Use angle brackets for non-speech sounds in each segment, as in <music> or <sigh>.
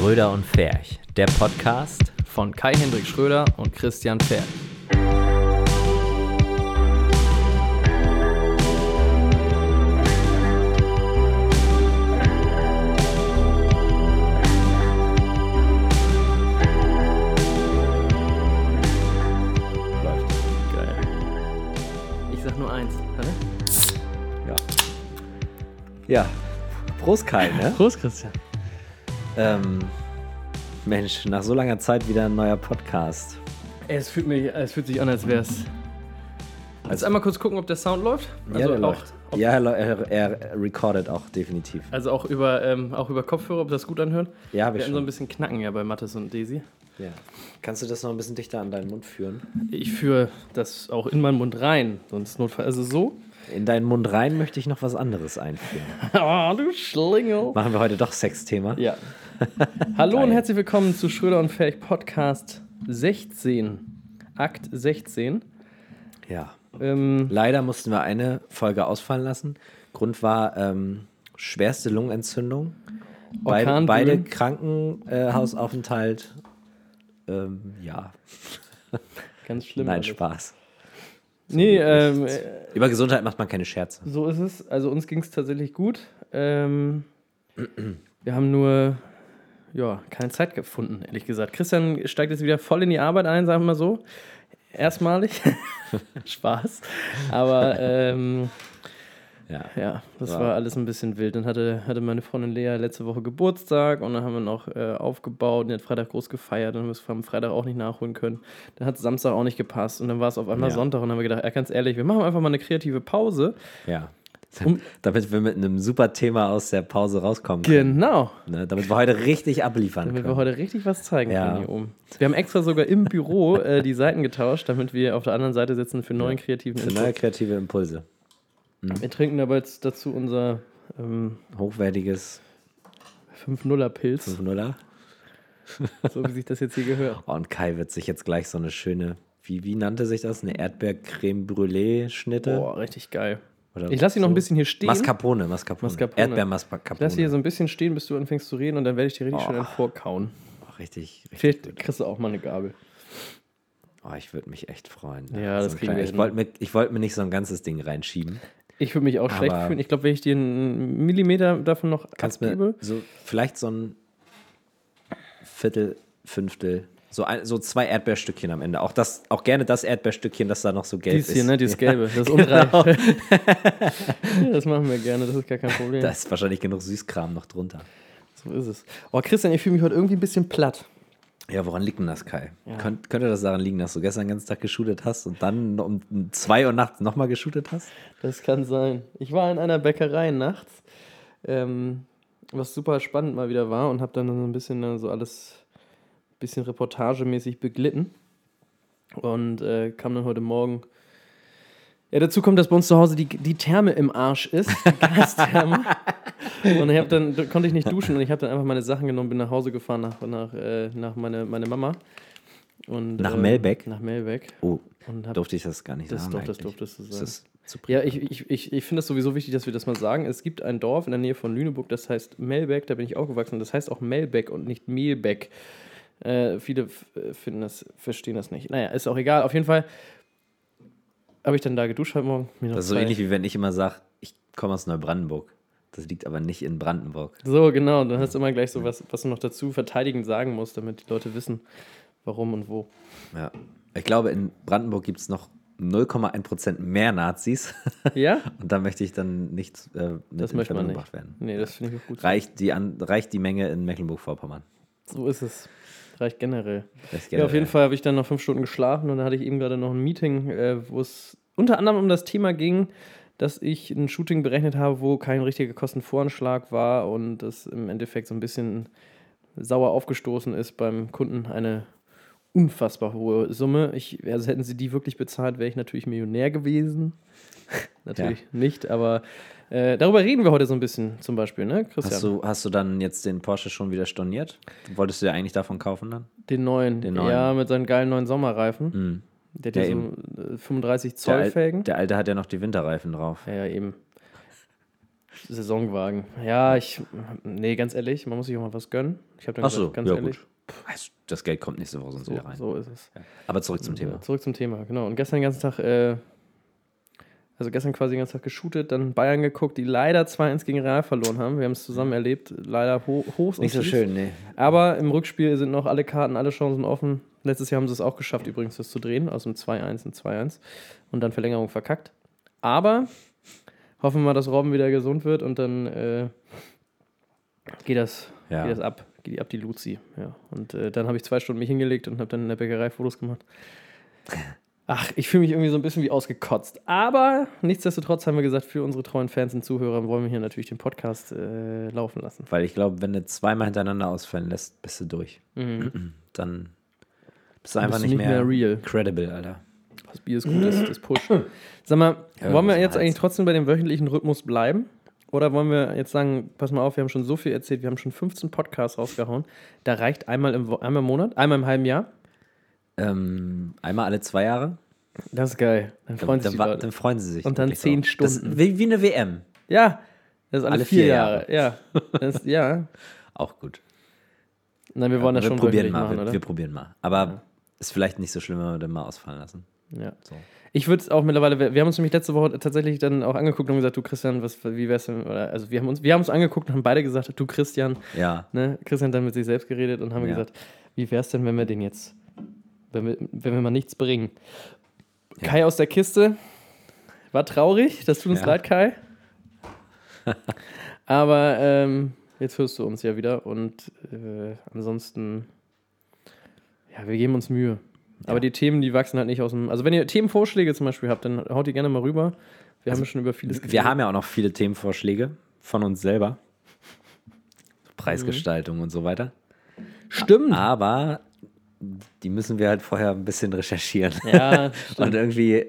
Schröder und Ferch, der Podcast. von Kai-Hendrik Schröder und Christian. Geil. Ich sag nur eins. Hä? Ja. Ja. Prost, Kai, ne? Prost, Christian. Ähm, Mensch, nach so langer Zeit wieder ein neuer Podcast. Es, fühlt mich, es fühlt sich an, als wär's. Jetzt einmal kurz gucken, ob der Sound läuft. ja, der Also auch, läuft. Ja, er, er, recordet auch definitiv. Also auch über, ähm, auch über Kopfhörer, ob das gut anhört. Ja, habe Wir ich hatten so ein schon. bisschen Knacken ja bei Mathis und Daisy. Ja. Kannst du das noch ein bisschen dichter an deinen Mund führen? Ich führe das auch in meinen Mund rein, sonst Notfall. Also so. In deinen Mund rein möchte ich noch was anderes einführen. oh, <laughs> du Schlingel. Machen wir heute doch Sexthema? Ja. Hallo Geil. und herzlich willkommen zu Schröder und Fertig Podcast 16. Akt 16. Ja. Ähm, Leider mussten wir eine Folge ausfallen lassen. Grund war ähm, schwerste Lungenentzündung. Beide, beide Krankenhausaufenthalt. Ähm, ja, ganz schlimm. nein, alles. Spaß. Nee, ähm, äh, Über Gesundheit macht man keine Scherze. so ist es. Also uns ging es tatsächlich gut. Ähm, wir haben nur ja, keine Zeit gefunden, ehrlich gesagt. Christian steigt jetzt wieder voll in die Arbeit ein, sagen wir mal so. Erstmalig. <laughs> Spaß. Aber ähm, Ja. Ja, das Ja. war alles ein bisschen wild. Dann hatte, hatte meine Freundin Lea letzte Woche Geburtstag und dann haben wir noch äh, aufgebaut und die hat Freitag groß gefeiert und haben wir es am Freitag auch nicht nachholen können. Dann hat Samstag auch nicht gepasst und dann war es auf einmal Ja. Sonntag und dann haben wir gedacht, ja, ganz ehrlich, wir machen einfach mal eine kreative Pause. ja. Um- <laughs> damit wir mit einem super Thema aus der Pause rauskommen können. Genau, Ne? Damit wir heute richtig abliefern damit wir können. heute richtig was zeigen Ja. können hier oben. Wir haben extra sogar im Büro äh, die Seiten getauscht, damit wir auf der anderen Seite sitzen für neuen kreativen Für Input. neue kreative Impulse. Wir trinken dabei jetzt dazu unser ähm, Hochwertiges 5-0er-Pilz, 5-0er. so wie sich das jetzt hier gehört. Oh, <laughs> und Kai wird sich jetzt gleich so eine schöne, wie, wie nannte sich das? Eine Erdbeer-Creme Brûlée-Schnitte? Boah, richtig geil. Oder Ich lasse sie noch ein so? bisschen hier stehen. Mascarpone, Mascarpone. Mascarpone. Erdbeer-Mascarpone. Ich lasse hier so ein bisschen stehen, bis du anfängst zu reden und dann werde ich dir richtig schön Oh. einen vorkauen. Oh, richtig, richtig Vielleicht gut. kriegst du auch mal eine Gabel. Oh, ich würde mich echt freuen. Ja, das ein kriegen kleiner- Ich wollte mir, ich wollt mir nicht so ein ganzes Ding reinschieben. Ich würde mich auch schlecht fühlen. Ich glaube, wenn ich dir einen Millimeter davon noch Kannst abgebe, mir so vielleicht so ein Viertel, Fünftel, so, ein, so zwei Erdbeerstückchen am Ende. Auch das, auch gerne das Erdbeerstückchen, das da noch so gelb dies ist. hier, ne, dieses <laughs> Ja, gelbe, das genau. unreif. <laughs> ja, das machen wir gerne, das ist gar kein Problem. Da ist wahrscheinlich genug Süßkram noch drunter. so ist es. Oh, Christian, ich fühle mich heute irgendwie ein bisschen platt. Ja, woran liegt denn das, Kai? Ja. Könnt, könnte das daran liegen, dass du gestern den ganzen Tag geshootet hast und dann um 2 Uhr nachts nochmal geshootet hast? Das kann sein. Ich war in einer Bäckerei nachts, ähm, was super spannend mal wieder war und habe dann so ein bisschen äh, so alles ein bisschen reportagemäßig beglitten und äh, kam dann heute Morgen. Ja, dazu kommt, dass bei uns zu Hause die, die Therme im Arsch ist, die <laughs> Gastherme. Und ich hab dann da konnte ich nicht duschen und ich habe dann einfach meine Sachen genommen, bin nach Hause gefahren nach, nach, äh, nach meine, meine Mama. Und, Nach äh, Melbeck? Nach Melbeck. Oh, hab, durfte ich das gar nicht Das sagen? doch, das durftest du sagen. das zu Ja, ich, ich, ich, ich finde es sowieso wichtig, dass wir das mal sagen. Es gibt ein Dorf in der Nähe von Lüneburg, das heißt Melbeck, da bin ich aufgewachsen. Das heißt auch Melbeck und nicht Mehlbeck. Äh, viele äh, finden das, verstehen das nicht. Naja, ist auch egal. Auf jeden Fall habe ich dann da geduscht heute Morgen. Das ist so ähnlich wie wenn ich immer sage, ich komme aus Neubrandenburg. Das liegt aber nicht in Brandenburg. So, genau. Dann hast du immer gleich so was, was du noch dazu verteidigend sagen musst, damit die Leute wissen, warum und wo. Ja. Ich glaube, in Brandenburg gibt es noch 0,1% mehr Nazis. <laughs> Ja? Und da möchte ich dann nicht äh, mit Das in Verbindung gebracht werden. Nee, das finde ich auch gut. Reicht die, an, reicht die Menge in Mecklenburg-Vorpommern. So ist es. Reicht generell. Das ist Ja, auf jeden generell. Fall habe ich dann noch fünf Stunden geschlafen und dann hatte ich eben gerade noch ein Meeting, äh, wo es unter anderem um das Thema ging, dass ich ein Shooting berechnet habe, wo kein richtiger Kostenvoranschlag war und das im Endeffekt so ein bisschen sauer aufgestoßen ist beim Kunden eine unfassbar hohe Summe. Ich, also hätten sie die wirklich bezahlt, wäre ich natürlich Millionär gewesen. <laughs> natürlich nicht, aber äh, darüber reden wir heute so ein bisschen zum Beispiel, ne, Christian? Hast du, hast du dann jetzt den Porsche schon wieder storniert? Wolltest du ja eigentlich davon kaufen dann? den neuen, Den neuen. ja, mit seinen geilen neuen Sommerreifen. Mhm. Der hat Ja, ja, so äh, 35 Der, Zoll Al- Felgen. der alte hat ja noch die Winterreifen drauf. Ja, ja, eben. Saisonwagen. Ja, ich. Nee, ganz ehrlich, man muss sich auch mal was gönnen. Ich habe dann Ach so, gesagt, ganz ja, ehrlich. gut. Das Geld kommt nächste Woche sonst So, wieder rein. so ist es. Aber zurück zum Thema. Ja, zurück zum Thema, genau. Und gestern den ganzen Tag, äh, also gestern quasi den ganzen Tag geshootet, dann Bayern geguckt, die leider 2-1 gegen Real verloren haben. Wir haben es zusammen erlebt, leider ho hoch Nicht so schön, nee. Aber im Rückspiel sind noch alle Karten, alle Chancen offen. Letztes Jahr haben sie es auch geschafft, übrigens das zu drehen, aus dem 2-1 in 2-1 und dann Verlängerung verkackt. Aber hoffen wir mal, dass Robben wieder gesund wird und dann äh, geht, das, Ja. geht das ab, geht die ab die Luzi. Ja. Und äh, dann habe ich zwei Stunden mich hingelegt und habe dann in der Bäckerei Fotos gemacht. Ach, ich fühle mich irgendwie so ein bisschen wie ausgekotzt. Aber nichtsdestotrotz haben wir gesagt, für unsere treuen Fans und Zuhörer wollen wir hier natürlich den Podcast äh, laufen lassen. Weil ich glaube, wenn du zweimal hintereinander ausfallen lässt, bist du durch. Mhm. <clears throat> Dann bist du einfach bist nicht, nicht mehr, real. credible, Alter. Das Bier ist gut, das, das pusht. Sag mal, Ja, wollen wir jetzt eigentlich trotzdem bei dem wöchentlichen Rhythmus bleiben? Oder wollen wir jetzt sagen, pass mal auf, wir haben schon so viel erzählt, wir haben schon 15 Podcasts rausgehauen. Da reicht einmal im, einmal im Monat, einmal im halben Jahr. Ähm, einmal alle zwei Jahre. Das ist geil. Dann Dann, freuen sich dann, die wa- Leute. dann freuen sie sich. Und dann zehn. Das Stunden. ist wie, wie eine WM. Ja, das ist alle, Alle vier, vier Jahre. Ja. Das, ja. <laughs> Auch gut. Nein, wir wollen das wir schon probieren mal. machen, wir, oder? wir probieren mal. Aber ist vielleicht nicht so schlimm, wenn wir den mal ausfallen lassen. ja. So. Ich würde es auch mittlerweile, wir haben uns nämlich letzte Woche tatsächlich dann auch angeguckt und gesagt, du Christian, was, wie wär's denn, oder, also wir haben uns, wir haben uns angeguckt und haben beide gesagt, du Christian, Ja. ne, Christian hat dann mit sich selbst geredet und haben Ja. gesagt, wie wär's denn, wenn wir den jetzt, wenn wir, wenn wir mal nichts bringen? Ja. Kai aus der Kiste, war traurig, das tut uns leid, Kai. <laughs> Aber ähm, jetzt hörst du uns ja wieder und äh, ansonsten, ja, wir geben uns Mühe. Aber Ja. die Themen, die wachsen halt nicht aus dem. Also, wenn ihr Themenvorschläge zum Beispiel habt, dann haut die gerne mal rüber. Wir haben ja schon über vieles Wir haben ja auch noch viele Themenvorschläge von uns selber. Preisgestaltung und so weiter. Stimmt. Aber die müssen wir halt vorher ein bisschen recherchieren. Ja, <laughs> Und irgendwie,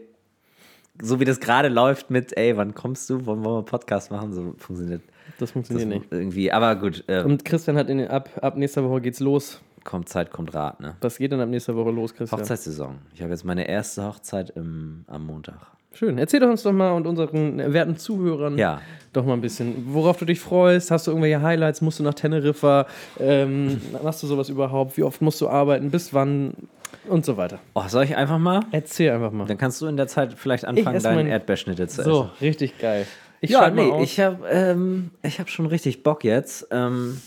so wie das gerade läuft mit, ey, wann kommst du, wollen wir einen Podcast machen, so funktioniert das das funktioniert nicht. irgendwie. Aber gut, äh, Und Christian hat in den, ab, ab nächster Woche geht's los. Kommt Zeit, kommt Rat, ne? Was geht denn ab nächster Woche los, Christian? Hochzeitssaison. Ich habe jetzt meine erste Hochzeit im, am Montag. Schön. Erzähl doch uns doch mal und unseren werten Zuhörern Ja, doch mal ein bisschen, worauf du dich freust. Hast du irgendwelche Highlights? Musst du nach Teneriffa? Ähm, machst du sowas überhaupt? Wie oft musst du arbeiten? Bis wann? Und so weiter. oh, soll ich einfach mal? Erzähl einfach mal. Dann kannst du in der Zeit vielleicht anfangen, deinen Erdbeerschnitte zu So, essen. richtig geil. Ich ja, nee, ich habe ähm, ich hab schon richtig Bock jetzt, ähm,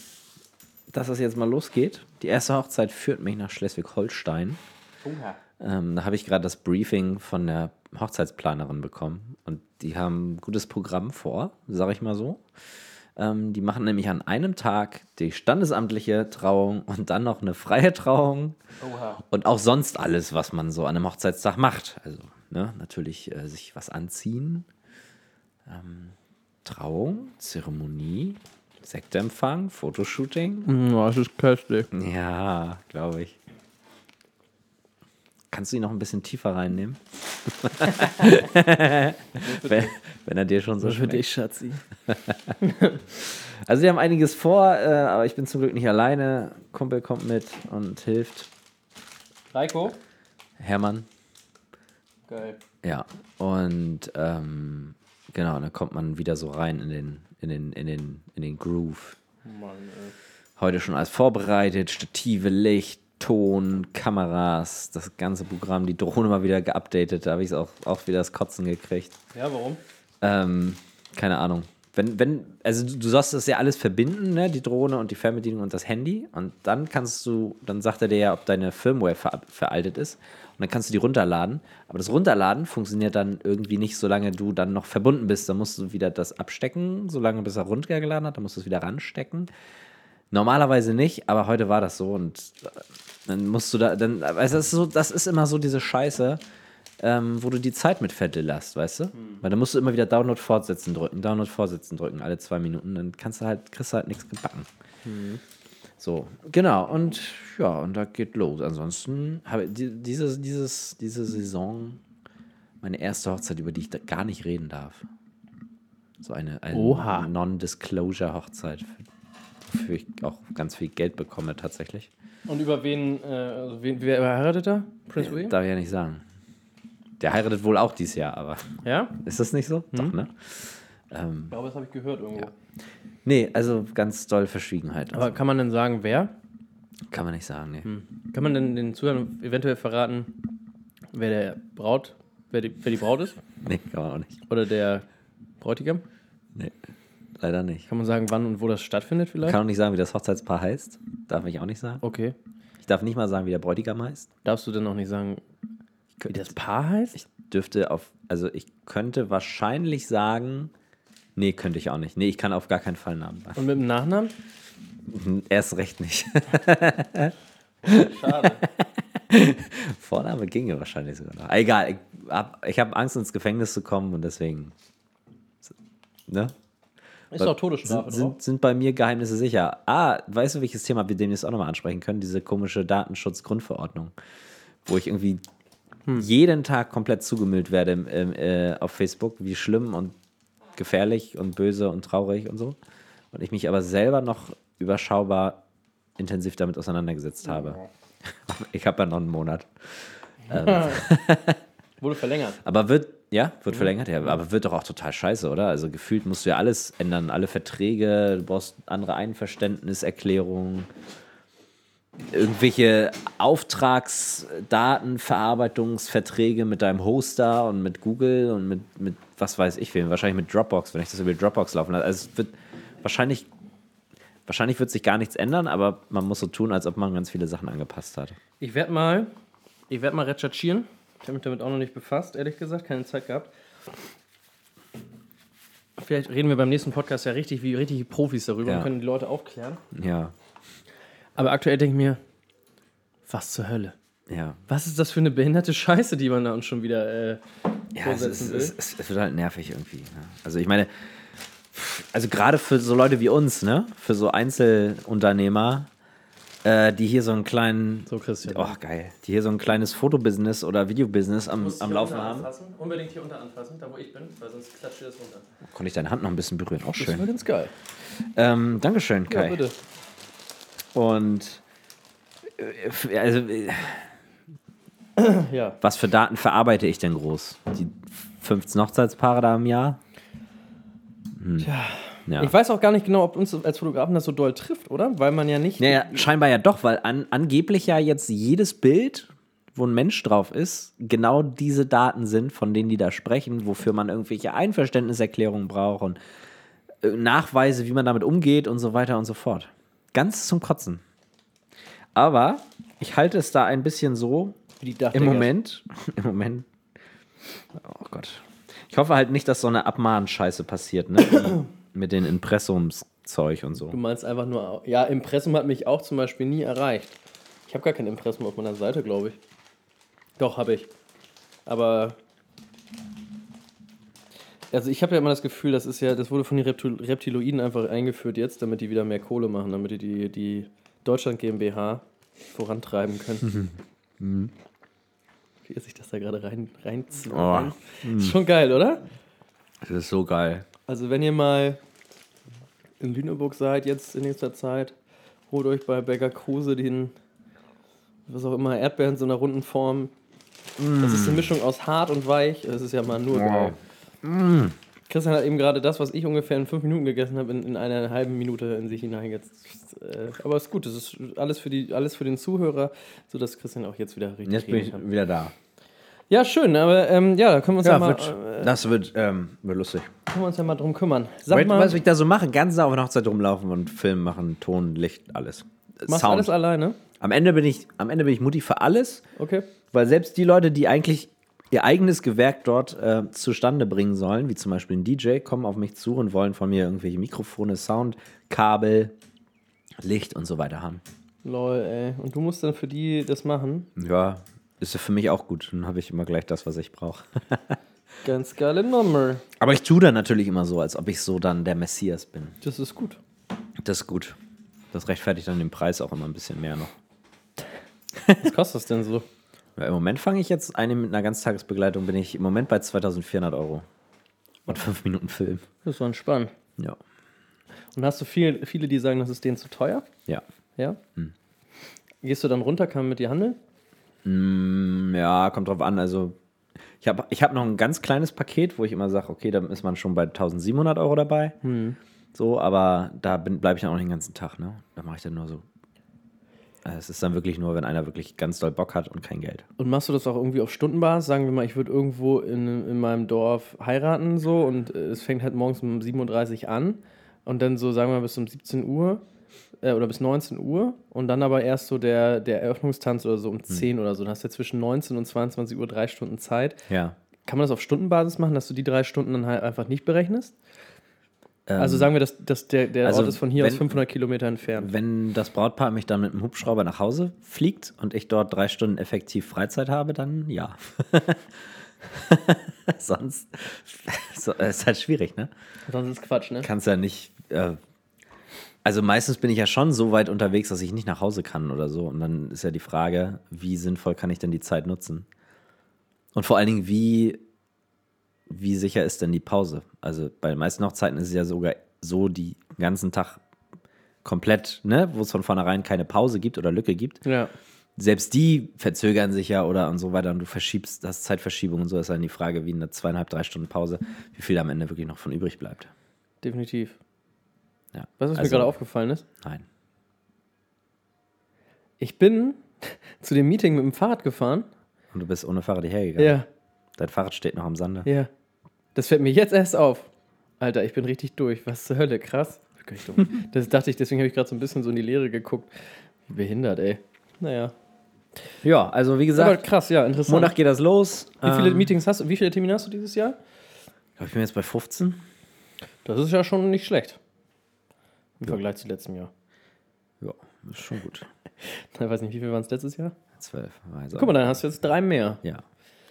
dass es jetzt mal losgeht. Die erste Hochzeit führt mich nach Schleswig-Holstein. Ähm, da habe ich gerade das Briefing von der Hochzeitsplanerin bekommen und die haben ein gutes Programm vor, sage ich mal so. Ähm, die machen nämlich an einem Tag die standesamtliche Trauung und dann noch eine freie Trauung und auch sonst alles, was man so an einem Hochzeitstag macht. Also ne, natürlich äh, sich was anziehen, ähm, Trauung, Zeremonie, Sektempfang, Fotoshooting. Ja, das ist köstlich. Ja, glaube ich. Kannst du ihn noch ein bisschen tiefer reinnehmen? <laughs> wenn, wenn er dir schon so Für schmeckt. dich, Schatzi. <laughs> Also wir haben einiges vor, äh, aber ich bin zum Glück nicht alleine. Kumpel kommt mit und hilft. Reiko? Hermann. Geil. Ja. Und ähm, genau, dann kommt man wieder so rein in den, in den, in den, in den Groove. Mann, ey. Heute schon alles vorbereitet, Stative, Licht, Ton, Kameras, das ganze Programm, die Drohne mal wieder geupdatet, da habe ich auch, auch wieder das Kotzen gekriegt. Ja, warum? Ähm, keine Ahnung. Wenn, wenn, also du, du sollst das ja alles verbinden, ne? die Drohne und die Fernbedienung und das Handy. Und dann kannst du, dann sagt er dir ja, ob deine Firmware ver, veraltet ist. Und dann kannst du die runterladen. Aber das Runterladen funktioniert dann irgendwie nicht, solange du dann noch verbunden bist. Dann musst du wieder das abstecken, solange bis er runtergeladen hat. Dann musst du es wieder ranstecken. Normalerweise nicht, aber heute war das so und äh, dann musst du da, dann, also das ist, so, das ist immer so diese Scheiße, ähm, wo du die Zeit mit verdillerst, weißt du? Weil dann musst du immer wieder Download fortsetzen drücken, Download fortsetzen drücken, alle zwei Minuten, dann kannst du halt, kriegst du halt nichts gebacken. So, genau, und ja, und da geht los. Ansonsten habe die, diese, dieses, diese Saison meine erste Hochzeit, über die ich da gar nicht reden darf. So eine, eine Non-Disclosure-Hochzeit, wofür ich auch ganz viel Geld bekomme tatsächlich. Und über wen, äh, also wen wer heiratet da? Prince William? Darf ich ja nicht sagen. Der heiratet wohl auch dieses Jahr, aber Ja? ist das nicht so? Doch, ne? Ähm, Ich glaube, das habe ich gehört irgendwo. Nee, also ganz doll Verschwiegenheit. Aber kann man denn sagen, wer? Kann man nicht sagen, nee. Kann man denn den Zuhörern eventuell verraten, wer der Braut, wer die, wer die Braut ist? <laughs> Nee, kann man auch nicht. Oder der Bräutigam? Nee, leider nicht. Kann man sagen, wann und wo das stattfindet Ich vielleicht? kann auch nicht sagen, wie das Hochzeitspaar heißt. Darf ich auch nicht sagen. Okay. Ich darf nicht mal sagen, wie der Bräutigam heißt. Darfst du denn noch nicht sagen, wie das Paar heißt? Ich dürfte auf, also ich könnte wahrscheinlich sagen, nee, könnte ich auch nicht. Nee, ich kann auf gar keinen Fall Namen sagen. Und mit dem Nachnamen? Erst recht nicht. Schade. <laughs> Vorname ginge wahrscheinlich sogar noch. Egal, ich habe hab Angst, ins Gefängnis zu kommen und deswegen. Ne? Ist doch Todesstrafe Sind, sind, sind bei mir Geheimnisse sicher. Ah, weißt du, welches Thema wir demnächst auch nochmal ansprechen können? Diese komische Datenschutzgrundverordnung, wo ich irgendwie Hm. jeden Tag komplett zugemüllt werde im, im, äh, auf Facebook, wie schlimm und gefährlich und böse und traurig und so. Und ich mich aber selber noch überschaubar intensiv damit auseinandergesetzt habe. <laughs> Ich habe ja noch einen Monat. <laughs> Wurde verlängert. Aber wird, ja, Mhm. wird verlängert, ja, aber wird doch auch total scheiße, oder? Also gefühlt musst du ja alles ändern, alle Verträge, du brauchst andere Einverständniserklärungen, irgendwelche Auftragsdatenverarbeitungsverträge mit deinem Hoster und mit Google und mit, mit was weiß ich wem, wahrscheinlich mit Dropbox, wenn ich das über Dropbox laufen lasse. Also es wird wahrscheinlich, wahrscheinlich wird sich gar nichts ändern, aber man muss so tun, als ob man ganz viele Sachen angepasst hat. Ich werde mal, ich werde mal recherchieren. Ich habe mich damit auch noch nicht befasst, ehrlich gesagt, keine Zeit gehabt. Vielleicht reden wir beim nächsten Podcast ja richtig wie richtige Profis darüber Ja. und können die Leute aufklären. Ja, Aber aktuell denke ich mir, was zur Hölle? ja. Was ist das für eine behinderte Scheiße, die man da uns schon wieder äh, Ja, es, ist, vorsetzen will? es, es, es wird halt nervig irgendwie. Ne? Also ich meine, also gerade für so Leute wie uns, ne, für so Einzelunternehmer, äh, die hier so einen kleinen, so, Christian. oh geil, die hier so ein kleines Fotobusiness oder Videobusiness am, am Laufen haben. Unbedingt hier unter anfassen, da wo ich bin, weil sonst klatscht ihr das runter. Konnte ich deine Hand noch ein bisschen berühren, auch Das war schön. ganz geil. Ähm, Dankeschön, Ja, Kai. bitte. Und äh, also, äh, Ja. was für Daten verarbeite ich denn groß? Die 15 Hochzeitspaare da im Jahr? Hm. Ja. Ich weiß auch gar nicht genau, ob uns als Fotografen das so doll trifft, oder? Weil man ja nicht. Naja, scheinbar ja doch, weil an, angeblich ja jetzt jedes Bild, wo ein Mensch drauf ist, genau diese Daten sind, von denen die da sprechen, wofür man irgendwelche Einverständniserklärungen braucht und äh, Nachweise, wie man damit umgeht und so weiter und so fort. Ganz zum Kotzen. Aber ich halte es da ein bisschen so Wie die im. Moment. <laughs> Im Moment. Oh Gott. Ich hoffe halt nicht, dass so eine Abmahnscheiße passiert, ne? <coughs> Mit den Impressumszeug und so. Du meinst einfach nur, ja, Impressum hat mich auch zum Beispiel nie erreicht. Ich habe gar kein Impressum auf meiner Seite, glaube ich. Doch, habe ich. Aber. Also ich habe ja immer das Gefühl, das ist ja, das wurde von den Reptil Reptiloiden einfach eingeführt jetzt, damit die wieder mehr Kohle machen, damit die die, die Deutschland GmbH vorantreiben können. Wie er sich das da gerade rein, rein Oh. Ist schon geil, oder? Das ist so geil. Also wenn ihr mal in Lüneburg seid, jetzt in nächster Zeit, holt euch bei Bäcker Kruse den, was auch immer, Erdbeeren in so einer runden Form. Das ist eine Mischung aus hart und weich. Das ist ja mal nur geil. Christian hat eben gerade das, was ich ungefähr in fünf Minuten gegessen habe, in, in einer halben Minute in sich hineingesetzt. Äh, aber ist gut, das ist alles für, die, alles für den Zuhörer, sodass Christian auch jetzt wieder richtig Jetzt bin ich kann. wieder da. Ja, schön, aber ähm, ja, da können wir uns ja, mal, wird, äh, das wird, ähm, wird lustig. können wir uns ja mal drum kümmern. Sag du, mal, was ich da so mache? Ganz auf einer Hochzeit rumlaufen und Film machen, Ton, Licht, alles. machst du alles alleine? Am Ende bin ich, am Ende bin ich Mutti für alles, Okay. weil selbst die Leute, die eigentlich ihr eigenes Gewerk dort äh, zustande bringen sollen, wie zum Beispiel ein DJ, kommen auf mich zu und wollen von mir irgendwelche Mikrofone, Sound, Kabel, Licht und so weiter haben. Lol, ey. Und du musst dann für die das machen? Ja, ist ja für mich auch gut. Dann habe ich immer gleich das, was ich brauche. <laughs> Ganz geile Nummer. Aber ich tue dann natürlich immer so, als ob ich so dann der Messias bin. Das ist gut. Das ist gut. Das rechtfertigt dann den Preis auch immer ein bisschen mehr noch. Was kostet das denn so? Ja, Im Moment fange ich jetzt eine mit einer Ganztagesbegleitung, bin ich im Moment bei 2400 Euro. Und fünf Minuten Film. Das war entspannt. Ja. Und hast du viel, viele, die sagen, das ist denen zu teuer? Ja. Ja? Gehst du dann runter, kann man mit dir handeln? Mm, ja, kommt drauf an. Also Ich habe ich hab noch ein ganz kleines Paket, wo ich immer sage, okay, dann ist man schon bei 1700 Euro dabei. So, aber da bleibe ich dann auch den ganzen Tag. Ne? Da mache ich dann nur so. Es ist dann wirklich nur, wenn einer wirklich ganz doll Bock hat und kein Geld. Und machst du das auch irgendwie auf Stundenbasis? Sagen wir mal, ich würde irgendwo in, in meinem Dorf heiraten so und äh, es fängt halt morgens um 37 an und dann so, sagen wir mal, bis um 17 Uhr äh, oder bis 19 Uhr und dann aber erst so der, der Eröffnungstanz oder so um 10 oder so. Dann hast du ja zwischen 19 und 22 Uhr drei Stunden Zeit. Ja. Kann man das auf Stundenbasis machen, dass du die drei Stunden dann halt einfach nicht berechnest? Also sagen wir, dass, dass der, der also Ort ist von hier aus wenn- 500 Kilometer entfernt. Wenn das Brautpaar mich dann mit dem Hubschrauber nach Hause fliegt und ich dort drei Stunden effektiv Freizeit habe, dann ja. <laughs> Sonst so, ist halt schwierig, ne? Sonst ist Quatsch, ne? Kannst ja nicht. Äh, also meistens bin ich ja schon so weit unterwegs, dass ich nicht nach Hause kann oder so. Und dann ist ja die Frage, wie sinnvoll kann ich denn die Zeit nutzen? Und vor allen Dingen, wie, wie sicher ist denn die Pause? Also bei den meisten Hochzeiten ist es ja sogar so, die ganzen Tag komplett, ne, wo es von vornherein keine Pause gibt oder Lücke gibt. Ja. Selbst die verzögern sich ja oder und so weiter und du verschiebst, das Zeitverschiebung und so ist dann die Frage, wie in einer zweieinhalb, drei Stunden Pause, wie viel am Ende wirklich noch von übrig bleibt. Definitiv. Ja. Weißt du, was mir Also, gerade aufgefallen ist? Nein. Ich bin <laughs> zu dem Meeting mit dem Fahrrad gefahren. Und du bist ohne Fahrrad hierher gegangen. Ja, Dein Fahrrad steht noch am Sande. ja. Das fällt mir jetzt erst auf. Alter, ich bin richtig durch. Was zur Hölle, krass. Wirklich dumm. <laughs> Das dachte ich, deswegen habe ich gerade so ein bisschen so in die Leere geguckt. Behindert, ey. Naja. Ja, also wie Aber gesagt, krass, ja, interessant. Montag geht das los. wie viele Ähm, Meetings hast du, wie viele Termine hast du dieses Jahr? Ich glaube, ich bin jetzt bei 15. Das ist ja schon nicht schlecht. Im Vergleich zu letztem Jahr. Ja, ist schon gut. <laughs> Ich weiß nicht, wie viel waren es letztes Jahr? 12. Also, Guck mal, dann hast du jetzt drei mehr. Ja.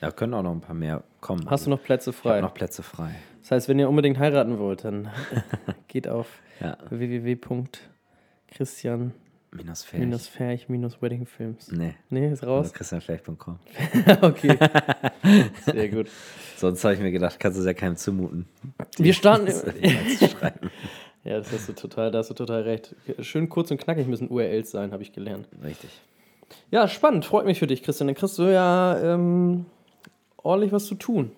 Da können auch noch ein paar mehr kommen. Hast du noch Plätze Ich frei? noch Plätze frei. Das heißt, wenn ihr unbedingt heiraten wollt, dann <laughs> geht auf Ja. www.christian Minus fertig. minus ferch minus weddingfilms. Nee. Nee, ist raus. christianflecht.com. <laughs> okay. Sehr gut. Sonst habe ich mir gedacht, kannst du es ja keinem zumuten. Wir starten. <laughs> Ja, das hast du total, da hast du total recht. Schön kurz und knackig müssen URLs sein, habe ich gelernt. Richtig. Ja, spannend. Freut mich für dich, Christian. Dann kriegst du ja ähm, ordentlich was zu tun.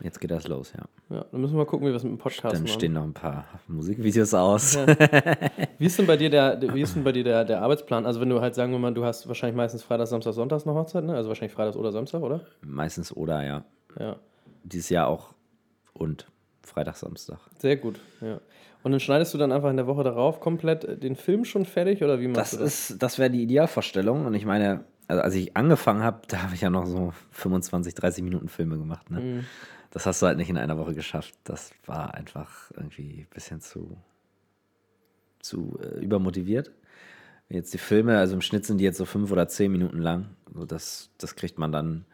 Jetzt geht das los, ja. Ja, dann müssen wir mal gucken, wie wir es mit dem Podcast Dann machen. stehen noch ein paar Musikvideos aus. Ja. Wie ist denn bei dir der, wie ist denn bei dir der, der Arbeitsplan? Also wenn du halt sagen wir mal, du hast wahrscheinlich meistens Freitag, Samstag, Sonntags noch Hochzeit, ne? Also wahrscheinlich Freitags oder Samstag, oder? Meistens oder, ja. Ja. Dieses Jahr auch und Freitag, Samstag. Sehr gut, ja. Und dann schneidest du dann einfach in der Woche darauf komplett den Film schon fertig oder wie machst Das du das? ist, das wäre die Idealvorstellung. Und ich meine, also als ich angefangen habe, da habe ich ja noch so 25, 30 Minuten Filme gemacht. Ne? Mhm. Das hast du halt nicht in einer Woche geschafft. Das war einfach irgendwie ein bisschen zu, zu äh, übermotiviert. Jetzt die Filme, also im Schnitt sind die jetzt so fünf oder zehn Minuten lang. So das, das kriegt man dann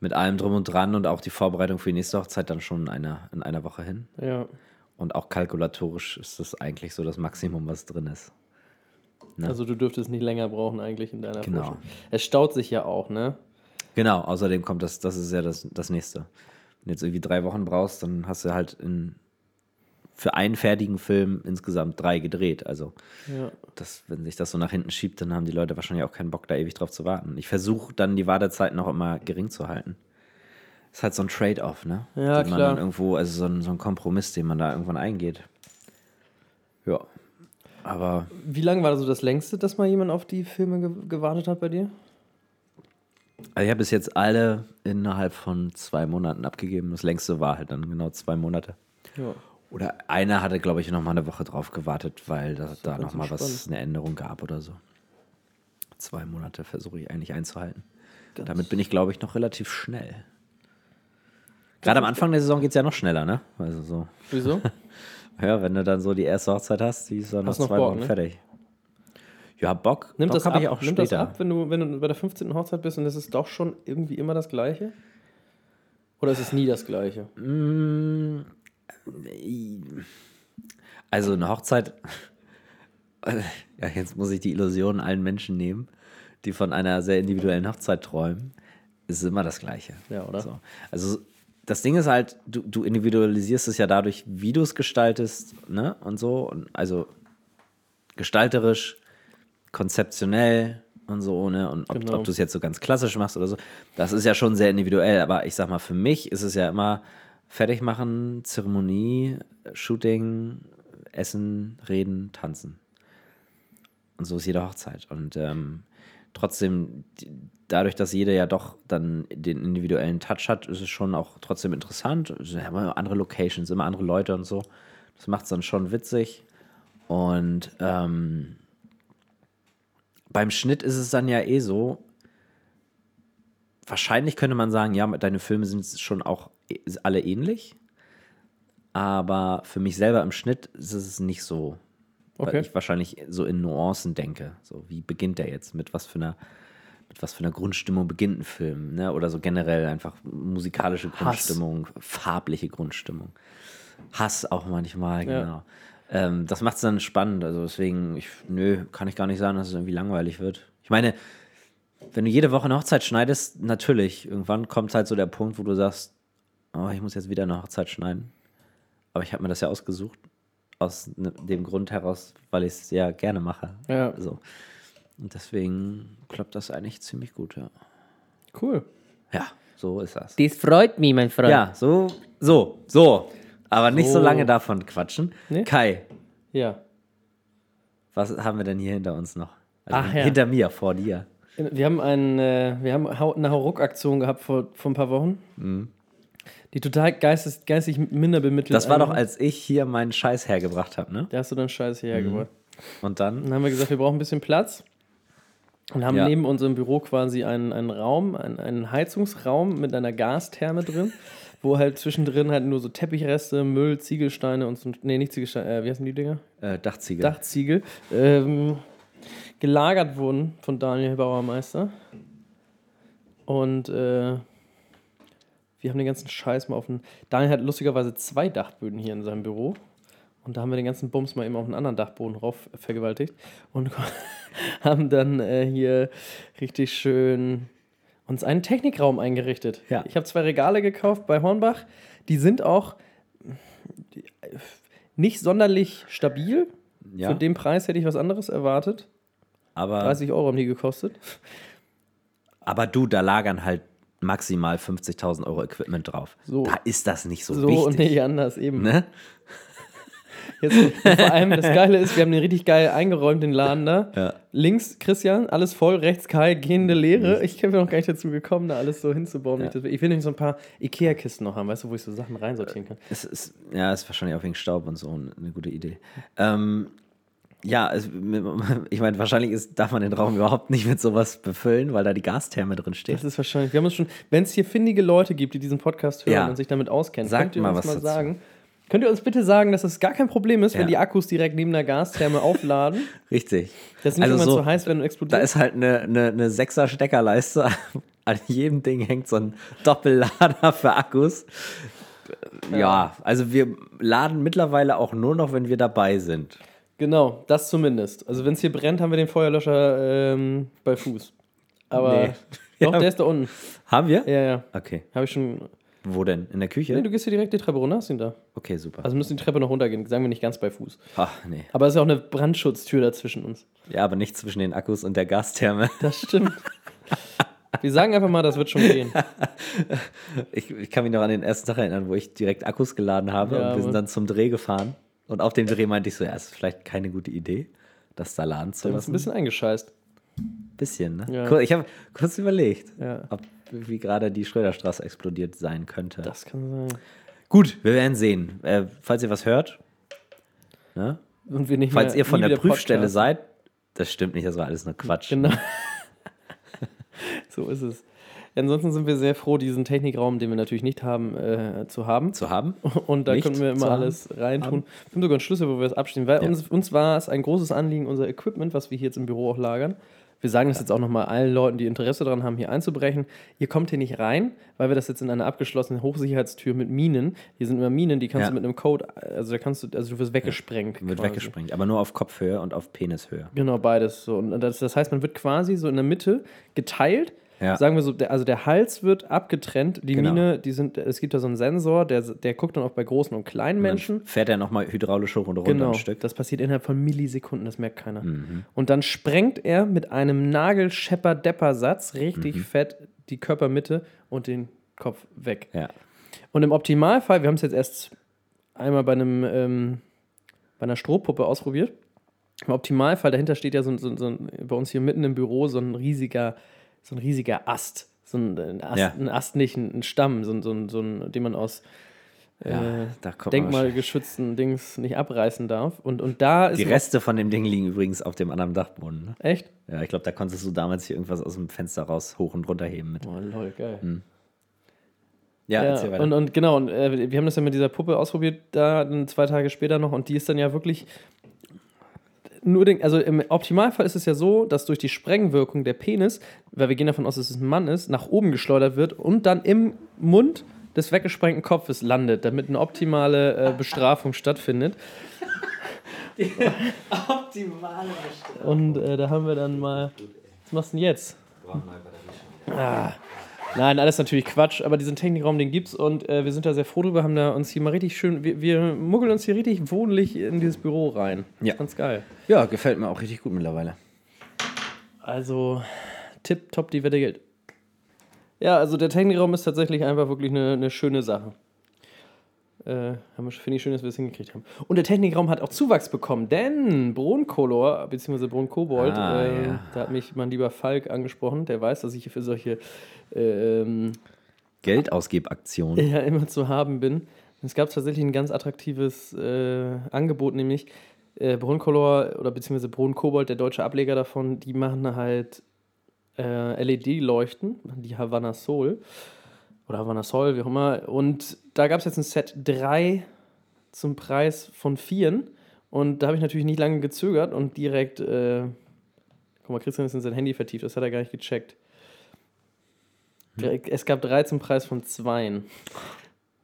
mit allem drum und dran und auch die Vorbereitung für die nächste Hochzeit dann schon in einer, in einer Woche hin. Ja. Und auch kalkulatorisch ist das eigentlich so das Maximum, was drin ist. Ne? Also du dürftest nicht länger brauchen eigentlich in deiner Genau. Forschung. Es staut sich ja auch, ne? Genau, außerdem kommt das, das ist ja das, das nächste. Wenn du jetzt irgendwie drei Wochen brauchst, dann hast du halt in, für einen fertigen Film insgesamt drei gedreht. Also, Ja. das, wenn sich das so nach hinten schiebt, dann haben die Leute wahrscheinlich auch keinen Bock, da ewig drauf zu warten. Ich versuche dann die Wartezeit noch immer gering zu halten. Ist halt so ein Trade-off, ne? Ja, den man klar. dann irgendwo, also so ein, so ein Kompromiss, den man da irgendwann eingeht. Ja. Aber Wie lange war so das längste, dass mal jemand auf die Filme ge gewartet hat bei dir? Also ich habe bis jetzt alle innerhalb von zwei Monaten abgegeben. Das längste war halt dann genau zwei Monate. Ja. Oder einer hatte, glaube ich, noch mal eine Woche drauf gewartet, weil da, da ganz noch mal was, entspannt. eine Änderung gab oder so. Zwei Monate versuche ich eigentlich einzuhalten. Damit bin ich, glaube ich, noch relativ schnell. Gerade am Anfang der Saison geht es ja noch schneller, ne? Also so, Wieso? <laughs> ja, wenn du dann so die erste Hochzeit hast, die ist dann nach Hast noch zwei Bock, Wochen ne? fertig. Ja, Bock. Nimmt Bock das ab, ich auch nimmt das später. ab wenn, du, wenn du bei der 15. Hochzeit bist und es ist doch schon irgendwie immer das Gleiche? Oder ist es nie das Gleiche? Mm, Also eine Hochzeit, <laughs> ja, jetzt muss ich die Illusion allen Menschen nehmen, die von einer sehr individuellen Hochzeit träumen, ist immer das Gleiche. Ja, oder? So. Also das Ding ist halt, du, du individualisierst es ja dadurch, wie du es gestaltest, ne? Und so. Und also gestalterisch, konzeptionell und so, ne? Und ob, Genau. ob du es jetzt so ganz klassisch machst oder so, das ist ja schon sehr individuell. Aber ich sag mal, für mich ist es ja immer fertig machen, Zeremonie, Shooting, Essen, Reden, Tanzen. Und so ist jede Hochzeit. Und ähm, trotzdem, dadurch, dass jeder ja doch dann den individuellen Touch hat, ist es schon auch trotzdem interessant. Immer andere Locations, immer andere Leute und so. Das macht es dann schon witzig. Und ähm, beim Schnitt ist es dann ja eh so, wahrscheinlich könnte man sagen, ja, deine Filme sind schon auch eh- alle ähnlich. Aber für mich selber im Schnitt ist es nicht so. Weil Okay. ich wahrscheinlich so in Nuancen denke. So, wie beginnt der jetzt? Mit was für einer, mit was für einer Grundstimmung beginnt ein Film? Ne? Oder so generell einfach musikalische Grundstimmung, farbliche Grundstimmung. Hass auch manchmal, Ja. genau. Ähm, das macht es dann spannend. Also deswegen, ich, nö, kann ich gar nicht sagen, dass es irgendwie langweilig wird. Ich meine, wenn du jede Woche eine Hochzeit schneidest, natürlich, irgendwann kommt halt so der Punkt, wo du sagst, oh, ich muss jetzt wieder eine Hochzeit schneiden. Aber ich habe mir das ja ausgesucht, aus ne- dem Grund heraus, weil ich es ja gerne mache. Ja. So. Und deswegen klappt das eigentlich ziemlich gut, ja. Cool. Ja, so ist das. Das freut mich, mein Freund. Ja, so, so, so. Aber nicht so So. lange davon quatschen. Nee? Kai, Ja. was haben wir denn hier hinter uns noch? Also Ach ja. Hinter mir, vor dir. Wir haben, einen, äh, wir haben eine Hauruck-Aktion gehabt vor, vor ein paar Wochen. Die total geistes, geistig minder bemittelt. Mhm. Das war doch, als ich hier meinen Scheiß hergebracht habe, ne? Da hast du dann Scheiße hierher gebracht. Und dann? Dann haben wir gesagt, wir brauchen ein bisschen Platz. Und haben Ja. neben unserem Büro quasi einen, einen Raum, einen, einen Heizungsraum mit einer Gastherme drin, wo halt zwischendrin halt nur so Teppichreste, Müll, Ziegelsteine und so. Nee, nicht Ziegelsteine, äh, wie heißen die Dinger? Äh, Dachziegel. Dachziegel. Ähm, gelagert wurden von Daniel Bauermeister. Und äh, wir haben den ganzen Scheiß mal auf den. Daniel hat lustigerweise zwei Dachböden hier in seinem Büro. Und da haben wir den ganzen Bums mal eben auf einen anderen Dachboden rauf vergewaltigt. Und <laughs> haben dann äh, hier richtig schön uns einen Technikraum eingerichtet. Ja. Ich habe zwei Regale gekauft bei Hornbach. Die sind auch äh, nicht sonderlich stabil. ja, Für den Preis hätte ich was anderes erwartet. aber, 30 Euro haben die gekostet. aber du, da lagern halt maximal 50.000 Euro Equipment drauf. So. Da ist das nicht so, So wichtig. und nicht anders eben. Ne? <laughs> Jetzt, vor allem das <laughs> Geile ist, wir haben den richtig geil eingeräumt, den Laden da. Ja. Links Christian, alles voll, rechts Kai, gehende Leere. Ich bin noch gar nicht dazu gekommen, da alles so hinzubauen. wie Ich, will. ich will nämlich so ein paar Ikea-Kisten noch haben, weißt du, wo ich so Sachen reinsortieren kann. Es ist, ja, ist wahrscheinlich auch wegen Staub und so eine gute Idee. Ähm, ja, es, <laughs> ich meine, wahrscheinlich ist, darf man den Raum überhaupt nicht mit sowas befüllen, weil da die Gastherme drin steht. Das ist wahrscheinlich, wir haben uns schon, wenn es hier findige Leute gibt, die diesen Podcast hören Ja. und sich damit auskennen, Sagt könnt ihr mal uns was mal dazu. sagen. Könnt ihr uns bitte sagen, dass es gar kein Problem ist, Ja. wenn die Akkus direkt neben der Gastherme <laughs> aufladen? Richtig. Das nicht Also irgendwann so- so heiß werden und Da explodiert? ist halt eine, eine, eine 6er Steckerleiste. <laughs> An jedem Ding hängt so ein Doppellader für Akkus. Ja, also wir laden mittlerweile auch nur noch, wenn wir dabei sind. Genau, das zumindest. Also wenn es hier brennt, haben wir den Feuerlöscher ähm, bei Fuß. Aber Nee. <laughs> doch, Ja. der ist da unten. Haben wir? Ja, ja. Okay. Habe ich schon. Wo denn? In der Küche? Nee, du gehst hier direkt die Treppe runter, hast ihn da. okay, super. Also müssen die Treppe noch runtergehen, sagen wir nicht ganz bei Fuß. Ach, nee. Aber es ist ja auch eine Brandschutztür dazwischen uns. Ja, aber nicht zwischen den Akkus und der Gastherme. <laughs> Das stimmt. wir sagen einfach mal, das wird schon gehen. <laughs> Ich, ich kann mich noch an den ersten Tag erinnern, wo ich direkt Akkus geladen habe Ja, und wir sind dann zum Dreh gefahren. Und auf dem Dreh meinte ich so, ja, ist vielleicht keine gute Idee, das da laden zu Du hast ein lassen. bisschen eingescheißt. Bisschen, ne? Ja. Ich habe kurz überlegt, Ja. ob wie gerade die Schröderstraße explodiert sein könnte. Das kann sein. Gut, wir werden sehen. Äh, falls ihr was hört, ne? Und wir nicht falls ihr von der Prüfstelle Podcast. seid, das stimmt nicht, das war alles nur Quatsch. Genau. <laughs> so ist es. Ansonsten sind wir sehr froh, diesen Technikraum, den wir natürlich nicht haben, äh, zu haben. Zu haben. <laughs> Und da Nicht können wir immer alles reintun. Wir haben sogar einen Schlüssel, wo wir es abstehen. Weil Ja. uns, uns war es ein großes Anliegen, unser Equipment, was wir hier jetzt im Büro auch lagern. Wir sagen das jetzt auch nochmal allen Leuten, die Interesse daran haben, hier einzubrechen. Ihr kommt hier nicht rein, weil wir das jetzt in einer abgeschlossenen Hochsicherheitstür mit Minen. Hier sind immer Minen, die kannst Ja. du mit einem Code, also da kannst du, also du wirst weggesprengt. Wird quasi. weggesprengt, aber nur auf Kopfhöhe und auf Penishöhe. Genau, beides so. Und das, das heißt, man wird quasi so in der Mitte geteilt Ja. Sagen wir so, der, also der Hals wird abgetrennt, die Genau. Mine, die sind, es gibt da so einen Sensor, der, der guckt dann auch bei großen und kleinen Menschen. Dann fährt er nochmal hydraulisch hoch und runter Genau, ein Stück. das passiert innerhalb von Millisekunden, das merkt keiner. Mhm. Und dann sprengt er mit einem Nagelschepper-Depper-Satz richtig Mhm. fett die Körpermitte und den Kopf weg. Ja. Und im Optimalfall, wir haben es jetzt erst einmal bei einem ähm, bei einer Strohpuppe ausprobiert. Im Optimalfall, dahinter steht ja so, so, so bei uns hier mitten im Büro so ein riesiger, so ein riesiger Ast. So ein, ein Ast, Ja. ein Ast nicht, ein, ein Stamm, so, ein- so, so ein, den man aus Ja, äh, denkmalgeschützten Dings nicht abreißen darf. Und, und da ist Die Reste von dem Ding liegen übrigens auf dem anderen Dachboden. Ne? echt. Ja, ich glaube, da konntest du damals hier irgendwas aus dem Fenster raus hoch und runter heben mit. Oh, lol, geil. Ja, Ja, weiter. und, und genau, und äh, wir haben das ja mit dieser Puppe ausprobiert, da zwei Tage später noch, und die ist dann ja wirklich nur den, also im Optimalfall ist es ja so, dass durch die Sprengwirkung der Penis, weil wir gehen davon aus, dass es ein Mann ist, nach oben geschleudert wird und dann im Mund des weggesprengten Kopfes landet, damit eine optimale äh, Bestrafung stattfindet. <laughs> Optimale Und äh, da haben wir dann mal. Was machst du denn jetzt? Ah. Nein, alles natürlich Quatsch, aber diesen Technikraum, den gibt's und äh, wir sind da sehr froh drüber, haben da uns hier mal richtig schön, wir, wir muggeln uns hier richtig wohnlich in dieses Büro rein. Ja. Ganz geil. Ja, gefällt mir auch richtig gut mittlerweile. Also, tipp, top, die Wette gilt. Ja, also der Technikraum ist tatsächlich einfach wirklich eine, eine schöne Sache. Äh, Finde ich schön, dass wir es hingekriegt haben. Und der Technikraum hat auch Zuwachs bekommen, denn Broncolor, beziehungsweise Bronkobold, Ah, äh, ja. da hat mich mein lieber Falk angesprochen, der weiß, dass ich für solche ähm, Geldausgebaktion. <laughs> ja immer zu haben bin. Es gab tatsächlich ein ganz attraktives äh, Angebot, nämlich äh, Broncolor oder beziehungsweise Bronkobold, der deutsche Ableger davon, die machen halt äh, LED-Leuchten, die Havana Soul oder Havana Sol, wie auch immer. Und da gab es jetzt ein Set 3 zum Preis von 4. Und da habe ich natürlich nicht lange gezögert und direkt, äh, guck mal, Christian ist in sein Handy vertieft, das hat er gar nicht gecheckt. Direkt- Es gab drei zum Preis von zwei.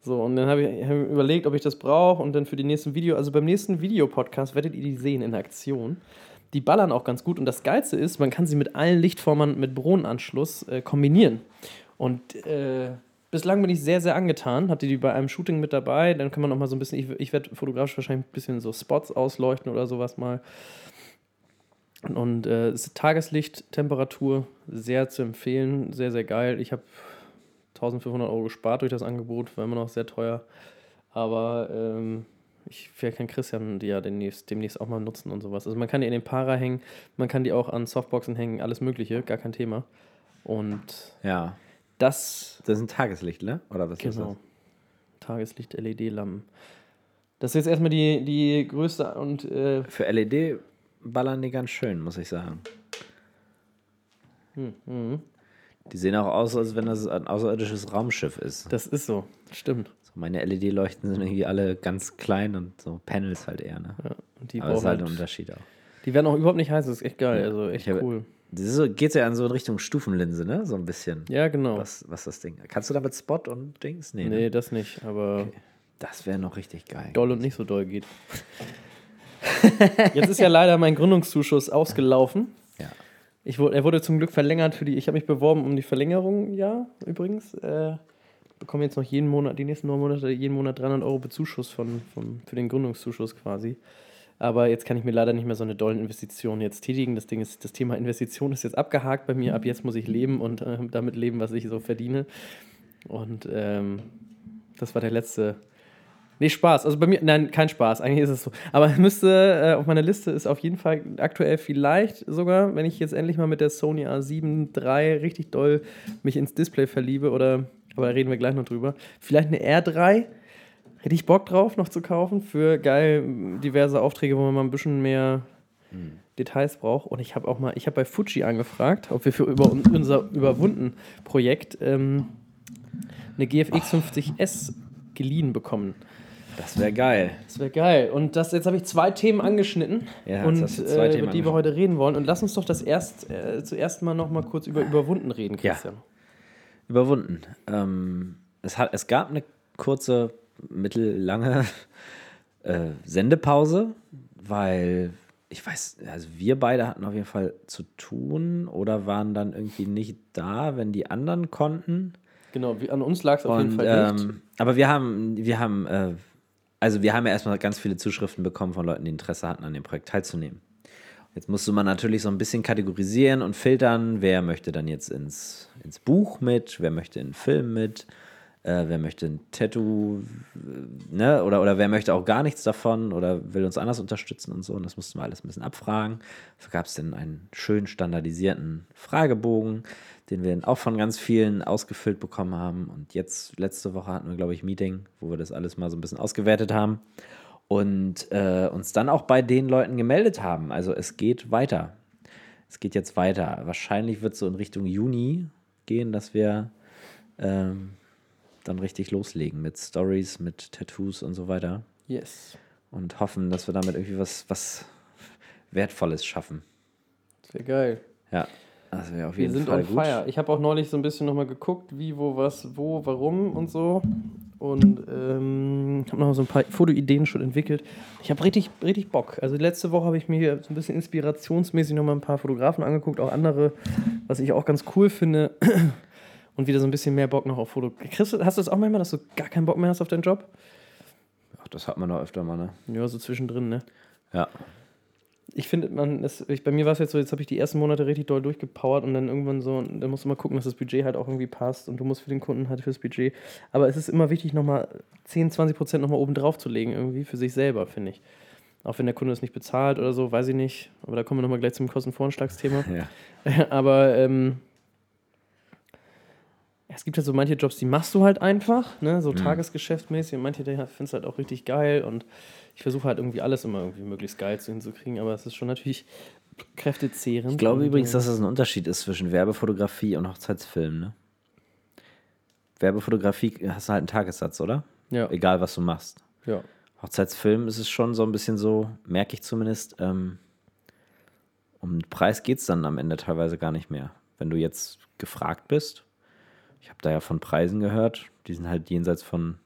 So, und dann habe ich, hab überlegt, ob ich das brauche und dann für die nächsten Video, also beim nächsten Videopodcast werdet ihr die sehen in Aktion. Die ballern auch ganz gut und das Geilste ist, man kann sie mit allen Lichtformern mit Bohrenanschluss äh, kombinieren. Und äh, bislang bin ich sehr, sehr angetan. Hatte die bei einem Shooting mit dabei. Dann kann man noch mal so ein bisschen, ich, ich werde fotografisch wahrscheinlich ein bisschen so Spots ausleuchten oder sowas mal. Und äh, Tageslichttemperatur, sehr zu empfehlen, sehr, sehr geil. Ich habe 1500 Euro gespart durch das Angebot, war immer noch sehr teuer. Aber ähm, ich vielleicht kann Christian die ja demnächst, demnächst auch mal nutzen und sowas. Also man kann die in den Para hängen, man kann die auch an Softboxen hängen, alles Mögliche, gar kein Thema. Und Ja. Das, Das ist ein Tageslicht, ne? Oder was ist genau, Tageslicht-LED-Lampen. Das ist jetzt erstmal die, die größte und äh, das? Für LED ballern die ganz schön, muss ich sagen. Hm, Die sehen auch aus, als wenn das ein außerirdisches Raumschiff ist. das ist so, stimmt. So, meine LED-Leuchten sind irgendwie alle ganz klein und so Panels halt eher, ne? Ja, und die, Aber das ist halt ein Unterschied auch. Die werden auch überhaupt nicht heiß, das ist echt geil, also echt habe- cool. Das so, geht ja in so in Richtung Stufenlinse, ne? So ein bisschen. Ja, genau. Was, was das Ding. Kannst du damit Spot und Dings? Nee. Nee, Ne? das nicht, aber Das wäre noch richtig geil. doll und nicht so doll geht. Jetzt ist ja leider mein Gründungszuschuss ausgelaufen. Ja. Ich wurde, er wurde zum Glück verlängert für die. Ich habe mich beworben um die Verlängerung, ja, übrigens. Äh, bekomme jetzt noch jeden Monat, die nächsten neun Monate, jeden Monat 300 Euro Bezuschuss von, von, für den Gründungszuschuss quasi. Aber jetzt kann ich mir leider nicht mehr so eine dollen Investition jetzt tätigen. Das Ding ist, das Thema <laughs> Investition ist jetzt abgehakt bei mir. Ab jetzt muss ich leben und äh, damit leben, was ich so verdiene. Und ähm, das war der letzte. Nee, Spaß. Also bei mir, nein, kein Spaß. Eigentlich ist es so. Aber <laughs> müsste, äh, auf meiner Liste ist auf jeden Fall aktuell vielleicht sogar, wenn ich jetzt endlich mal mit der Sony A7 III richtig doll mich ins Display verliebe oder, aber da reden wir gleich noch drüber. Vielleicht eine R3. Hätte ich Bock drauf, noch zu kaufen für geil diverse Aufträge, wo man mal ein bisschen mehr Details braucht. Und ich habe auch mal, ich habe bei Fuji angefragt, ob wir für über unser Überwunden-Projekt ähm, eine GFX 50S geliehen bekommen. Das wäre geil. Das wäre geil. Und das, jetzt habe ich zwei Themen angeschnitten, Ja, und, äh, Themen über die wir heute reden wollen. Und lass uns doch das erst, äh, zuerst mal noch mal kurz über Überwunden reden, Ja. Christian. Überwunden. Ähm, es, hat, es gab eine kurze, mittellange äh, Sendepause, weil ich weiß, also wir beide hatten auf jeden Fall zu tun oder waren dann irgendwie nicht da, wenn die anderen konnten. Genau, an uns lag es auf jeden Fall nicht. ähm, aber wir haben, wir haben, äh, also wir haben ja erstmal ganz viele Zuschriften bekommen von Leuten, die Interesse hatten, an dem Projekt teilzunehmen. Jetzt musste man natürlich so ein bisschen kategorisieren und filtern, wer möchte dann jetzt ins, ins Buch mit, wer möchte in den Film mit, äh, wer möchte ein Tattoo, ne, oder, oder wer möchte auch gar nichts davon oder will uns anders unterstützen und so. Und das mussten wir alles ein bisschen abfragen. Dafür gab es dann einen schön standardisierten Fragebogen, den wir dann auch von ganz vielen ausgefüllt bekommen haben. Und jetzt, letzte Woche hatten wir, glaube ich, ein Meeting, wo wir das alles mal so ein bisschen ausgewertet haben und äh, uns dann auch bei den Leuten gemeldet haben. Also es geht weiter. Es geht jetzt weiter. Wahrscheinlich wird es so in Richtung Juni gehen, dass wir ähm, dann richtig loslegen mit Stories, mit Tattoos und so weiter. yes. Und hoffen, dass wir damit irgendwie was, was Wertvolles schaffen. Sehr geil. Ja, das wäre auf Wir jeden sind Fall on gut. fire. Ich habe auch neulich so ein bisschen nochmal geguckt, wie, wo, was, wo, warum und so. Und ähm, habe noch so ein paar Fotoideen schon entwickelt. Ich habe richtig, richtig Bock. Also letzte Woche habe ich mir so ein bisschen inspirationsmäßig nochmal ein paar Fotografen angeguckt, auch andere, was ich auch ganz cool finde. Und wieder so ein bisschen mehr Bock noch auf Foto. Chris, hast du das auch manchmal, dass du gar keinen Bock mehr hast auf deinen Job? Ach, das hat man doch öfter mal, ne? Ja, so zwischendrin, ne? Ja. ich finde, man, es, ich, bei mir war es jetzt so, jetzt habe ich die ersten Monate richtig doll durchgepowert und dann irgendwann so, dann musst du mal gucken, dass das Budget halt auch irgendwie passt und du musst für den Kunden halt fürs Budget. Aber es ist immer wichtig, nochmal 10, 20 Prozent nochmal oben drauf zu legen, irgendwie für sich selber, finde ich. Auch wenn der Kunde es nicht bezahlt oder so, weiß ich nicht. Aber da kommen wir nochmal gleich zum Kostenvoranschlagsthema. <laughs> ja. <laughs> Aber ähm, es gibt halt so manche Jobs, die machst du halt einfach, ne? so tagesgeschäftmäßig und manche, die findest du halt auch richtig geil und ich versuche halt irgendwie alles immer irgendwie möglichst geil zu hinzukriegen, aber es ist schon natürlich kräftezehrend. Ich glaube übrigens, äh, dass es ein Unterschied ist zwischen Werbefotografie und Hochzeitsfilm, ne? Werbefotografie hast du halt einen Tagessatz, oder? Ja, Egal, was du machst. ja. Hochzeitsfilm ist es schon so ein bisschen so, merke ich zumindest, ähm, um den Preis geht es dann am Ende teilweise gar nicht mehr. Wenn du jetzt gefragt bist, ich habe da ja von Preisen gehört, die sind halt jenseits von,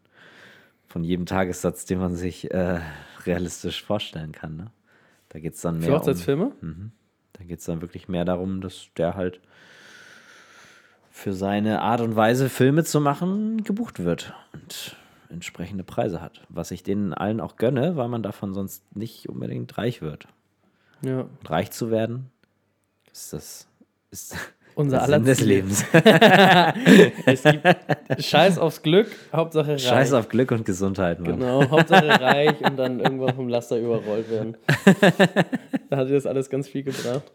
von jedem Tagessatz, den man sich äh, realistisch vorstellen kann. Ne? Da geht es dann mehr Für um, Hochzeitsfilme? da geht es dann wirklich mehr darum, dass der halt für seine Art und Weise, Filme zu machen, gebucht wird und entsprechende Preise hat. Was ich denen allen auch gönne, weil man davon sonst nicht unbedingt reich wird. Ja. Und reich zu werden, ist das ist Unser aller Sinn des. Lebens. <laughs> Es gibt Scheiß aufs Glück, Hauptsache reich. Scheiß auf Glück und Gesundheit, Mann. Genau, Hauptsache reich und dann irgendwann vom Laster überrollt werden. <laughs> da hat dir das alles ganz viel gebracht.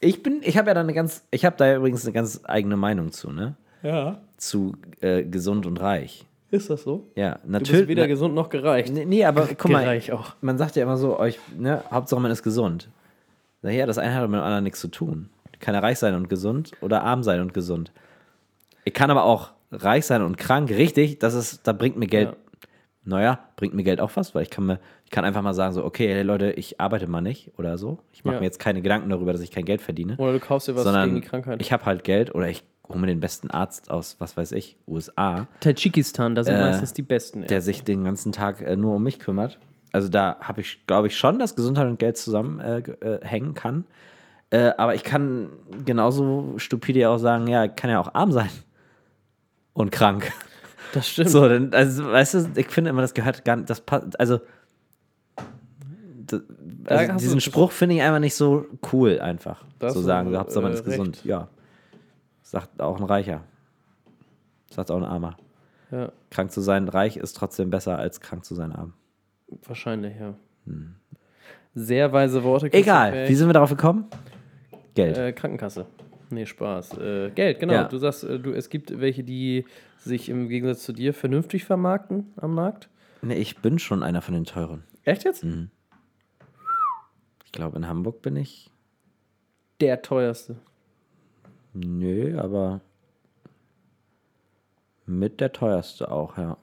Ich bin, ich habe ja da eine ganz, ich habe da übrigens eine ganz eigene Meinung zu, ne? Ja. Zu äh, gesund und reich. Ist das so? Ja, Du natürlich. bist weder gesund noch gereicht. Nee, nee, aber guck mal, man sagt ja immer so, euch, ne, Hauptsache man ist gesund. Sag ja, das eine hat mit dem anderen nichts zu tun. Kann ja reich sein und gesund oder arm sein und gesund. Ich kann aber auch reich sein und krank, richtig, das ist, da bringt mir Geld. Ja. Naja, bringt mir Geld auch was, weil ich kann mir, ich kann einfach mal sagen, so, okay, hey Leute, ich arbeite mal nicht oder so. Ich mache Ja. mir jetzt keine Gedanken darüber, dass ich kein Geld verdiene. Oder du kaufst dir was sondern gegen die Krankheit. ich habe halt Geld oder ich hole mir den besten Arzt aus, was weiß ich, USA, Tadschikistan, da sind Äh, meistens die Besten. ey. der sich den ganzen Tag äh, nur um mich kümmert. Also da habe ich, glaube ich, schon, dass Gesundheit und Geld zusammen äh, äh, hängen kann. Äh, aber ich kann genauso stupide auch sagen, ja, kann ja auch arm sein. Und krank. das stimmt. So, dann, also, weißt du, ich finde immer, das gehört gar nicht, das passt, also, das, Da also diesen du- Spruch finde ich einfach nicht so cool, einfach. Da hast so du, sagen, so, Hauptsache man äh, ist gesund. recht. Ja. Sagt auch ein Reicher. Sagt auch ein Armer. Ja, Krank zu sein, reich ist trotzdem besser als krank zu sein, arm. wahrscheinlich, ja. Sehr weise Worte. Egal, wie sind wir darauf gekommen? Geld. Äh, Krankenkasse. Nee, Spaß. Äh, Geld, genau. Ja. Du sagst, äh, du, es gibt welche, die sich im Gegensatz zu dir vernünftig vermarkten am Markt. nee, ich bin schon einer von den teuren. Echt jetzt? Mhm. Ich glaube, in Hamburg bin ich. Der teuerste. Nö, aber mit der teuerste auch, ja.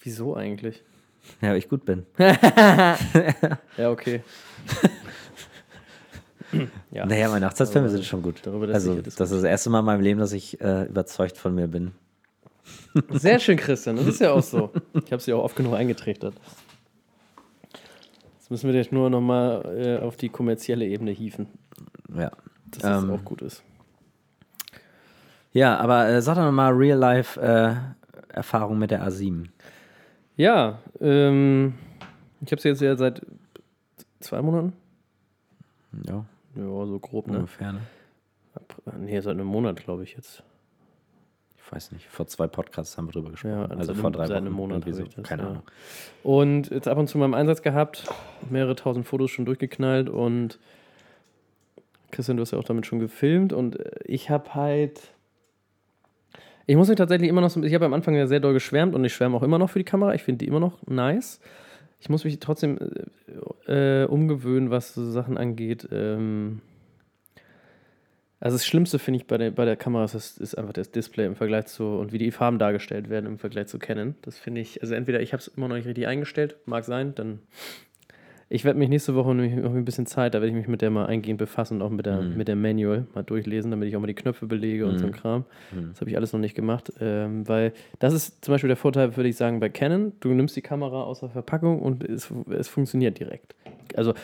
Wieso eigentlich? Ja, weil ich gut bin. <laughs> Ja, okay. <laughs> ja. Naja, meine Hochzeitsfilme sind schon gut. also, das ist das erste Mal in meinem Leben, dass ich äh, überzeugt von mir bin. Sehr schön, Christian. Das ist ja auch so. Ich habe sie auch oft genug eingetrichtert. Jetzt müssen wir jetzt nur nochmal äh, auf die kommerzielle Ebene hieven, Ja. dass das Ähm, auch gut ist. Ja, aber äh, sag doch mal Real-Life-Erfahrung mit der A7. Ja, ähm, ich habe sie jetzt ja seit zwei Monaten. Ja, Ja, so grob, ne? ungefähr. Ne? Nee, seit einem Monat, glaube ich jetzt. Ich weiß nicht. Vor zwei Podcasts haben wir drüber gesprochen. Ja, also vor drei seit einem Monat ich das, Keine ja. Ahnung. Und jetzt ab und zu mal im Einsatz gehabt, mehrere tausend Fotos schon durchgeknallt und Christian, du hast ja auch damit schon gefilmt und äh, ich habe halt. Ich muss mich tatsächlich immer noch so. Ich habe am Anfang ja sehr doll geschwärmt und ich schwärme auch immer noch für die Kamera. Ich finde die immer noch nice. Ich muss mich trotzdem äh, äh, umgewöhnen, was so Sachen angeht. Ähm also das Schlimmste finde ich bei der, bei der Kamera ist, ist einfach das Display im Vergleich zu und wie die Farben dargestellt werden im Vergleich zu Canon. Das finde ich, also entweder ich habe es immer noch nicht richtig eingestellt, mag sein, dann ich werde mich nächste Woche nämlich noch ein bisschen Zeit, da werde ich mich mit der mal eingehend befassen und auch mit der, Mhm. mit der Manual mal durchlesen, damit ich auch mal die Knöpfe belege und so ein Mhm. Kram. Mhm. Das habe ich alles noch nicht gemacht, ähm, weil das ist zum Beispiel der Vorteil, würde ich sagen, bei Canon. Du nimmst die Kamera aus der Verpackung und es, es funktioniert direkt. Also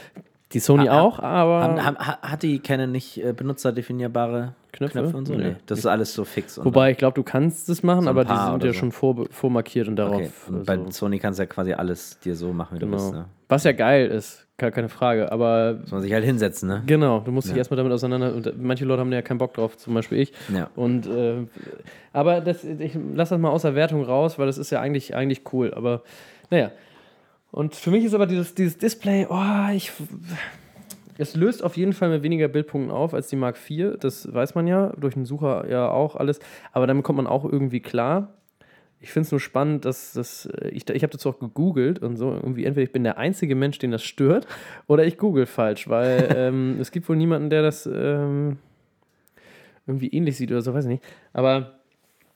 die Sony Ha- auch, aber Haben, haben, ha- hat die Canon nicht äh, benutzerdefinierbare Knöpfe? Knöpfe, und so? Nee. Das ist alles so fix. Wobei ich glaube, du kannst es machen, So aber die sind ja so. schon vor, vormarkiert und darauf. okay. Und bei also, Sony kannst du ja quasi alles dir so machen, wie du genau. willst. Ne? Was ja geil ist, gar keine Frage. Aber Muss man sich halt hinsetzen, ne? genau, du musst dich Ja. erstmal damit auseinander. Und manche Leute haben ja keinen Bock drauf, zum Beispiel ich. Ja. Und äh, aber das, ich lasse das mal außer Wertung raus, weil das ist ja eigentlich, eigentlich cool. Aber naja. Und für mich ist aber dieses, dieses Display, oh, ich. Es löst auf jeden Fall mit weniger Bildpunkten auf als die Mark IV. Das weiß man ja, durch den Sucher ja auch alles. Aber damit kommt man auch irgendwie klar. Ich finde es nur spannend, dass das. Ich, ich habe dazu auch gegoogelt und so. Irgendwie, entweder ich bin der einzige Mensch, den das stört, <laughs> oder ich google falsch, weil <laughs> ähm, es gibt wohl niemanden, der das ähm, irgendwie ähnlich sieht oder so, weiß ich nicht. Aber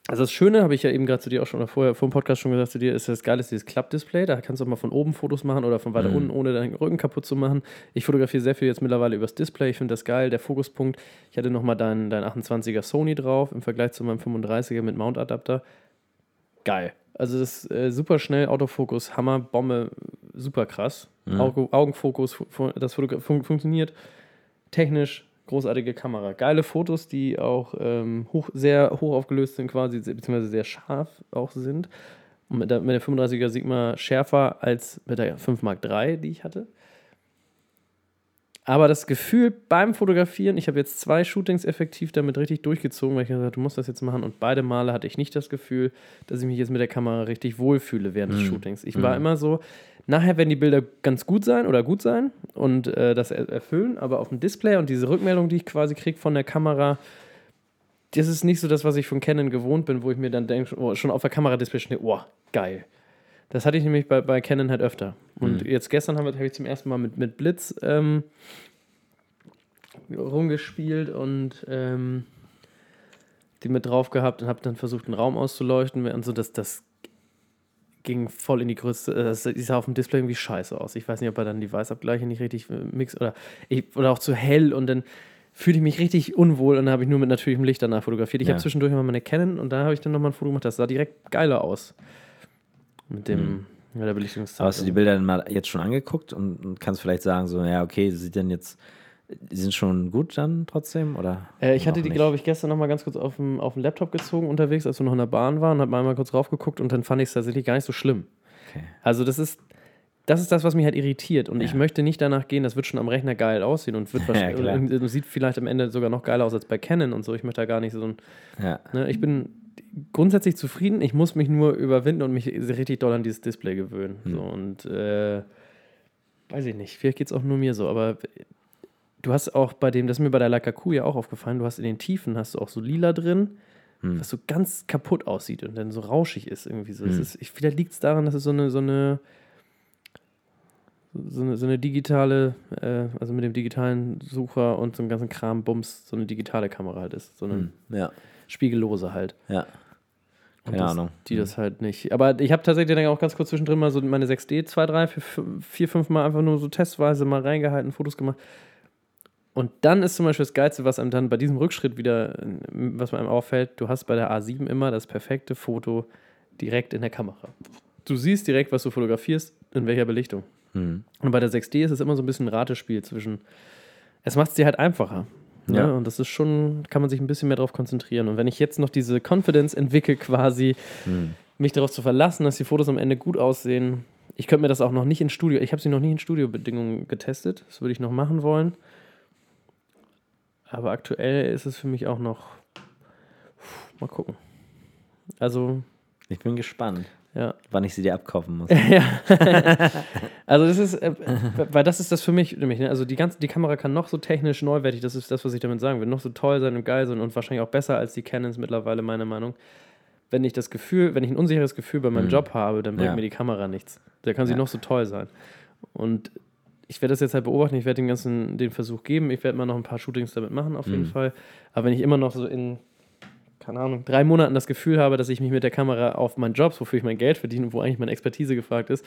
also das Schöne, habe ich ja eben gerade zu dir auch schon oder vorher vor dem Podcast schon gesagt zu dir, ist das geile ist dieses Klappdisplay. Da kannst du auch mal von oben Fotos machen oder von weiter Mhm. unten, ohne deinen Rücken kaputt zu machen. Ich fotografiere sehr viel jetzt mittlerweile übers Display. Ich finde das geil. Der Fokuspunkt, ich hatte nochmal deinen dein 28er Sony drauf im Vergleich zu meinem 35er mit Mount-Adapter. Geil. Also das ist äh, super schnell, Autofokus, Hammer, Bombe, super krass. Mhm. Auge, Augenfokus, das Fotogra fun funktioniert. Technisch, großartige Kamera. Geile Fotos, die auch ähm, hoch, sehr hoch aufgelöst sind quasi, se- beziehungsweise sehr scharf auch sind. Und mit der, mit der 35er Sigma schärfer als mit der 5 Mark III, die ich hatte. Aber das Gefühl beim Fotografieren, ich habe jetzt zwei Shootings effektiv damit richtig durchgezogen, weil ich gesagt habe, du musst das jetzt machen. Und beide Male hatte ich nicht das Gefühl, dass ich mich jetzt mit der Kamera richtig wohlfühle während des Mhm. Shootings. Ich war immer so, nachher werden die Bilder ganz gut sein oder gut sein und äh, das er erfüllen, aber auf dem Display und diese Rückmeldung, die ich quasi kriege von der Kamera, das ist nicht so das, was ich von Canon gewohnt bin, wo ich mir dann denke, oh, schon auf der Kameradisplay stehe, oh, geil. Das hatte ich nämlich bei, bei Canon halt öfter. Und Mhm. jetzt gestern habe hab ich zum ersten Mal mit, mit Blitz ähm, rumgespielt und ähm, die mit drauf gehabt und habe dann versucht, einen Raum auszuleuchten. Und so, das, das ging voll in die Größe. Das die sah auf dem Display irgendwie scheiße aus. Ich weiß nicht, ob er dann die Weißabgleiche nicht richtig äh, mixt oder, ich, oder auch zu hell und dann fühlte ich mich richtig unwohl und dann habe ich nur mit natürlichem Licht danach fotografiert. Ich Ja. habe zwischendurch mal meine Canon und da habe ich dann nochmal ein Foto gemacht. Das sah direkt geiler aus. Mit dem, Mhm. ja, der Belichtungszeit. Aber hast du die Bilder dann mal jetzt schon angeguckt und, und kannst vielleicht sagen, so, ja, okay, sie sieht denn jetzt, die sind schon gut dann trotzdem? Oder Äh, ich hatte die, glaube ich, gestern noch mal ganz kurz auf dem, auf dem Laptop gezogen unterwegs, als wir noch in der Bahn waren, habe mal einmal kurz raufgeguckt und dann fand ich es tatsächlich gar nicht so schlimm. Okay. Also das ist, das ist das, was mich halt irritiert und ich Ja. möchte nicht danach gehen, das wird schon am Rechner geil aussehen und wird <laughs> Ja, wahrscheinlich, und sieht vielleicht am Ende sogar noch geiler aus als bei Canon und so. Ich möchte da gar nicht so ein, Ja. ne, ich bin grundsätzlich zufrieden, ich muss mich nur überwinden und mich richtig doll an dieses Display gewöhnen. Hm. So, und äh, weiß ich nicht, vielleicht geht es auch nur mir so, aber du hast auch bei dem, das ist mir bei der Q ja auch aufgefallen, du hast in den Tiefen hast du auch so lila drin, Hm. was so ganz kaputt aussieht und dann so rauschig ist irgendwie so. Es Hm. ist, ich, vielleicht liegt es daran, dass es so eine, so eine so eine, so eine digitale, äh, also mit dem digitalen Sucher und so einem ganzen Kram, Bums, so eine digitale Kamera halt ist. So eine Hm. Ja. Spiegellose halt. Ja. Keine das, Ahnung. Die das halt nicht. Aber ich habe tatsächlich dann auch ganz kurz zwischendrin mal so meine 6D zwei, drei, vier, fünf- vier, fünf Mal einfach nur so testweise mal reingehalten, Fotos gemacht. Und dann ist zum Beispiel das Geilste, was einem dann bei diesem Rückschritt wieder, äh, was mir einem auffällt, du hast bei der A7 immer das perfekte Foto direkt in der Kamera. Du siehst direkt, was du fotografierst, in welcher Belichtung. Und bei der 6D ist es immer so ein bisschen ein Ratespiel zwischen. Es macht es dir halt einfacher. Ne? Ja. Und das ist schon, kann man sich ein bisschen mehr darauf konzentrieren. Und wenn ich jetzt noch diese Confidence entwickle, quasi mich darauf zu verlassen, dass die Fotos am Ende gut aussehen. Ich könnte mir das auch noch nicht in Studio, ich habe sie noch nicht in Studiobedingungen getestet. Das würde ich noch machen wollen. Aber aktuell ist es für mich auch noch. Mal gucken. Also, Ich bin gespannt, ja. wann ich sie dir abkaufen muss. <laughs> <laughs> Also das ist, äh, weil das ist das für mich nämlich, ne? also die ganze, die Kamera kann noch so technisch neuwertig, das ist das, was ich damit sagen will, noch so toll sein und geil sein und wahrscheinlich auch besser als die Canons mittlerweile, meiner Meinung. Wenn ich das Gefühl, wenn ich ein unsicheres Gefühl bei meinem Job habe, dann bringt Ja. mir die Kamera nichts. Da kann sie Ja. noch so toll sein. Und ich werde das jetzt halt beobachten, ich werde dem Ganzen den Versuch geben, ich werde mal noch ein paar Shootings damit machen, auf jeden Fall. Aber wenn ich immer noch so in, keine Ahnung, drei Monaten das Gefühl habe, dass ich mich mit der Kamera auf meinen Jobs, wofür ich mein Geld verdiene, wo eigentlich meine Expertise gefragt ist,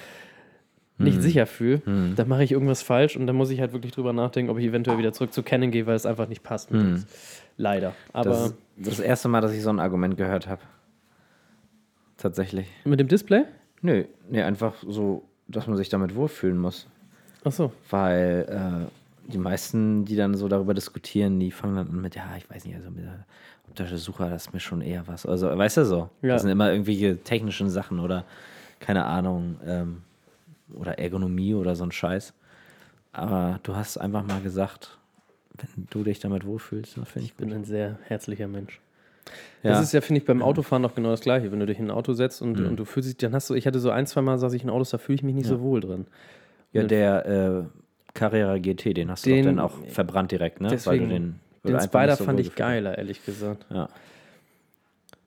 nicht sicher fühle, dann mache ich irgendwas falsch und dann muss ich halt wirklich drüber nachdenken, ob ich eventuell wieder zurück zu Canon gehe, weil es einfach nicht passt. mit uns. Leider. Aber Das ist das erste Mal, dass ich so ein Argument gehört habe. Tatsächlich. mit dem Display? Nö, nee, einfach so, dass man sich damit wohlfühlen muss. Achso. Weil äh, die meisten, die dann so darüber diskutieren, die fangen dann an mit, ja, ich weiß nicht, also mit der optische Suche, das ist mir schon eher was. Also, weißt du so? Ja. Das sind immer irgendwelche technischen Sachen oder, keine Ahnung, ähm, oder Ergonomie oder so ein Scheiß. Aber du hast einfach mal gesagt, wenn du dich damit wohlfühlst, dann finde ich Ich bin ein sehr herzlicher Mensch. Ja. Das ist ja, finde ich, beim Autofahren doch genau das Gleiche. Wenn du dich in ein Auto setzt und, und du fühlst dich, dann hast du, ich hatte so ein, zwei Mal, saß ich in Autos, da fühle ich mich nicht so wohl drin. Ja, der äh, Carrera GT, den hast du Den- doch dann auch verbrannt direkt, ne? Deswegen, weil du den, den Spider so fand ich geiler, ehrlich gesagt. Ja,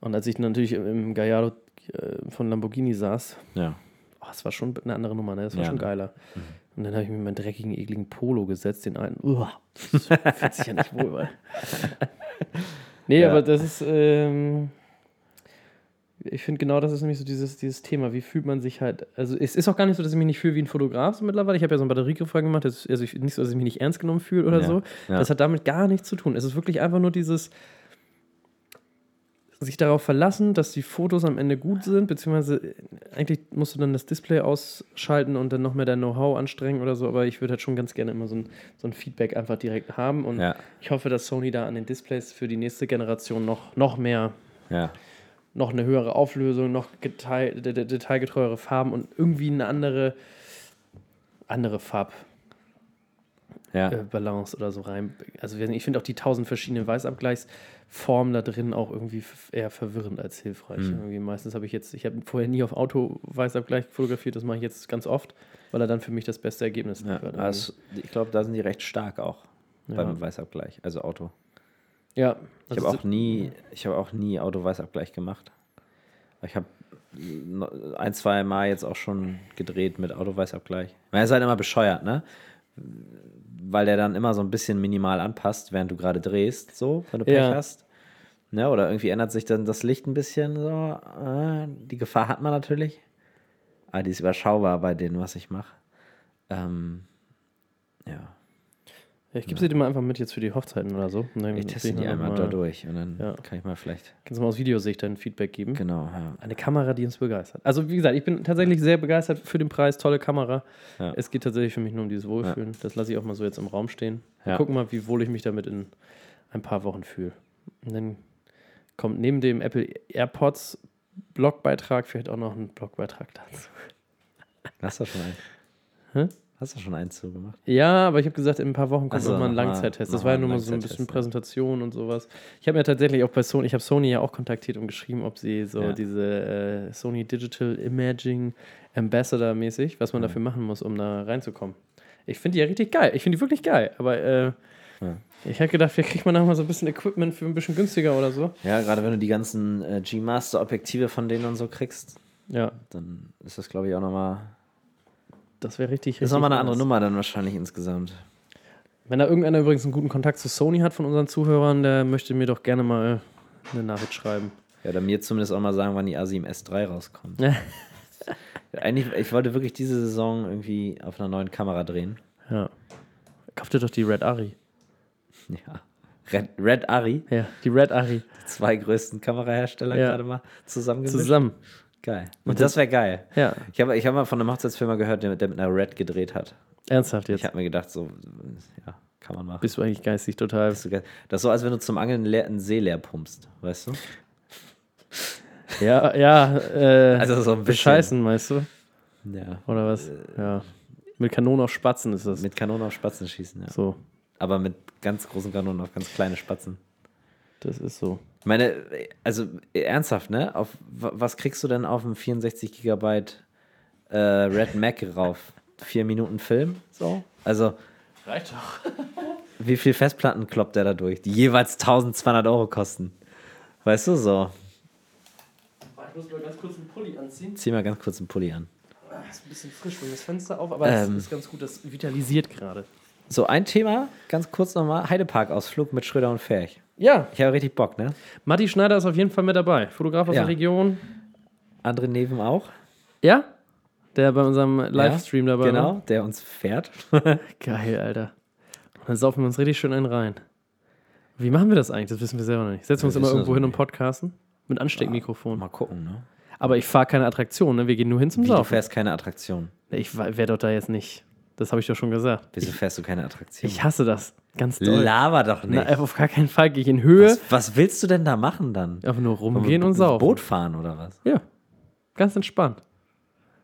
Und als ich natürlich im, Gallardo äh, von Lamborghini saß, ja. oh, das war schon eine andere Nummer, ne? Das war Ja, schon ne? geiler. Und dann habe ich mir meinen dreckigen, ekligen Polo gesetzt, den einen. Uah, das fühlt sich ja nicht wohl, weil. <laughs> nee, Ja. aber das ist. Ähm, ich finde genau das ist nämlich so dieses, dieses Thema. Wie fühlt man sich halt. Also, es ist auch gar nicht so, dass ich mich nicht fühle wie ein Fotograf so mittlerweile. Ich habe ja so einen Batteriegriff gemacht. Das, also, ich, nicht so, dass ich mich nicht ernst genommen fühle oder Ja, so. ja. Das hat damit gar nichts zu tun. Es ist wirklich einfach nur dieses sich darauf verlassen, dass die Fotos am Ende gut sind, beziehungsweise äh, eigentlich musst du dann das Display ausschalten und dann noch mehr dein Know-how anstrengen oder so, aber ich würde halt schon ganz gerne immer so ein, so ein Feedback einfach direkt haben und Ja. ich hoffe, dass Sony da an den Displays für die nächste Generation noch, noch mehr, Ja. Noch eine höhere Auflösung, noch de- detailgetreuere Farben und irgendwie eine andere, andere Farb, Ja. äh, Balance oder so rein. Also ich finde auch die tausend verschiedenen Weißabgleichsformen da drin auch irgendwie eher verwirrend als hilfreich. Irgendwie meistens habe ich jetzt, ich habe vorher nie auf Auto-Weißabgleich fotografiert, das mache ich jetzt ganz oft, weil er dann für mich das beste Ergebnis ja. liefert. Also, ich glaube, da sind die recht stark auch Ja. beim Weißabgleich, also Auto. Ja, Ich habe auch nie, ich habe auch nie Auto-Weißabgleich gemacht. Ich habe ein, zwei Mal jetzt auch schon gedreht mit Auto-Weißabgleich. Man ist halt immer bescheuert, ne? Weil der dann immer so ein bisschen minimal anpasst, während du gerade drehst, so, wenn du Pech Ja. hast. Ne? Oder irgendwie ändert sich dann das Licht ein bisschen so. Äh, die Gefahr hat man natürlich. Aber die ist überschaubar bei dem, was ich mache. Ähm, ja. Ich gebe sie dir mal einfach mit jetzt für die Hochzeiten oder so. Ich teste die einmal da durch und dann Ja. kann ich mal vielleicht. Kannst du mal aus Videosicht dein Feedback geben? Genau, ja. Eine Kamera, die uns begeistert. Also, wie gesagt, ich bin tatsächlich sehr begeistert für den Preis. Tolle Kamera. Ja. Es geht tatsächlich für mich nur um dieses Wohlfühlen. Das lasse ich auch mal so jetzt im Raum stehen. Ja. gucken mal, wie wohl ich mich damit in ein paar Wochen fühle. Und dann kommt neben dem Apple AirPods Blogbeitrag vielleicht auch noch ein Blogbeitrag dazu. Hast du schon? Hä? Hast du schon eins zugemacht? Ja, aber ich habe gesagt, in ein paar Wochen kommt Ach so, noch mal ein Langzeittest. Das war ja nur mal so ein bisschen ja. Präsentation und sowas. Ich habe ja tatsächlich auch bei Sony, ich habe Sony ja auch kontaktiert und geschrieben, ob sie so Ja. diese äh, Sony Digital Imaging Ambassador mäßig, was man dafür machen muss, um da reinzukommen. Ich finde die ja richtig geil. Ich finde die wirklich geil. Aber äh, Ja. ich hätte gedacht, vielleicht kriegt man da mal so ein bisschen Equipment für ein bisschen günstiger oder so. Ja, gerade wenn du die ganzen äh, G-Master-Objektive von denen und so kriegst, Ja, dann ist das, glaube ich, auch nochmal. Das wäre richtig, richtig. Ist nochmal eine andere. Nummer dann wahrscheinlich insgesamt. Wenn da irgendeiner übrigens einen guten Kontakt zu Sony hat von unseren Zuhörern, der möchte mir doch gerne mal eine Nachricht schreiben. Ja, oder mir zumindest auch mal sagen, wann die A7 S3 rauskommt. <laughs> Eigentlich, ich wollte wirklich diese Saison irgendwie auf einer neuen Kamera drehen. Ja. Kauft ihr doch die Red Ari. <laughs> Ja. Red, Red Ari, Ja, die Red Ari. die zwei größten Kamerahersteller Ja. gerade mal zusammengemischt. Zusammen. Geil. Und das wäre geil. Ja. Ich habe ich hab mal von einem Hochzeitsfilmer gehört, der, der mit einer Red gedreht hat. Ernsthaft Ich jetzt. habe mir gedacht, so, ja, kann man machen. Bist du eigentlich geistig total. Das ist so geil. Das ist so, als wenn du zum Angeln leer, einen See leer pumpst, weißt du? Ja, ja, äh, Also so ein bisschen. bescheißen, meinst du? Ja. Oder was? Ja. Mit Kanonen auf Spatzen ist das. Mit Kanonen auf Spatzen schießen, ja. so, Aber mit ganz großen Kanonen auf ganz kleine Spatzen. Das ist so. Ich meine, also ernsthaft, ne? Auf, wa- was kriegst du denn auf einem 64 Gigabyte äh, Red Mac rauf? Vier Minuten Film? So? Also, Reicht doch. <laughs> wie viel Festplatten kloppt der da durch? Die jeweils 1200 Euro kosten. Weißt du, so. Ich muss mal ganz kurz einen Pulli anziehen. Zieh mal ganz kurz einen Pulli an. Ist ein bisschen frisch, wenn das Fenster auf, aber es Ähm. ist ganz gut, das vitalisiert gerade. So, ein Thema, ganz kurz nochmal: Heidepark-Ausflug mit Schröder und Ferch. Ja, Ich habe richtig Bock, ne? Matti Schneider ist auf jeden Fall mit dabei. Fotograf aus Ja. der Region. André Neven auch. Ja? Der bei unserem Livestream ja, dabei Genau, war. der uns fährt. <laughs> Geil, Alter. Und dann saufen wir uns richtig schön einen rein. Wie machen wir das eigentlich? Das wissen wir selber noch nicht. Setzen wir uns immer irgendwo hin und podcasten? Mit Ansteckmikrofon. Mal gucken, ne? Aber ich fahre keine Attraktion, ne? Wir gehen nur hin zum Wie, du Saufen. fährst keine Attraktion. Ich wäre doch da jetzt nicht. Das habe ich doch schon gesagt. Wieso fährst du keine Attraktion? Ich hasse das. Ganz doll. Laber doch nicht. Na, auf gar keinen Fall gehe ich in Höhe. was, was willst du denn da machen dann? Einfach nur rumgehen und ins saufen. Boot fahren oder was? Ja. Ganz entspannt.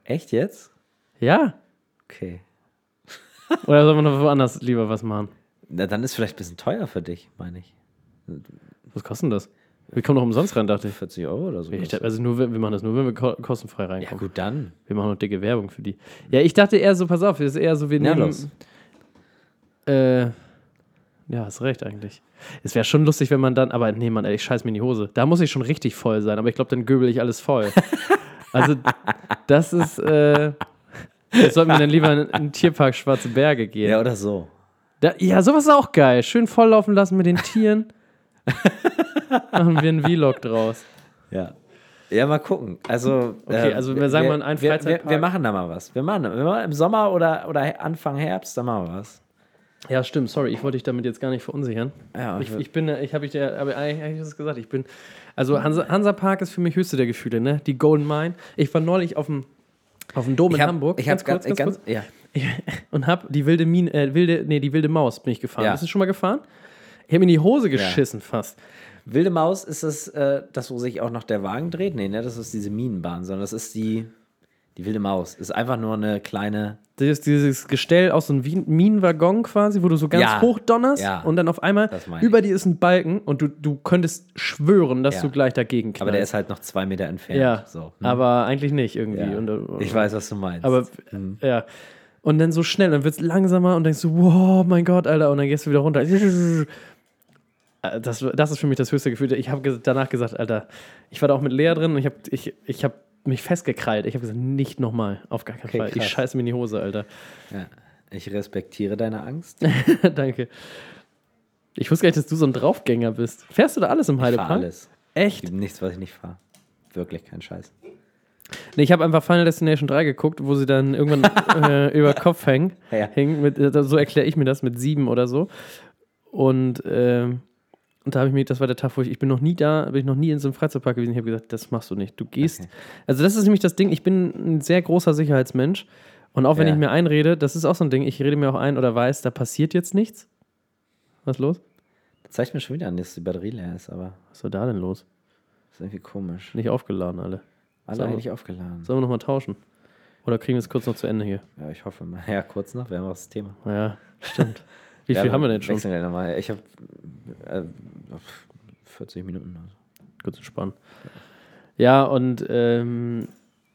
Echt jetzt? Ja. Okay. <laughs> Oder sollen wir noch woanders lieber was machen? Na, dann ist vielleicht ein bisschen teuer für dich, meine ich. Was kostet denn das? Wir kommen doch umsonst rein, dachte ich. 40 Euro oder so. Ich dachte, Also nur, wir machen das nur, wenn wir ko kostenfrei ja, reinkommen. gut, dann. Wir machen noch dicke Werbung für die. Ja, ich dachte eher so, pass auf, das ist eher so, wir Ja, nehmen. los. Äh, ja, hast recht eigentlich. Es wäre schon lustig, wenn man dann, aber nee, Mann, ey, ich scheiß mir in die Hose. Da muss ich schon richtig voll sein, aber ich glaube, dann göbel ich alles voll. <laughs> also, das ist, äh, jetzt sollten wir dann lieber in, in den Tierpark Schwarze Berge gehen. Ja, oder so. Da, ja, sowas ist auch geil. Schön volllaufen lassen mit den Tieren. <laughs> Machen wir einen Vlog draus. Ja. Ja, mal gucken. Also, Okay, also wir sagen mal einen wir, wir, wir machen da mal was. Wir machen, wir machen im Sommer oder, oder Anfang Herbst, da machen wir was. Ja, stimmt, sorry, ich wollte dich damit jetzt gar nicht verunsichern. Ja, Ich, ich bin, ich habe ich dir, aber eigentlich habe ich das gesagt, ich bin, also Hansa, Hansa Park ist für mich höchste der Gefühle, ne? Die Golden Mine. Ich war neulich auf dem, auf dem Dom in hab- Hamburg. Ich habe ganz, ganz, ganz, ja. und hab die wilde Mine, äh, wilde, nee, die wilde Maus bin ich gefahren. Ja. Bist du schon mal gefahren? Ich habe mir in die Hose geschissen fast. Wilde Maus ist das, äh, das, wo sich auch noch der Wagen dreht? Nee, ne, das ist diese Minenbahn, sondern das ist die, die wilde Maus. Ist einfach nur eine kleine. Dieses, dieses Gestell aus so einem Minenwaggon quasi, wo du so ganz Ja. hoch donnerst Ja. und dann auf einmal Das über dir ist ein Balken und du, du könntest schwören, dass Ja. du gleich dagegen knallst. Aber der ist halt noch zwei Meter entfernt. ja, so, ne? aber eigentlich nicht irgendwie. Und, und, ich weiß, was du meinst. Aber ja. Und dann so schnell, dann wird es langsamer und denkst du, wow, mein Gott, Alter, und dann gehst du wieder runter. Äh, Das, das ist für mich das höchste Gefühl. Ich habe danach gesagt, Alter, ich war da auch mit Lea drin und ich habe ich, ich hab mich festgekrallt. Ich habe gesagt, nicht nochmal, auf gar keinen Okay, Fall. Ich krass. scheiße mir in die Hose, Alter. ja. Ich respektiere deine Angst. <laughs> Danke. Ich wusste gar nicht, dass du so ein Draufgänger bist. Fährst du da alles im Ich Heidepark? alles. Echt? Gibt nichts, was ich nicht fahre. Wirklich kein Scheiß. Nee, ich habe einfach Final Destination 3 geguckt, wo sie dann irgendwann <laughs> äh, über Kopf hängen. Ja. hängen mit, äh, so erkläre ich mir das mit sieben oder so. Und, ähm, und da habe ich mir, das war der Tag, wo ich, ich bin noch nie da, bin ich noch nie in so einem Freizeitpark gewesen. Ich habe gesagt, das machst du nicht. Du gehst. Okay. Also, das ist nämlich das Ding, ich bin ein sehr großer Sicherheitsmensch. Und auch wenn Ja. ich mir einrede, das ist auch so ein Ding, ich rede mir auch ein oder weiß, da passiert jetzt nichts. Was ist los? Das zeigt mir schon wieder an, dass die Batterie leer ist, aber Was war da denn los? ist irgendwie komisch. Nicht aufgeladen, alle. Alle mal. eigentlich aufgeladen. Sollen wir nochmal tauschen? Oder kriegen wir es kurz noch zu Ende hier? Ja, ich hoffe mal. Ja, kurz noch, wir haben auch das Thema. Naja, stimmt. <laughs> Wie ja, viel haben wir denn schon? Wechseln gleich nochmal. Ich habe äh, 40 Minuten. Also. Kurz entspannen. Ja, und ähm,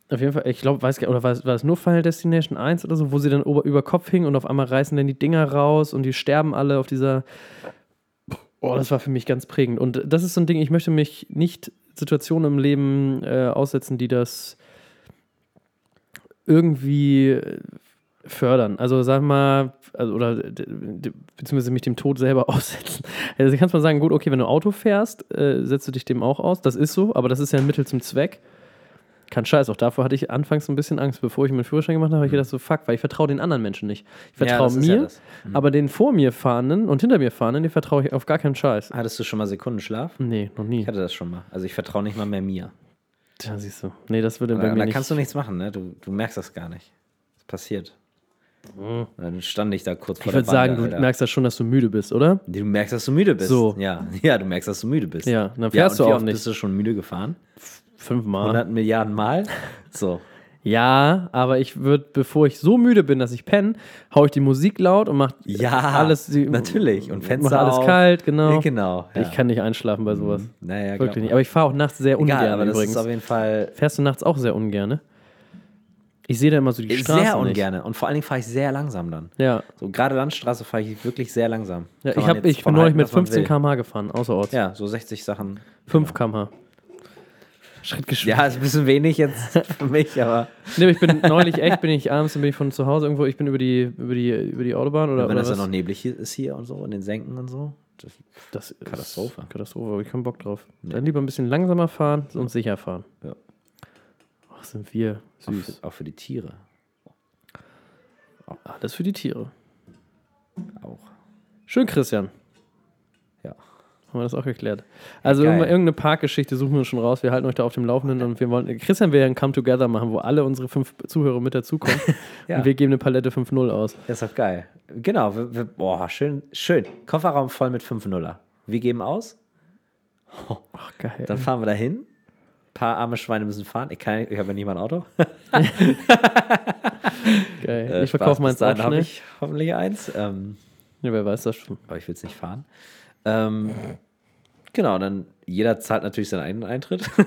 auf jeden Fall, ich glaube, weiß gar oder war es, war es nur Final Destination 1 oder so, wo sie dann über, über Kopf hingen und auf einmal reißen dann die Dinger raus und die sterben alle auf dieser. Oh, das war für mich ganz prägend. Und das ist so ein Ding, ich möchte mich nicht Situationen im Leben äh, aussetzen, die das irgendwie äh, fördern. Also sag mal, also, oder beziehungsweise mich dem Tod selber <laughs> aussetzen. Also kannst mal sagen, gut, okay, wenn du Auto fährst, äh, setzt du dich dem auch aus. Das ist so, aber das ist ja ein Mittel zum Zweck. Kein Scheiß, auch davor hatte ich anfangs so ein bisschen Angst. Bevor ich meinen Führerschein gemacht habe, habe ich gedacht, so fuck, weil ich vertraue den anderen Menschen nicht. Ich vertraue ist mir, ja das. aber den vor mir fahrenden und hinter mir fahrenden, den vertraue ich auf gar keinen Scheiß. Hattest du schon mal Sekundenschlaf? Nee, noch nie. Ich hatte das schon mal. Also ich vertraue nicht mal mehr mir. Ja, siehst du. Nee, das würde bei Da, mir da nicht. kannst du nichts machen, ne? Du, du merkst das gar nicht. Das passiert. Und Dann stand ich da kurz vor Mhm. ich würde der sagen, du Alter. merkst ja schon, dass du müde bist, oder? Du merkst, dass du müde bist. So. Ja, <laughs> ja du merkst, dass du müde bist. Ja, dann ja, fährst und du auch nicht. bist du schon müde gefahren? Fünfmal. 100 Milliarden Mal? So. Ja, aber ich würde, bevor ich so müde bin, dass ich penne, hau ich die Musik laut und mach Ja, alles. Die, natürlich. Und Fenster mach alles auf. kalt, genau. Ja, genau. Ja. Ich kann nicht einschlafen bei sowas. Naja, Wirklich nicht. Aber ich fahre auch nachts sehr ungern Egal, aber das übrigens. ist auf jeden Fall Fährst du nachts auch sehr ungern, ne? Ich sehe da immer so die Straße sehr nicht. ungern. Und vor allen Dingen fahre ich sehr langsam dann. Ja, So gerade Landstraße fahre ich wirklich sehr langsam. ja ich, hab, ich bin neulich mit was man 15 will. km/h gefahren, außerorts. Ja, so 60 Sachen. 5 km/h. Schrittgeschwindigkeit. Ja, ist ein bisschen wenig jetzt <laughs> für mich, aber Nee, aber ich bin neulich echt, bin ich abends, bin ich von zu Hause irgendwo, ich bin über die, über die, über die Autobahn oder, wenn oder das was? dann noch neblig ist hier und so, in den Senken und so. Das, das ist Katastrophe. Katastrophe, habe ich keinen Bock drauf. Dann lieber ein bisschen langsamer fahren und sicher fahren. Ja. Ach, sind wir auch, süß. für, auch für die Tiere. Alles für die Tiere. Auch. Schön, Christian. Ja. Haben wir das auch geklärt. Also geil. irgendeine Parkgeschichte suchen wir uns schon raus. Wir halten euch da auf dem Laufenden und wir wollen. Christian will ja ein Come Together machen, wo alle unsere fünf Zuhörer mit dazukommen. <laughs> Ja. Und wir geben eine Palette 5-0 aus. Das ist doch geil. Genau. Wir, wir, boah, schön, schön. Kofferraum voll mit 5 Nuller. Wir geben aus, Ach, geil. dann fahren wir dahin. Ein paar arme Schweine müssen fahren. Ich, kann- ich habe ja nicht mal ein Auto. <laughs> geil. Äh, ich verkaufe meins auch habe ich hoffentlich eins. Ähm, Ja, wer weiß das schon. aber ich will es nicht fahren. Ähm, genau, dann jeder zahlt natürlich seinen eigenen Eintritt. <laughs>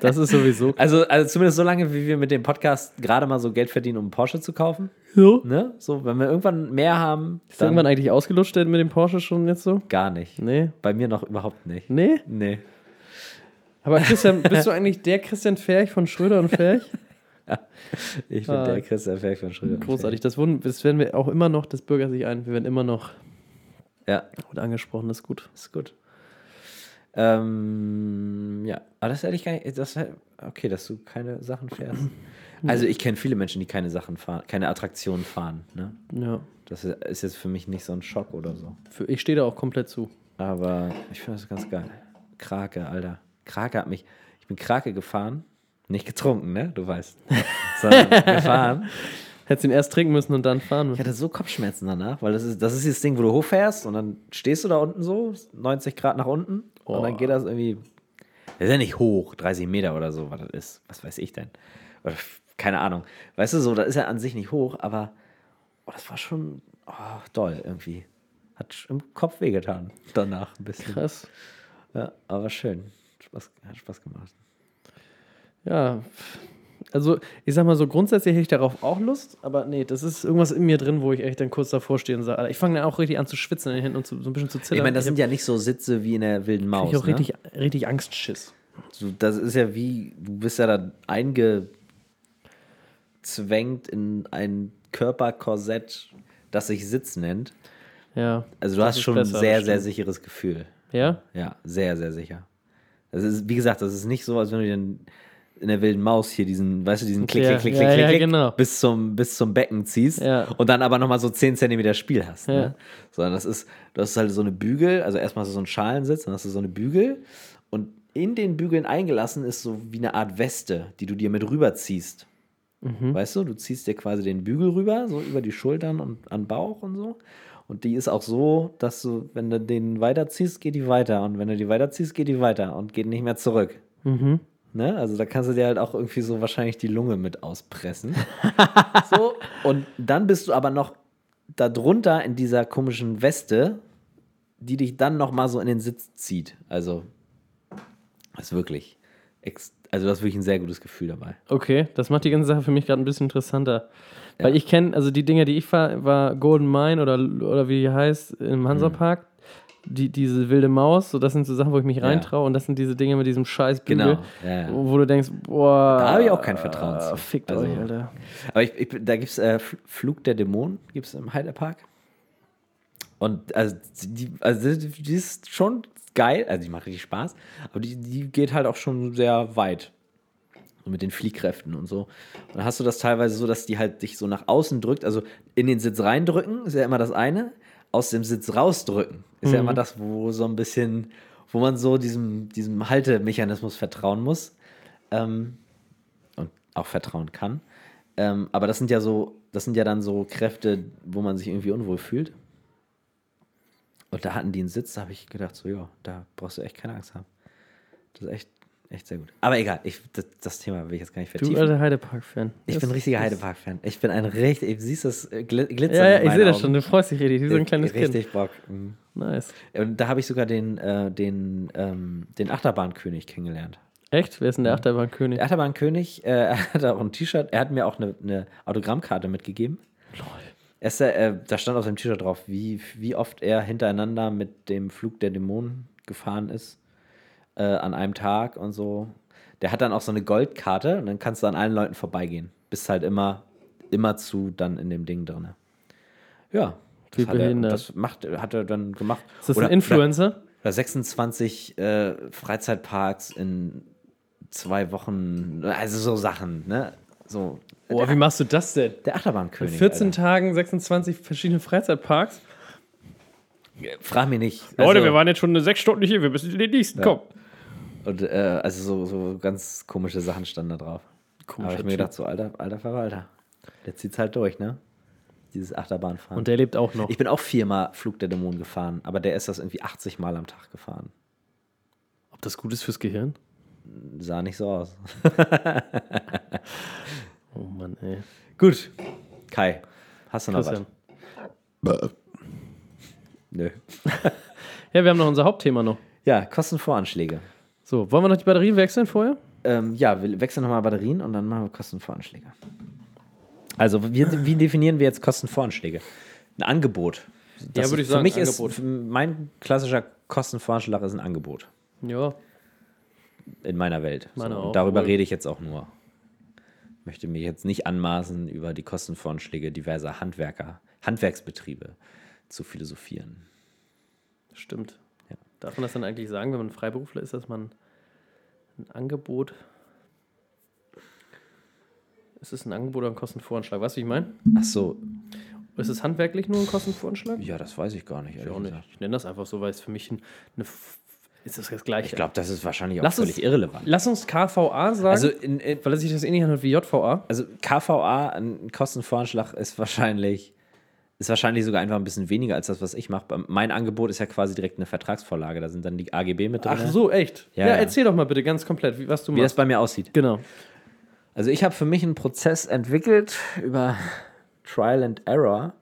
Das ist sowieso. Also, also zumindest so lange, wie wir mit dem Podcast gerade mal so Geld verdienen, um einen Porsche zu kaufen. So. Ne? So, wenn wir irgendwann mehr haben, Ist irgendwann eigentlich ausgelutscht mit dem Porsche schon jetzt so? gar nicht. Nee. Bei mir noch überhaupt nicht. Nee? Nee. Aber Christian, <laughs> bist du eigentlich der Christian Ferch von Schröder und Ferch? <laughs> Ich bin Ah. der Christian Ferch von Schröder. Großartig. Das, wurden, das werden wir auch immer noch, das bürgert sich ein. Wir werden immer noch Ja, gut angesprochen, das ist gut. ist gut. Ähm, ja, aber das hätte ich gar nicht. Das, okay, dass du keine Sachen fährst. <clears throat> Also, ich kenne viele Menschen, die keine Sachen fahren, keine Attraktionen fahren. Ne? Ja. Das ist jetzt für mich nicht so ein Schock oder so. Für, ich stehe da auch komplett zu. Aber ich finde das ganz geil. Krake, Alter. Krake hat mich. Ich bin Krake gefahren. Nicht getrunken, ne? Du weißt. <laughs> Sondern gefahren. <laughs> Hättest ihn erst trinken müssen und dann fahren Ich müssen. hatte so Kopfschmerzen danach, weil das ist, das ist dieses Ding, wo du hochfährst und dann stehst du da unten so, 90 Grad nach unten und dann Oh. geht das irgendwie. Das ist ja nicht hoch, 30 Meter oder so, was das ist. Was weiß ich denn? Oder, keine Ahnung. Weißt du, so, das ist ja an sich nicht hoch, aber oh, das war schon oh, doll irgendwie. Hat im Kopf wehgetan. Danach ein bisschen. Krass. Ja, aber schön. Spaß, hat Spaß gemacht. Ja. Also, ich sag mal so, grundsätzlich hätte ich darauf auch Lust, aber nee, das ist irgendwas in mir drin, wo ich echt dann kurz davor stehe und sage, ich fange dann auch richtig an zu schwitzen in den Händen und zu, so ein bisschen zu zittern. Ich meine, das sind ja nicht so Sitze wie in der wilden ich Maus. auch ne? richtig, richtig Angstschiss. So, das ist ja wie, du bist ja da eingezwängt in ein Körperkorsett, das sich Sitz nennt. Ja. Also du hast schon ein sehr, sehr sicheres Gefühl. Ja? Ja, sehr, sehr sicher. Das ist, wie gesagt, das ist nicht so, als wenn du den in der wilden Maus hier diesen, weißt du, diesen Klick, Ja, Klick, Klick, ja, Klick, ja, Klick, genau. bis, zum, bis zum Becken ziehst und dann aber nochmal so 10 Zentimeter Spiel hast. Ne? Sondern das ist, du hast halt so eine Bügel, also erstmal hast du so einen Schalensitz, dann hast du so eine Bügel und in den Bügeln eingelassen ist so wie eine Art Weste, die du dir mit rüberziehst. Mhm. Weißt du, du ziehst dir quasi den Bügel rüber, so über die Schultern und an Bauch und so. Und die ist auch so, dass du, wenn du den weiterziehst, geht die weiter. Und wenn du die weiterziehst, geht die weiter und geht nicht mehr zurück. Mhm. Ne? Also da kannst du dir halt auch irgendwie so wahrscheinlich die Lunge mit auspressen. <laughs> so, und dann bist du aber noch darunter in dieser komischen Weste, die dich dann noch mal so in den Sitz zieht. Also, das ist wirklich, also du hast wirklich ein sehr gutes Gefühl dabei. Okay, das macht die ganze Sache für mich gerade ein bisschen interessanter. Weil ich kenne, also die Dinger, die ich fahre, war Golden Mine oder, oder wie die heißt, im Hansapark. Die, diese wilde Maus, so das sind so Sachen, wo ich mich reintraue und das sind diese Dinge mit diesem scheiß Bügel, Genau, ja, ja. Wo, wo du denkst, boah. Da habe ich auch kein Vertrauen zu. Fickt Also- euch, Alter. Aber ich, ich, da gibt es äh, Fl- Flug der Dämonen, gibt es im Heidepark. Und also die, also die ist schon geil, also die macht richtig Spaß, aber die, die geht halt auch schon sehr weit. So mit den Fliehkräften und so. Und dann hast du das teilweise so, dass die halt dich so nach außen drückt, also in den Sitz reindrücken, ist ja immer das eine, aus dem Sitz rausdrücken, ist ja immer das, wo so ein bisschen, wo man so diesem, diesem Haltemechanismus vertrauen muss. ähm, und auch vertrauen kann. Ähm, aber das sind ja so, das sind ja dann so Kräfte, wo man sich irgendwie unwohl fühlt. Und da hatten die einen Sitz, da habe ich gedacht, so, ja, da brauchst du echt keine Angst haben. Das ist echt, echt sehr gut. Aber egal, ich, das, das Thema will ich jetzt gar nicht Du vertiefen. alter Heidepark-Fan. ich Das bin ein richtiger Heidepark-Fan. Ich bin ein richtig, du siehst das äh, gl Glitzern Ja, ja, ich sehe das schon. Du freust dich richtig, wie so ein kleines Richtig Kind. Bock. Mhm. Nice. Und da habe ich sogar den, äh, den, ähm, den Achterbahnkönig kennengelernt. Echt? Wer ist denn der Achterbahnkönig? Der Achterbahnkönig, äh, <laughs> er hat auch ein T-Shirt, er hat mir auch eine, eine Autogrammkarte mitgegeben. Er ist, äh, da stand auf seinem T-Shirt drauf, wie, wie oft er hintereinander mit dem Flug der Dämonen gefahren ist. Äh, an einem Tag und so. Der hat dann auch so eine Goldkarte und dann kannst du an allen Leuten vorbeigehen. Bist halt immer, immer zu dann in dem Ding drin. Ja. Wie Das, hat er, das macht, hat er dann gemacht. Ist das Oder- ein Influencer? oder 26 äh, Freizeitparks in zwei Wochen, also so Sachen, ne? So. Boah, wie machst du das denn? Der In Achterbahnkönig. 14 Alter. Tagen 26 verschiedene Freizeitparks? Frag mich nicht. Leute, Also, wir waren jetzt schon sechs Stunden hier, wir müssen in den nächsten, komm. Und, äh, also so, so ganz komische Sachen standen da drauf. Aber Komischer ich mir gedacht, so alter, alter Verwalter. Der zieht's halt durch, ne? Dieses Achterbahnfahren. Und der lebt auch noch. ich bin auch viermal Flug der Dämonen gefahren, aber der ist das irgendwie 80 Mal am Tag gefahren. Ob das gut ist fürs Gehirn? Sah nicht so aus. <laughs> Oh Mann, ey. Gut. Kai, hast du noch Christian. was? Nö. <laughs> Ja, wir haben noch unser Hauptthema noch. Ja, Kostenvoranschläge. So, wollen wir noch die Batterien wechseln vorher? Ähm, ja, wir wechseln nochmal Batterien und dann machen wir Kostenvoranschläge. Also, wie, wie definieren wir jetzt Kostenvoranschläge? Ein Angebot. Das würde ich für sagen, mich Angebot. ist mein klassischer Kostenvoranschlag ist ein Angebot Ja. in meiner Welt. Meine so, auch, und darüber wohl. rede ich jetzt auch nur. Ich möchte mich jetzt nicht anmaßen, über die Kostenvoranschläge diverser Handwerker, Handwerksbetriebe zu philosophieren. Stimmt. Darf man das dann eigentlich sagen, wenn man Freiberufler ist, dass man ein Angebot. Ist es ein Angebot oder ein Kostenvoranschlag? Weißt du, wie ich meine? Ach so, Ist es handwerklich nur ein Kostenvoranschlag? ja, das weiß ich gar nicht. Ich auch nicht. Ich nenne das einfach so, weil es für mich ein, eine. Ist das das Gleiche? Ich glaube, das ist wahrscheinlich auch Lass uns- völlig irrelevant. Lass uns KVA sagen, Also, in, in, weil es sich das ähnlich anhört wie JVA. Also KVA, ein Kostenvoranschlag ist wahrscheinlich, ist wahrscheinlich sogar einfach ein bisschen weniger als das, was ich mache. Mein Angebot ist ja quasi direkt eine Vertragsvorlage. Da sind dann die AGB mit drin. Ach so, echt? Ja, Ja, ja. erzähl doch mal bitte ganz komplett, wie, was du Wie das machst. bei mir aussieht. Genau. Also ich habe für mich einen Prozess entwickelt über Trial and Error.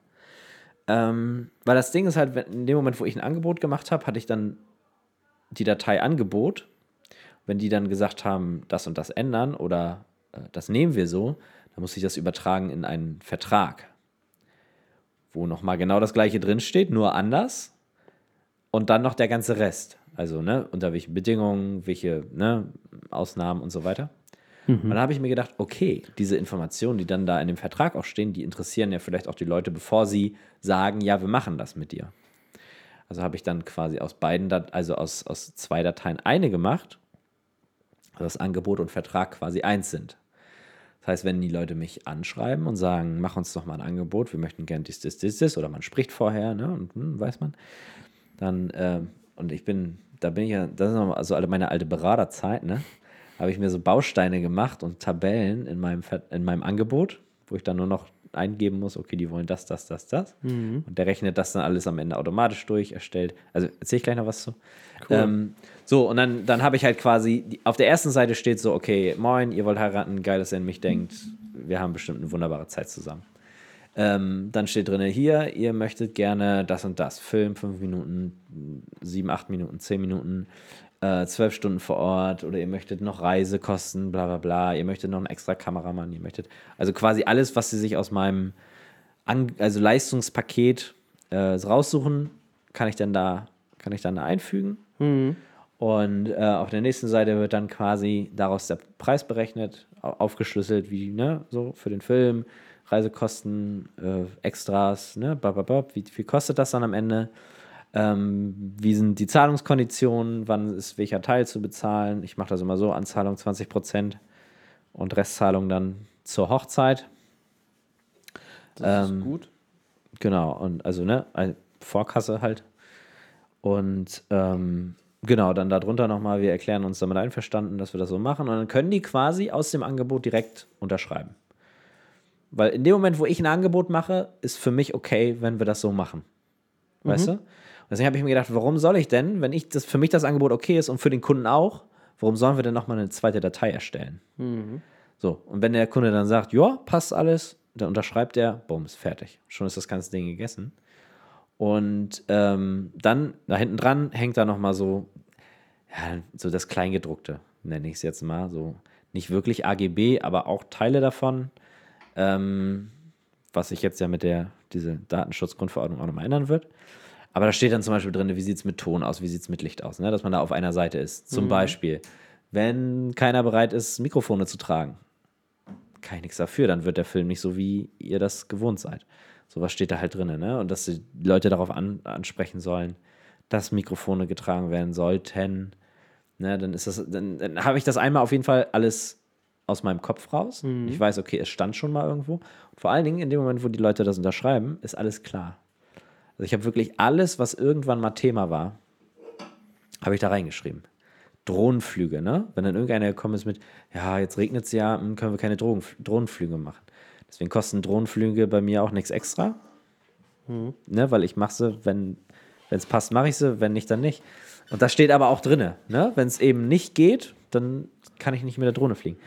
Ähm, weil das Ding ist halt, in dem Moment, wo ich ein Angebot gemacht habe, hatte ich dann die Datei Angebot. Wenn die dann gesagt haben, das und das ändern oder äh, das nehmen wir so, dann muss ich das übertragen in einen Vertrag, wo nochmal genau das gleiche drinsteht, nur anders. Und dann noch der ganze Rest. Also, ne, unter welchen Bedingungen, welche ne, Ausnahmen und so weiter. Und dann habe ich mir gedacht, okay, diese Informationen, die dann da in dem Vertrag auch stehen, die interessieren ja vielleicht auch die Leute, bevor sie sagen, ja, wir machen das mit dir. Also habe ich dann quasi aus beiden, also aus, aus zwei Dateien eine gemacht, dass Angebot und Vertrag quasi eins sind. Das heißt, wenn die Leute mich anschreiben und sagen, mach uns doch mal ein Angebot, wir möchten gern dies, dies, dies, dies, oder man spricht vorher, ne, und hm, weiß man, dann, ähm, und ich bin, da bin ich ja, das ist noch also meine alte Beraterzeit, ne, habe ich mir so Bausteine gemacht und Tabellen in meinem, in meinem Angebot, wo ich dann nur noch eingeben muss, okay, die wollen das, das, das, das. Und der rechnet das dann alles am Ende automatisch durch, erstellt. Also erzähle ich gleich noch was zu. Ähm, so, und dann, dann habe ich halt quasi, auf der ersten Seite steht so, okay, moin, ihr wollt heiraten, geil, dass ihr an mich denkt. Wir haben bestimmt eine wunderbare Zeit zusammen. Ähm, dann steht drin, hier, ihr möchtet gerne das und das. Film, fünf Minuten, sieben, acht Minuten, zehn Minuten, äh, zwölf Stunden vor Ort oder ihr möchtet noch Reisekosten, bla bla bla, ihr möchtet noch einen extra Kameramann, ihr möchtet, also quasi alles, was sie sich aus meinem An also Leistungspaket äh, raussuchen, kann ich dann da, kann ich dann da einfügen. Und äh, auf der nächsten Seite wird dann quasi daraus der Preis berechnet, au- aufgeschlüsselt, wie, ne, so für den Film, Reisekosten, äh, Extras, ne, bababab, wie viel kostet das dann am Ende? Ähm, wie sind die Zahlungskonditionen? Wann ist welcher Teil zu bezahlen? Ich mache das immer so: Anzahlung 20% und Restzahlung dann zur Hochzeit. Das Ähm, ist gut. Genau, und also, ne, Vorkasse halt. Und ähm, Genau, dann darunter nochmal, wir erklären uns damit einverstanden, dass wir das so machen. Und dann können die quasi aus dem Angebot direkt unterschreiben. Weil in dem Moment, wo ich ein Angebot mache, ist für mich okay, wenn wir das so machen. Weißt du? Deswegen habe ich mir gedacht, warum soll ich denn, wenn ich das für mich das Angebot okay ist und für den Kunden auch, warum sollen wir denn nochmal eine zweite Datei erstellen? So, und wenn der Kunde dann sagt, ja, passt alles, dann unterschreibt er, bumm, ist fertig. Schon ist das ganze Ding gegessen. Und ähm, dann, da hinten dran, hängt da nochmal so, ja, so das Kleingedruckte, nenne ich es jetzt mal. So nicht wirklich AGB, aber auch Teile davon. Ähm, was sich jetzt ja mit der, diese Datenschutzgrundverordnung auch nochmal ändern wird. Aber da steht dann zum Beispiel drin, wie sieht es mit Ton aus, wie sieht es mit Licht aus, ne? dass man da auf einer Seite ist. Zum Beispiel, wenn keiner bereit ist, Mikrofone zu tragen, kann ich nichts dafür, dann wird der Film nicht so, wie ihr das gewohnt seid. Sowas steht da halt drin, ne? Und dass die Leute darauf an, ansprechen sollen, dass Mikrofone getragen werden sollten. Ne? Dann ist das, dann, dann habe ich das einmal auf jeden Fall alles aus meinem Kopf raus. Ich weiß, okay, es stand schon mal irgendwo. Und vor allen Dingen in dem Moment, wo die Leute das unterschreiben, ist alles klar. Also ich habe wirklich alles, was irgendwann mal Thema war, habe ich da reingeschrieben. Drohnenflüge, ne? Wenn dann irgendeiner gekommen ist mit, ja, jetzt regnet es ja, hm, können wir keine Drohnen, Drohnenflüge machen. Deswegen kosten Drohnenflüge bei mir auch nichts extra. Ne? Weil ich mache sie, wenn es passt, mache ich sie, wenn nicht, dann nicht. Und das steht aber auch drinne. Ne? Wenn es eben nicht geht, dann kann ich nicht mit der Drohne fliegen.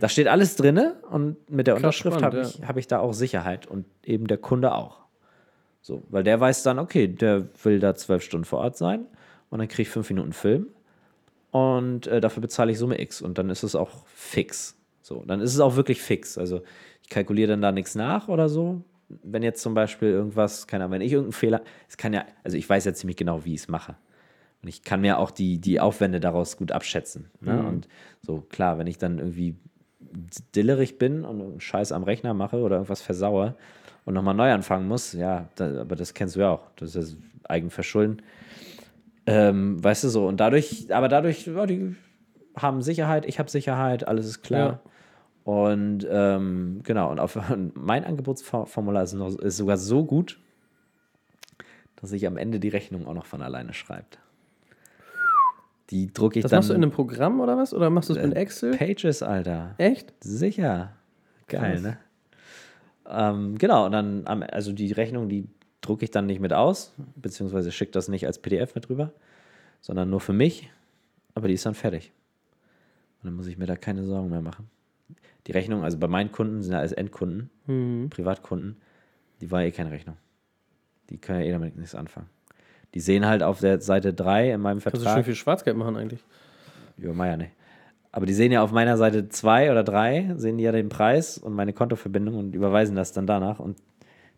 Da steht alles drinne und mit der Krass Unterschrift habe ich, hab ich da auch Sicherheit und eben der Kunde auch. So, weil der weiß dann, okay, der will da zwölf Stunden vor Ort sein und dann kriege ich fünf Minuten Film und äh, dafür bezahle ich Summe X und dann ist es auch fix. So, dann ist es auch wirklich fix. Also ich kalkuliere dann da nichts nach oder so. Wenn jetzt zum Beispiel irgendwas, keine Ahnung, wenn ich irgendeinen Fehler, es kann ja, also ich weiß ja ziemlich genau, wie ich es mache. Und ich kann mir auch die, die Aufwände daraus gut abschätzen. Ne? Und so, klar, wenn ich dann irgendwie dillerig bin und einen Scheiß am Rechner mache oder irgendwas versauere und nochmal neu anfangen muss, ja, da, aber das kennst du ja auch. Das ist ja Eigenverschulden. Ähm, weißt du so, und dadurch, aber dadurch, ja, die haben Sicherheit, ich habe Sicherheit, alles ist klar. Und ähm, genau, und auf, <laughs> mein Angebotsformular ist, noch, ist sogar so gut, dass sich am Ende die Rechnung auch noch von alleine schreibt. Die drucke ich Das dann. machst du in einem Programm oder was? Oder machst du es mit äh, Excel? Pages, Alter. Echt? Sicher. Geil, Krass. ne? Ähm, genau, und dann, also die Rechnung, die drucke ich dann nicht mit aus, beziehungsweise schicke das nicht als PDF mit rüber, sondern nur für mich. Aber die ist dann fertig. Und dann muss ich mir da keine Sorgen mehr machen. Die Rechnung, also bei meinen Kunden sind ja alles Endkunden, Mhm. Privatkunden, die war eh keine Rechnung. Die können ja eh damit nichts anfangen. Die sehen halt auf der Seite 3 in meinem Kannst du schön Vertrag. viel Schwarzgeld machen eigentlich. Ja, Meier nicht. Aber die sehen ja auf meiner Seite 2 oder 3, sehen die ja den Preis und meine Kontoverbindung und überweisen das dann danach und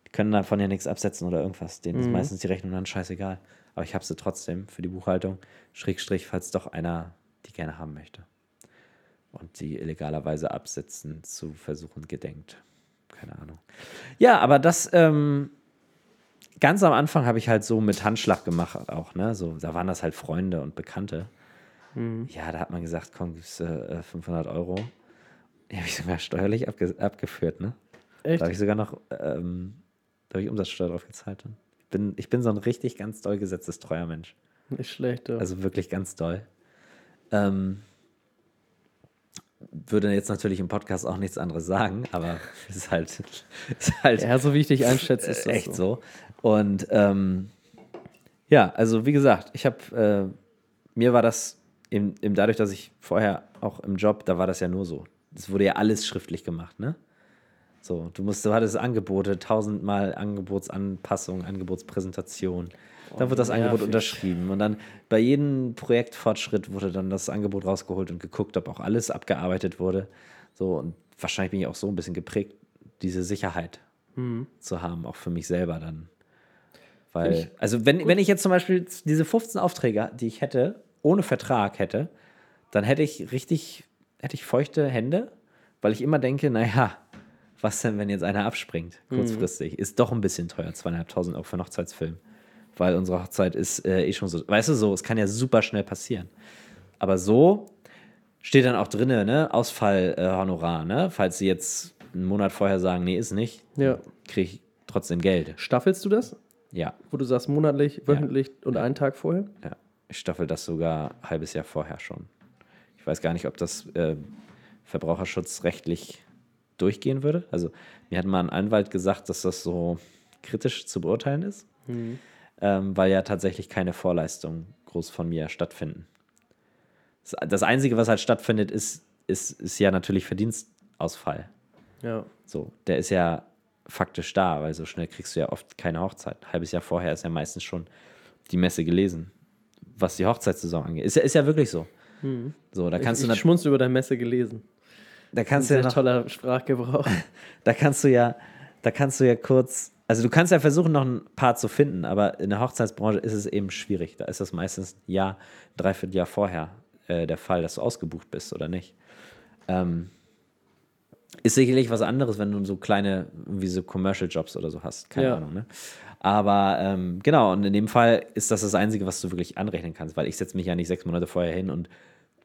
die können davon ja nichts absetzen oder irgendwas. Denen ist meistens die Rechnung dann scheißegal. Aber ich habe sie trotzdem für die Buchhaltung, Schrägstrich, falls doch einer die gerne haben möchte. Und sie illegalerweise absetzen zu versuchen gedenkt. Keine Ahnung. Ja, aber das, ähm, ganz am Anfang habe ich halt so mit Handschlag gemacht auch, ne? So, da waren das halt Freunde und Bekannte. Ja, da hat man gesagt, komm, gibst äh, 500 Euro. Die habe ich sogar steuerlich abge abgeführt, ne? Echt? Da habe ich sogar noch, ähm, da habe ich Umsatzsteuer drauf gezahlt. Dann. Ich bin, ich bin so ein richtig ganz doll gesetzestreuer Mensch. Nicht schlecht, ja. Also wirklich ganz doll. Ähm, würde jetzt natürlich im Podcast auch nichts anderes sagen, aber <laughs> es ist halt, ist halt ja, so wie ich dich einschätze, <laughs> ist das echt so. Und ähm, ja, also wie gesagt, ich habe, äh, mir war das eben, eben dadurch, dass ich vorher auch im Job, da war das ja nur so. Es wurde ja alles schriftlich gemacht, ne? So, du musst, du hattest Angebote, tausendmal Angebotsanpassung, Angebotspräsentation. Dann wird das Angebot unterschrieben und dann bei jedem Projektfortschritt wurde dann das Angebot rausgeholt und geguckt, ob auch alles abgearbeitet wurde. So, und wahrscheinlich bin ich auch so ein bisschen geprägt, diese Sicherheit zu haben, auch für mich selber dann. Weil, also wenn, wenn ich jetzt zum Beispiel diese 15 Aufträge, die ich hätte, ohne Vertrag hätte, dann hätte ich richtig, hätte ich feuchte Hände, weil ich immer denke, naja, was denn, wenn jetzt einer abspringt, kurzfristig? Ist doch ein bisschen teuer, zweieinhalbtausend Euro für einen Hochzeitsfilm. Weil unsere Hochzeit ist äh, eh schon so, weißt du so, es kann ja super schnell passieren. Aber so steht dann auch drinne, ne, Ausfallhonorar, äh, ne? Falls sie jetzt einen Monat vorher sagen, nee, ist nicht, Ja. kriege ich trotzdem Geld. Staffelst du das? Ja. Wo du sagst monatlich, wöchentlich und einen Tag vorher? Ja. Ich staffel das sogar ein halbes Jahr vorher schon. Ich weiß gar nicht, ob das äh, verbraucherschutzrechtlich durchgehen würde. Also mir hat mal ein Anwalt gesagt, dass das so kritisch zu beurteilen ist, ähm, weil ja tatsächlich keine Vorleistungen groß von mir stattfinden. Das, das Einzige, was halt stattfindet, ist, ist, ist ja natürlich Verdienstausfall. Ja. So, der ist ja faktisch da, weil so schnell kriegst du ja oft keine Hochzeit. Ein halbes Jahr vorher ist ja meistens schon die Messe gelesen, was die Hochzeitssaison angeht. Ist ja, ist ja wirklich so. So, da kannst ich du, ich schmunzel über deine Messe gelesen. da kannst du Sehr ja noch, toller Sprachgebrauch. <laughs> da kannst du ja, da kannst du ja kurz, also du kannst ja versuchen, noch ein paar zu finden, aber in der Hochzeitsbranche ist es eben schwierig. Da ist das meistens ein Jahr, dreiviertel Jahr vorher äh, der Fall, dass du ausgebucht bist oder nicht. Ähm, ist sicherlich was anderes, wenn du so kleine, wie so Commercial Jobs oder so hast. Keine Ja. Ahnung, ne? Aber ähm, genau, und in dem Fall ist das das Einzige, was du wirklich anrechnen kannst, weil ich setze mich ja nicht sechs Monate vorher hin und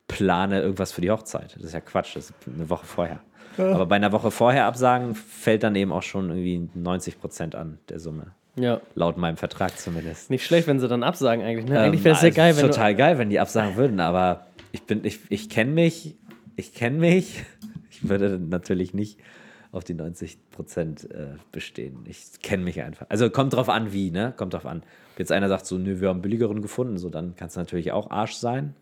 plane irgendwas für die Hochzeit. Das ist ja Quatsch, das ist eine Woche vorher. Aber bei einer Woche vorher absagen fällt dann eben auch schon irgendwie 90 Prozent an der Summe. Ja. Laut meinem Vertrag zumindest. Nicht schlecht, wenn sie dann absagen eigentlich. Ne? Ähm, Eigentlich wäre es sehr also geil, wenn Total geil, wenn die absagen würden, aber ich bin, ich, ich kenne mich, ich kenne mich. Ich würde natürlich nicht auf die 90 Prozent äh, bestehen. Ich kenne mich einfach. Also kommt drauf an, wie, ne? Kommt drauf an. Ob jetzt einer sagt, so, nö, wir haben billigeren gefunden, so, dann kann es natürlich auch Arsch sein.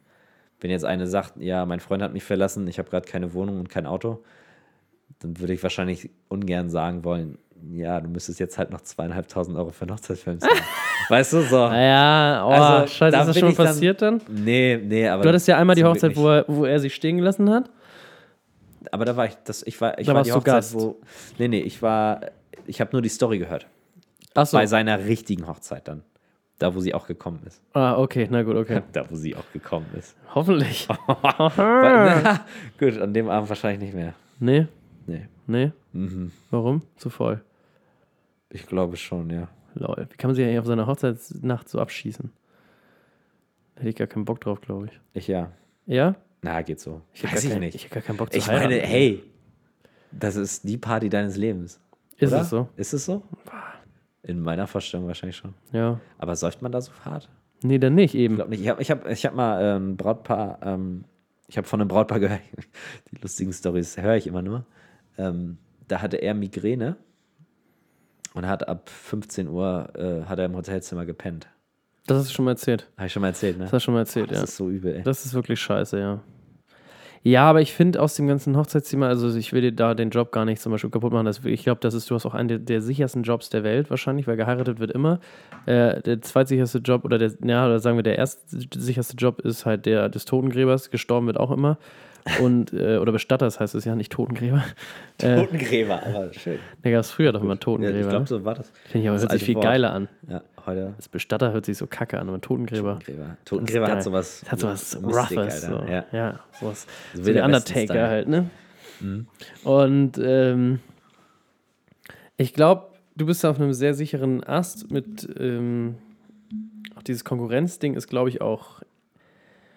Wenn jetzt eine sagt, ja, mein Freund hat mich verlassen, ich habe gerade keine Wohnung und kein Auto, dann würde ich wahrscheinlich ungern sagen wollen, ja, du müsstest jetzt halt noch zweieinhalbtausend Euro für einen Hochzeitsfilm zahlen. <laughs> weißt du, so. Naja, oh, Also, scheiße, ist das schon ich dann- passiert dann? Nee, nee, aber. Du hattest ja einmal die Hochzeit, wo er, wo er sich stehen gelassen hat. Aber da war ich, das, ich war, ich Da war die Hochzeit, Gast. wo. Nee, nee, ich war, ich habe nur die Story gehört. Achso. Bei seiner richtigen Hochzeit dann. Da, wo sie auch gekommen ist. Ah, okay, na gut, okay. <laughs> Da, wo sie auch gekommen ist. Hoffentlich. <laughs> <laughs> Gut, an dem Abend wahrscheinlich nicht mehr. Nee, Nee, nee. Mhm. Warum? Zu voll. ich glaube schon, ja. Lol. Wie kann man sich eigentlich auf seiner Hochzeitsnacht so abschießen? Da hätte ich gar keinen Bock drauf, glaube ich. Ich ja. Ja? Na, geht so. Ich Weiß ich kein- nicht. Ich habe gar keinen Bock zu Ich heiraten. meine, hey, das ist die Party deines Lebens. Ist oder? es so? Ist es so? In meiner Vorstellung wahrscheinlich schon. Ja. Aber säuft man da so hart? Nee, dann nicht eben. Ich glaube nicht. Ich habe ich hab, ich hab mal ähm, ein Brautpaar, ähm, ich habe von einem Brautpaar gehört, <laughs> die lustigen Stories höre ich immer nur. Ähm, da hatte er Migräne und hat ab 15 Uhr äh, hat er im Hotelzimmer gepennt. Das hast du schon mal erzählt. Habe ich schon mal erzählt, ne? Das hast du schon mal erzählt, das ja. ist so übel, ey. Das ist wirklich scheiße, ja. Ja, aber ich finde aus dem ganzen Hochzeitszimmer, also ich will dir da den Job gar nicht zum Beispiel kaputt machen. Das, ich glaube, das ist, du hast auch einen der, der sichersten Jobs der Welt wahrscheinlich, weil geheiratet wird immer. Äh, der zweitsicherste Job oder der, ja, oder sagen wir, der erstsicherste Job ist halt der des Totengräbers. Gestorben wird auch immer. Und, äh, oder Bestatters heißt es ja, nicht Totengräber. <laughs> Äh, Totengräber, aber schön. da gab es früher doch immer Ja, Totengräber. ich glaube, so war das. Finde ich aber das hört sich viel Wort. geiler an. Ja, heute. Das Bestatter hört sich so kacke an, aber Totengräber. Totengräber. Totengräber hat sowas. Das hat sowas Mystik, Roughes. So. Ja. Ja. sowas. So wie Wilder Undertaker halt, ne? Und ähm, ich glaube, du bist auf einem sehr sicheren Ast mit ähm, auch dieses Konkurrenzding ist, glaube ich, auch,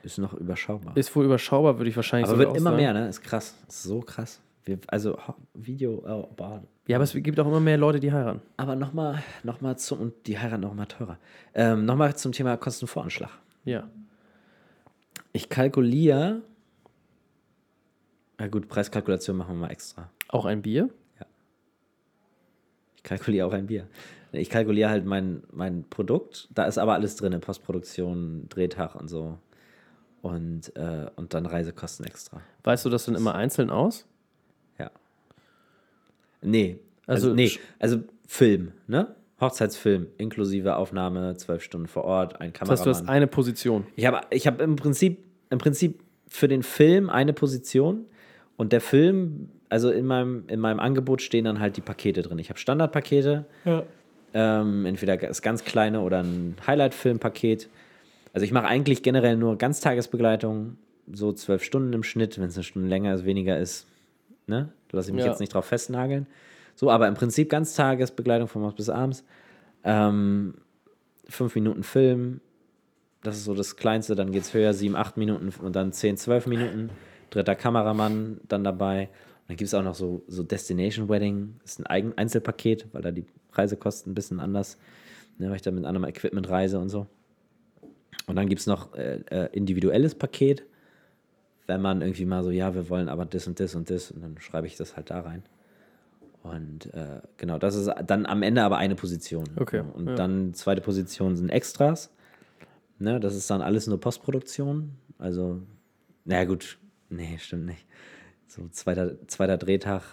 Ist noch überschaubar. ist wohl überschaubar, würde ich wahrscheinlich aber sogar wird immer sagen. mehr, ne? Ist krass. Ist so krass. Wir, also Video, oh, boah. Ja, aber es gibt auch immer mehr Leute, die heiraten. Aber nochmal noch mal zum, und die heiraten noch mal teurer. Ähm, nochmal zum Thema Kostenvoranschlag. Ja. Ich kalkuliere. Na gut, Preiskalkulation machen wir mal extra. Auch ein Bier? Ich kalkuliere auch ein Bier. Ich kalkuliere halt mein, mein Produkt. Da ist aber alles drin: Postproduktion, Drehtag und so. Und, äh, und dann Reisekosten extra. Weißt du das dann immer einzeln aus? Ja. Nee. Also, Also nee. Also Film, ne? Hochzeitsfilm, inklusive Aufnahme, zwölf Stunden vor Ort, ein Das Kameramann. heißt, du hast eine Position. Ich habe ich hab im, Prinzip, im Prinzip für den Film eine Position und der Film, also in meinem, in meinem Angebot stehen dann halt die Pakete drin. Ich habe Standardpakete, ähm, entweder das ganz kleine oder ein Highlight-Filmpaket. Also ich mache eigentlich generell nur Ganztagesbegleitung, so zwölf Stunden im Schnitt, wenn es eine Stunde länger ist, weniger ist, ne? Lasse ich mich Ja. jetzt nicht drauf festnageln. So, aber im Prinzip Ganztagesbegleitung von morgens bis abends. Ähm, fünf Minuten Film, das ist so das Kleinste, dann geht es höher, sieben, acht Minuten und dann zehn, zwölf Minuten. Dritter Kameramann dann dabei. Und dann gibt es auch noch so, so Destination Wedding, das ist ein Eigen Einzelpaket, weil da die Reisekosten ein bisschen anders, ne, weil ich da mit anderem Equipment reise und so. Und dann gibt es noch äh, äh, individuelles Paket, wenn man irgendwie mal so, ja, wir wollen aber das und das und das und dann schreibe ich das halt da rein. Und äh, genau, das ist dann am Ende aber eine Position. Okay, Und ja. dann zweite Position sind Extras. Ne, das ist dann alles nur Postproduktion. Also, naja, gut, nee, stimmt nicht. So, zweiter, zweiter Drehtag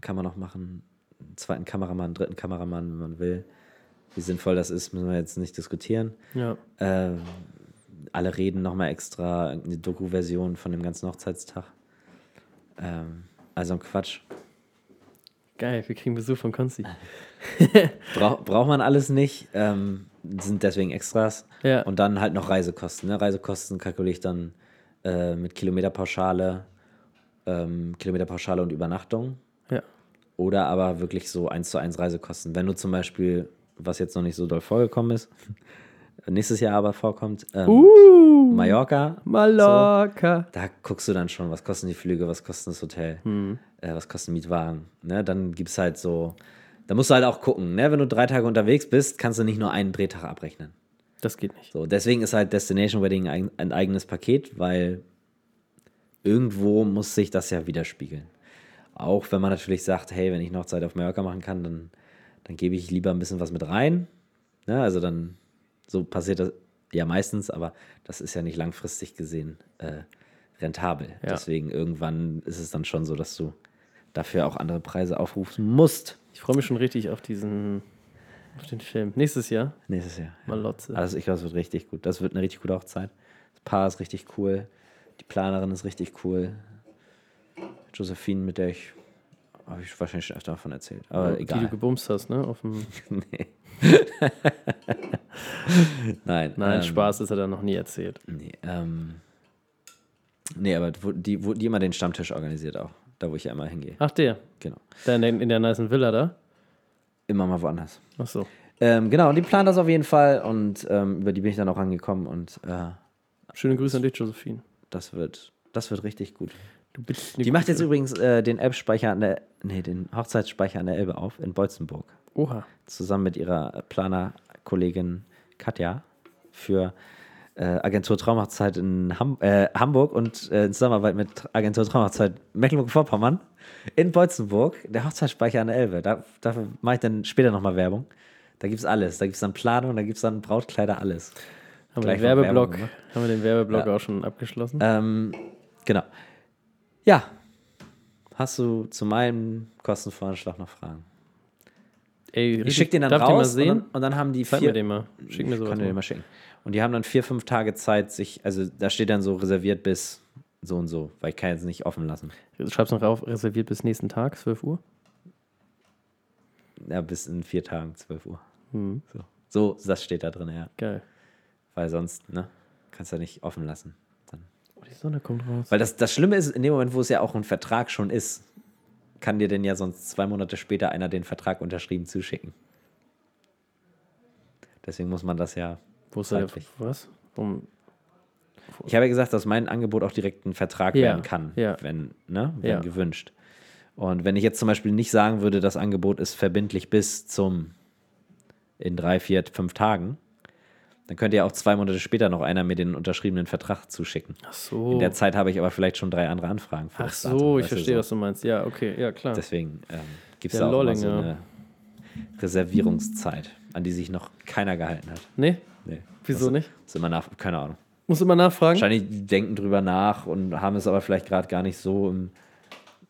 kann man noch machen. Einen zweiten Kameramann, dritten Kameramann, wenn man will. Wie sinnvoll das ist, müssen wir jetzt nicht diskutieren. Ja. Äh, alle reden nochmal extra, eine Doku-Version von dem ganzen Hochzeitstag. Ähm, also ein Quatsch. Geil, wir kriegen Besuch von Konzi. <laughs> Brauch, braucht man alles nicht, ähm, sind deswegen Extras. Ja. Und dann halt noch Reisekosten. Ne? Reisekosten kalkuliere ich dann äh, mit Kilometerpauschale, ähm, Kilometerpauschale und Übernachtung. Ja. Oder aber wirklich so eins zu eins Reisekosten. Wenn du zum Beispiel, was jetzt noch nicht so doll vorgekommen ist, nächstes Jahr aber vorkommt, ähm, Uh, Mallorca. Mallorca. Da guckst du dann schon, was kosten die Flüge, was kostet das Hotel, äh, was kosten Mietwagen. Ne? Dann gibt es halt so, da musst du halt auch gucken. Ne? Wenn du drei Tage unterwegs bist, kannst du nicht nur einen Drehtag abrechnen. Das geht nicht. So, deswegen ist halt Destination Wedding ein, ein eigenes Paket, weil irgendwo muss sich das ja widerspiegeln. Auch wenn man natürlich sagt, hey, wenn ich noch Zeit auf Mallorca machen kann, dann, dann gebe ich lieber ein bisschen was mit rein. Ne? Also dann, so passiert das ja meistens, aber das ist ja nicht langfristig gesehen äh, rentabel. Ja. Deswegen irgendwann ist es dann schon so, dass du dafür auch andere Preise aufrufen musst. Ich freue mich schon richtig auf diesen, auf den Film. Nächstes Jahr, Nächstes Jahr. Ja. Malotze. Also ich glaube, es wird richtig gut. Das wird eine richtig gute Hochzeit. Das Paar ist richtig cool. Die Planerin ist richtig cool. Josephine, mit der ich habe ich wahrscheinlich schon öfter davon erzählt. Aber Die du egal. gebumst hast, ne? Auf dem, <laughs> nee. <laughs> <laughs> Nein. nein, ähm, Spaß ist er da noch nie erzählt. Nee, ähm, nee, aber die, wo, die immer den Stammtisch organisiert auch. Da, wo ich ja immer hingehe. Ach, der. Genau. Der in, der- in der nicen Villa da. Immer mal woanders. Ach so. Ähm, genau, und die planen das auf jeden Fall und ähm, über die bin ich dann auch angekommen und äh, Schöne Grüße an dich, Josephine. das wird, das wird richtig gut. Die macht jetzt übrigens äh, den App-Speicher an der, nee, den Hochzeitsspeicher an der Elbe auf in Beutzenburg. Oha. Zusammen mit ihrer Planerkollegin Katja für äh, Agentur Traumhochzeit in Ham äh, Hamburg und äh, in Zusammenarbeit mit Agentur Traumhochzeit Mecklenburg-Vorpommern in Beutzenburg, der Hochzeitsspeicher an der Elbe. Da, dafür mache ich dann später nochmal Werbung. Da gibt es alles. Da gibt es dann Planung, da gibt es dann Brautkleider, alles. Haben wir, den Werbeblock, Werbung haben wir den Werbeblock Ja. auch schon abgeschlossen? Ähm, genau. Ja. Hast du zu meinem Kostenvoranschlag noch Fragen? Ey, Ich schicke den dann darf raus den mal und, sehen? dann, und dann haben die Zeig vier. mir den mal. Schick mir sowas kann den mal. schicken. Und die haben dann vier, fünf Tage Zeit, sich, also da steht dann so reserviert bis so und so, weil ich kann jetzt nicht offen lassen. Du schreibst noch rauf, reserviert bis nächsten Tag, 12 Uhr. Ja, bis in vier Tagen, 12 Uhr. Hm. So. so, das steht da drin, ja. Geil. Weil sonst, ne, kannst du ja nicht offen lassen. Dann. Oh, die Sonne kommt raus. Weil das, das Schlimme ist, in dem Moment, wo es ja auch ein Vertrag schon ist, kann dir denn ja sonst zwei Monate später einer den Vertrag unterschrieben zuschicken. Deswegen muss man das ja. Wo ist der? Was? Um, Ich habe ja gesagt, dass mein Angebot auch direkt ein Vertrag Ja, werden kann, ja. wenn, ne, wenn Ja. gewünscht. Und wenn ich jetzt zum Beispiel nicht sagen würde, das Angebot ist verbindlich bis zum in drei, vier, fünf Tagen, dann könnte ja auch zwei Monate später noch einer mir den unterschriebenen Vertrag zuschicken. ach so. In der Zeit habe ich aber vielleicht schon drei andere Anfragen. ach das Datum, so, ich verstehe, so. was du meinst. Ja, okay, ja, klar. Deswegen ähm, gibt es da auch immer so Lollinger. eine Reservierungszeit, an die sich noch keiner gehalten hat. nee? Nee. Wieso das, nicht? Ist immer nach, keine Ahnung. Muss immer nachfragen. Wahrscheinlich denken drüber nach und haben es aber vielleicht gerade gar nicht so im,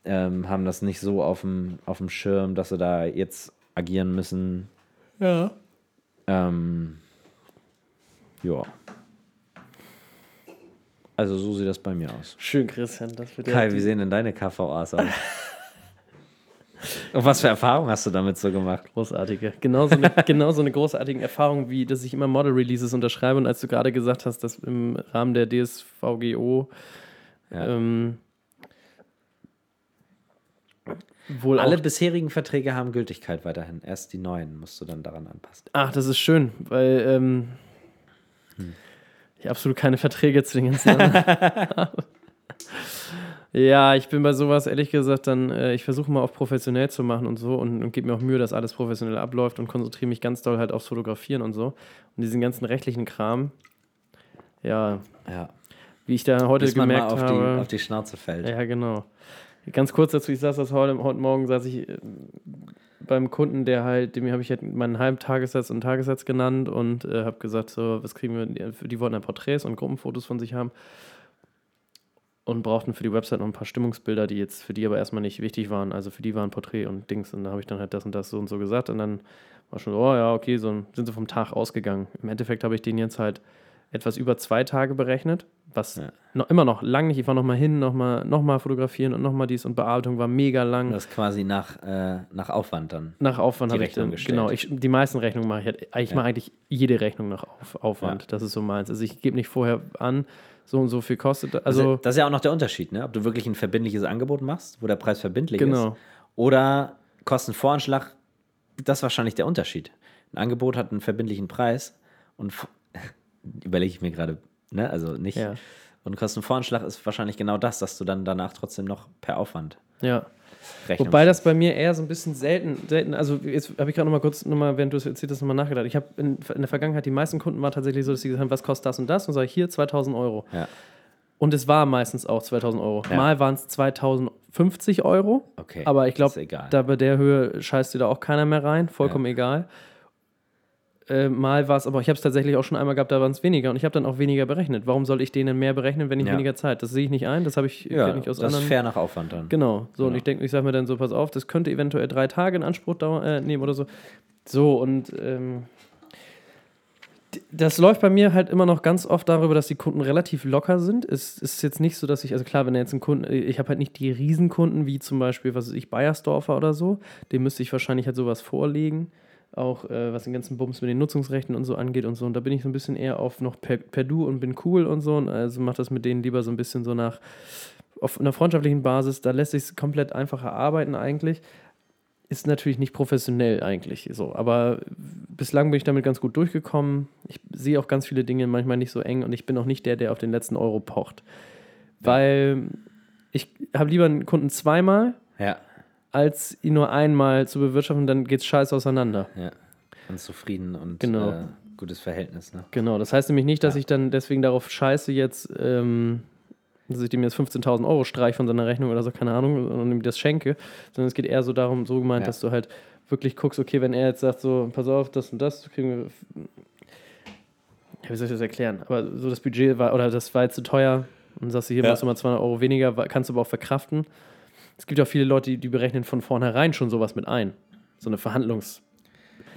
ähm, haben das nicht so auf dem, auf dem Schirm, dass sie da jetzt agieren müssen. Ja. Ähm, ja. Also so sieht das bei mir aus. Schön, Christian. Das wird Kai, wie sehen denn deine KVAs aus? und was für Erfahrungen hast du damit so gemacht? großartige. Genauso eine, <laughs> genauso eine großartige Erfahrung, wie dass ich immer Model-Releases unterschreibe. Und als du gerade gesagt hast, dass im Rahmen der DSVGO Ja. ähm, wohl Alle bisherigen Verträge haben Gültigkeit weiterhin. Erst die neuen musst du dann daran anpassen. Ach, das ist schön, weil ähm, ich absolut keine Verträge zu den ganzen anderen. <laughs> Ja, ich bin bei sowas, ehrlich gesagt, dann, äh, ich versuche mal auf professionell zu machen und so und, und gebe mir auch Mühe, dass alles professionell abläuft und konzentriere mich ganz doll halt aufs Fotografieren und so. Und diesen ganzen rechtlichen Kram, ja, Ja. wie ich da heute Bis man mal gemerkt auf habe. die, auf die Schnauze fällt. Ja, genau. Ganz kurz dazu, ich saß das heute, heute Morgen, saß ich äh, beim Kunden, der halt, dem habe ich halt meinen halben Tagessatz und Tagessatz genannt und äh, habe gesagt, so, was kriegen wir, die, wollten dann Porträts und Gruppenfotos von sich haben und brauchten für die Website noch ein paar Stimmungsbilder, die jetzt für die aber erstmal nicht wichtig waren. Also für die waren Porträt und Dings und da habe ich dann halt das und das so und so gesagt und dann war schon so, oh ja, okay, so sind sie vom Tag ausgegangen. Im Endeffekt habe ich den jetzt halt etwas über zwei Tage berechnet, was Ja. noch, immer noch lang nicht. Ich war noch mal hin, noch mal, noch mal fotografieren und noch mal dies und Bearbeitung war mega lang. Das ist quasi nach, äh, nach Aufwand dann. nach Aufwand habe ich Rechnung dann, gestellt. genau, ich, die meisten Rechnungen mache ich halt, ich Ja. mache eigentlich jede Rechnung nach Auf, Aufwand. Ja. Das ist so meins. Also ich gebe nicht vorher an, so und so viel kostet. Also, Also das ist ja auch noch der Unterschied, ne? ob du wirklich ein verbindliches Angebot machst, wo der Preis verbindlich Genau. ist, oder Kostenvoranschlag, das ist wahrscheinlich der Unterschied. Ein Angebot hat einen verbindlichen Preis und überlege ich mir gerade, ne? also nicht. Ja. Und Kostenvoranschlag ist wahrscheinlich genau das, dass du dann danach trotzdem noch per Aufwand ja. rechnest. Wobei das bei mir eher so ein bisschen selten, selten also jetzt habe ich gerade noch mal kurz, noch mal, während du es erzählt hast, nochmal nachgedacht. Ich habe in, in der Vergangenheit, die meisten Kunden war tatsächlich so, dass sie gesagt haben, was kostet das und das? Und sage ich, hier 2000 Euro. Ja. Und es war meistens auch 2000 Euro. Ja. Mal waren es 2050 Euro. Okay, Aber ich glaube, da bei der Höhe scheißt dir da auch keiner mehr rein. Vollkommen egal. Äh, mal war es, aber ich habe es tatsächlich auch schon einmal gehabt, da waren es weniger. Und ich habe dann auch weniger berechnet. Warum soll ich denen mehr berechnen, wenn ich Ja. weniger Zeit? Das sehe ich nicht ein. Das habe ich, ja, ich aus das ist anderen. fair nach Aufwand dann. Genau. So, und Genau. ich denke, ich sage mir dann so, pass auf, das könnte eventuell drei Tage in Anspruch dauern, äh, nehmen oder so. So, und ähm, das läuft bei mir halt immer noch ganz oft darüber, dass die Kunden relativ locker sind. Es ist jetzt nicht so, dass ich, also klar, wenn er jetzt ein Kunde, ich habe halt nicht die Riesenkunden, wie zum Beispiel, was weiß ich, Bayersdorfer oder so, dem müsste ich wahrscheinlich halt sowas vorlegen. Auch äh, was den ganzen Bums mit den Nutzungsrechten und so angeht und so. Und da bin ich so ein bisschen eher auf noch per, per Du und bin cool und so. Und also mache das mit denen lieber so ein bisschen so nach, auf einer freundschaftlichen Basis. Da lässt sich es komplett einfacher arbeiten eigentlich. Ist natürlich nicht professionell eigentlich so, aber bislang bin ich damit ganz gut durchgekommen. Ich sehe auch ganz viele Dinge manchmal nicht so eng und ich bin auch nicht der, der auf den letzten Euro pocht. Weil ich habe lieber einen Kunden zweimal, Ja, als ihn nur einmal zu bewirtschaften, dann geht es scheiß auseinander. ja. Und zufrieden und Genau. äh, gutes Verhältnis. Ne? Genau, das heißt nämlich nicht, dass Ja. ich dann deswegen darauf scheiße jetzt, ähm, dass ich dem jetzt 15.000 Euro streich von seiner Rechnung oder so, keine Ahnung, und ihm das schenke, sondern es geht eher so darum, so gemeint, Ja. dass du halt wirklich guckst, okay, wenn er jetzt sagt, so, pass auf, das und das kriegen wir. Ja, wie soll ich das erklären? Aber so das Budget war, oder das war jetzt zu teuer und sagst du, hier Ja. machst du mal 200 Euro weniger, kannst du aber auch verkraften. Es gibt ja auch viele Leute, die, die berechnen von vornherein schon sowas mit ein. So eine Verhandlungs-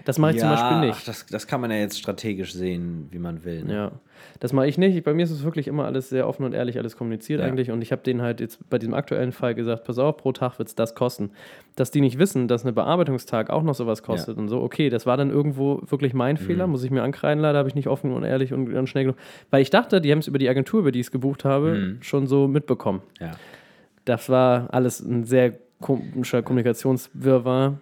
Das mache ich zum Beispiel nicht. Ach, das, das kann man ja jetzt strategisch sehen, wie man will. Ne? Ja, das mache ich nicht. Bei mir ist es wirklich immer alles sehr offen und ehrlich, alles kommuniziert Ja. eigentlich. Und ich habe denen halt jetzt bei diesem aktuellen Fall gesagt, pass auf, pro Tag wird es das kosten. Dass die nicht wissen, dass eine Bearbeitungstag auch noch sowas kostet und so, okay, das war dann irgendwo wirklich mein Fehler, Mhm. muss ich mir ankreiden, leider habe ich nicht offen und ehrlich und, und schnell genug. Weil ich dachte, die haben es über die Agentur, über die ich es gebucht habe, Mhm. schon so mitbekommen. Ja. Das war alles ein sehr komischer Kommunikationswirrwarr.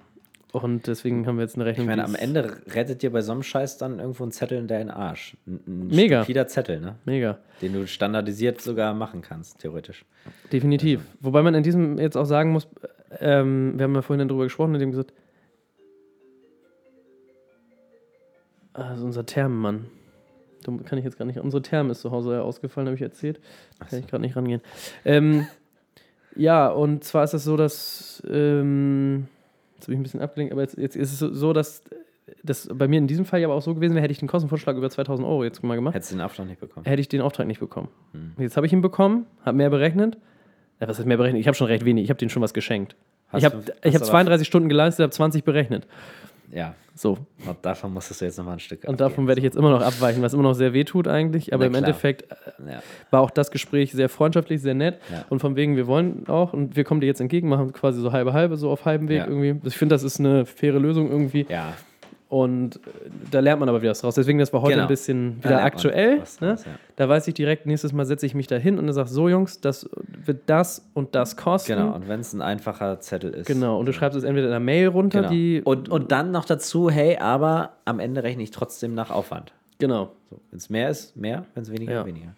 Und deswegen haben wir jetzt eine Ich Rechnung. meine, die am Ende rettet dir bei so einem Scheiß dann irgendwo ein Zettel in deinen Arsch. Ein, ein Mega. stupider Zettel, ne? Mega. Den du standardisiert sogar machen kannst, theoretisch. Definitiv. Wobei man in diesem jetzt auch sagen muss, ähm, wir haben ja vorhin darüber gesprochen und dem gesagt, also unser Thermenmann. Da kann ich jetzt gar nicht. Unsere Therme ist zu Hause ausgefallen, habe ich erzählt. Kann ich gerade nicht rangehen. Ähm, ja, und zwar ist es so, dass. Ähm, jetzt habe ich ein bisschen abgelenkt, aber jetzt, jetzt ist es so- dass das bei mir in diesem Fall ja aber auch so gewesen wäre, hätte ich den Kostenvorschlag über 2000 Euro jetzt mal gemacht Hättest du den Auftrag nicht bekommen. hätte ich den Auftrag nicht bekommen. Hm. Jetzt habe ich ihn bekommen, habe mehr berechnet. Ja, was heißt mehr berechnet? Ich habe schon recht wenig. Ich habe denen schon was geschenkt. Hast ich habe hab du 32 Stunden geleistet, habe 20 berechnet. Ja, So. und davon musstest du jetzt nochmal ein Stück Und davon werde ich jetzt immer noch abweichen, was immer noch sehr weh tut eigentlich. Aber im. Endeffekt Ja, war auch das Gespräch sehr freundschaftlich, sehr nett. Ja. Und von wegen, wir wollen auch und wir kommen dir jetzt entgegen, machen quasi so halbe halbe, so auf halbem Weg Ja. irgendwie. Ich finde, das ist eine faire Lösung irgendwie. ja. Und äh, da lernt man aber wieder was draus. Deswegen, das war heute Genau. ein bisschen wieder aktuell. was Ne? ja. Da weiß ich direkt, nächstes Mal setze ich mich da hin und dann sage, so Jungs, das wird das und das kosten. Genau, und wenn es ein einfacher Zettel ist. Genau, und du schreibst es entweder in einer Mail runter, Genau. die. und, und dann noch dazu, hey, aber am Ende rechne ich trotzdem nach Aufwand. genau. So, wenn es mehr ist, mehr, wenn es weniger, Ja. weniger.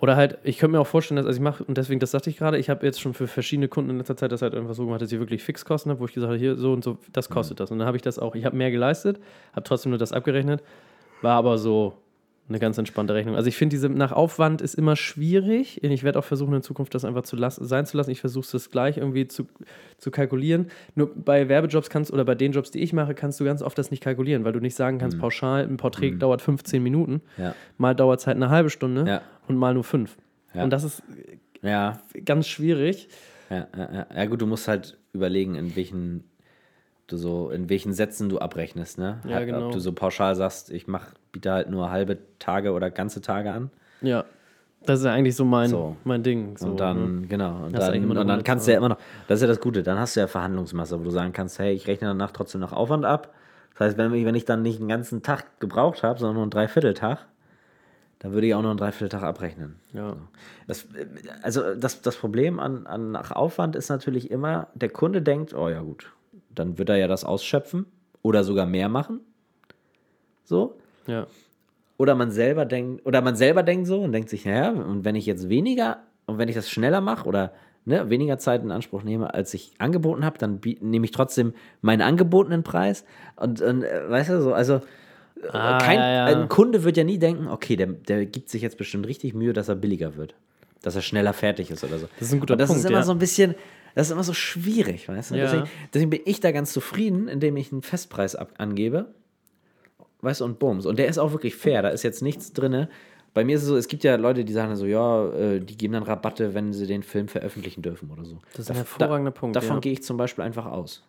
Oder halt, ich könnte mir auch vorstellen, dass, also ich mache, und deswegen, das sagte ich gerade, ich habe jetzt schon für verschiedene Kunden in letzter Zeit das halt einfach so gemacht, dass ich wirklich Fixkosten habe, wo ich gesagt habe, hier so und so, das kostet das. Und dann habe ich das auch, ich habe mehr geleistet, habe trotzdem nur das abgerechnet, war aber so eine ganz entspannte Rechnung. Also ich finde, diese nach Aufwand ist immer schwierig. Ich werde auch versuchen, in Zukunft das einfach zu lassen, sein zu lassen. Ich versuche es gleich irgendwie zu, zu kalkulieren. Nur bei Werbejobs kannst oder bei den Jobs, die ich mache, kannst du ganz oft das nicht kalkulieren, weil du nicht sagen kannst, pauschal, ein Porträt dauert 15 Minuten, Ja. mal dauert es halt eine halbe Stunde Ja. und mal nur fünf. Ja. Und das ist ganz schwierig. ja, gut, du musst halt überlegen, in welchen du so, in welchen Sätzen du abrechnest, ne? Ja, Halt, genau. Ob du so pauschal sagst, ich mach, biete halt nur halbe Tage oder ganze Tage an. Ja. Das ist ja eigentlich so mein, So. mein Ding. So, und dann, ne? genau, und eigentlich dann, und dann kannst du ja immer noch, das ist ja das Gute, dann hast du ja Verhandlungsmasse, wo du sagen kannst, hey, ich rechne danach trotzdem noch Aufwand ab. Das heißt, wenn ich, wenn ich dann nicht einen ganzen Tag gebraucht habe, sondern nur einen Dreivierteltag, dann würde ich auch nur einen Dreivierteltag abrechnen. Ja. Das, also das, das Problem an, an nach Aufwand ist natürlich immer, der Kunde denkt, oh ja gut, dann wird er ja das ausschöpfen oder sogar mehr machen. So. ja. Oder man selber denkt, oder man selber denkt so und denkt sich, naja, und wenn ich jetzt weniger und wenn ich das schneller mache oder ne, weniger Zeit in Anspruch nehme, als ich angeboten habe, dann nehme ich trotzdem meinen angebotenen Preis. Und, und äh, weißt du so, also Ah, kein, ja, ja. ein Kunde wird ja nie denken, okay, der, der gibt sich jetzt bestimmt richtig Mühe, dass er billiger wird. Dass er schneller fertig ist oder so. Das ist ein guter und das Punkt, ist immer ja. so ein bisschen, das ist immer so schwierig, weißt du? Ja. Deswegen, deswegen bin ich da ganz zufrieden, indem ich einen Festpreis ab, angebe. Weißt du, und Bums. Und der ist auch wirklich fair. Da ist jetzt nichts drin. Bei mir ist es so, es gibt ja Leute, die sagen so, ja, äh, die geben dann Rabatte, wenn sie den Film veröffentlichen dürfen oder so. Das ist ein Da- hervorragender Punkt, Davon ja. gehe ich zum Beispiel einfach aus.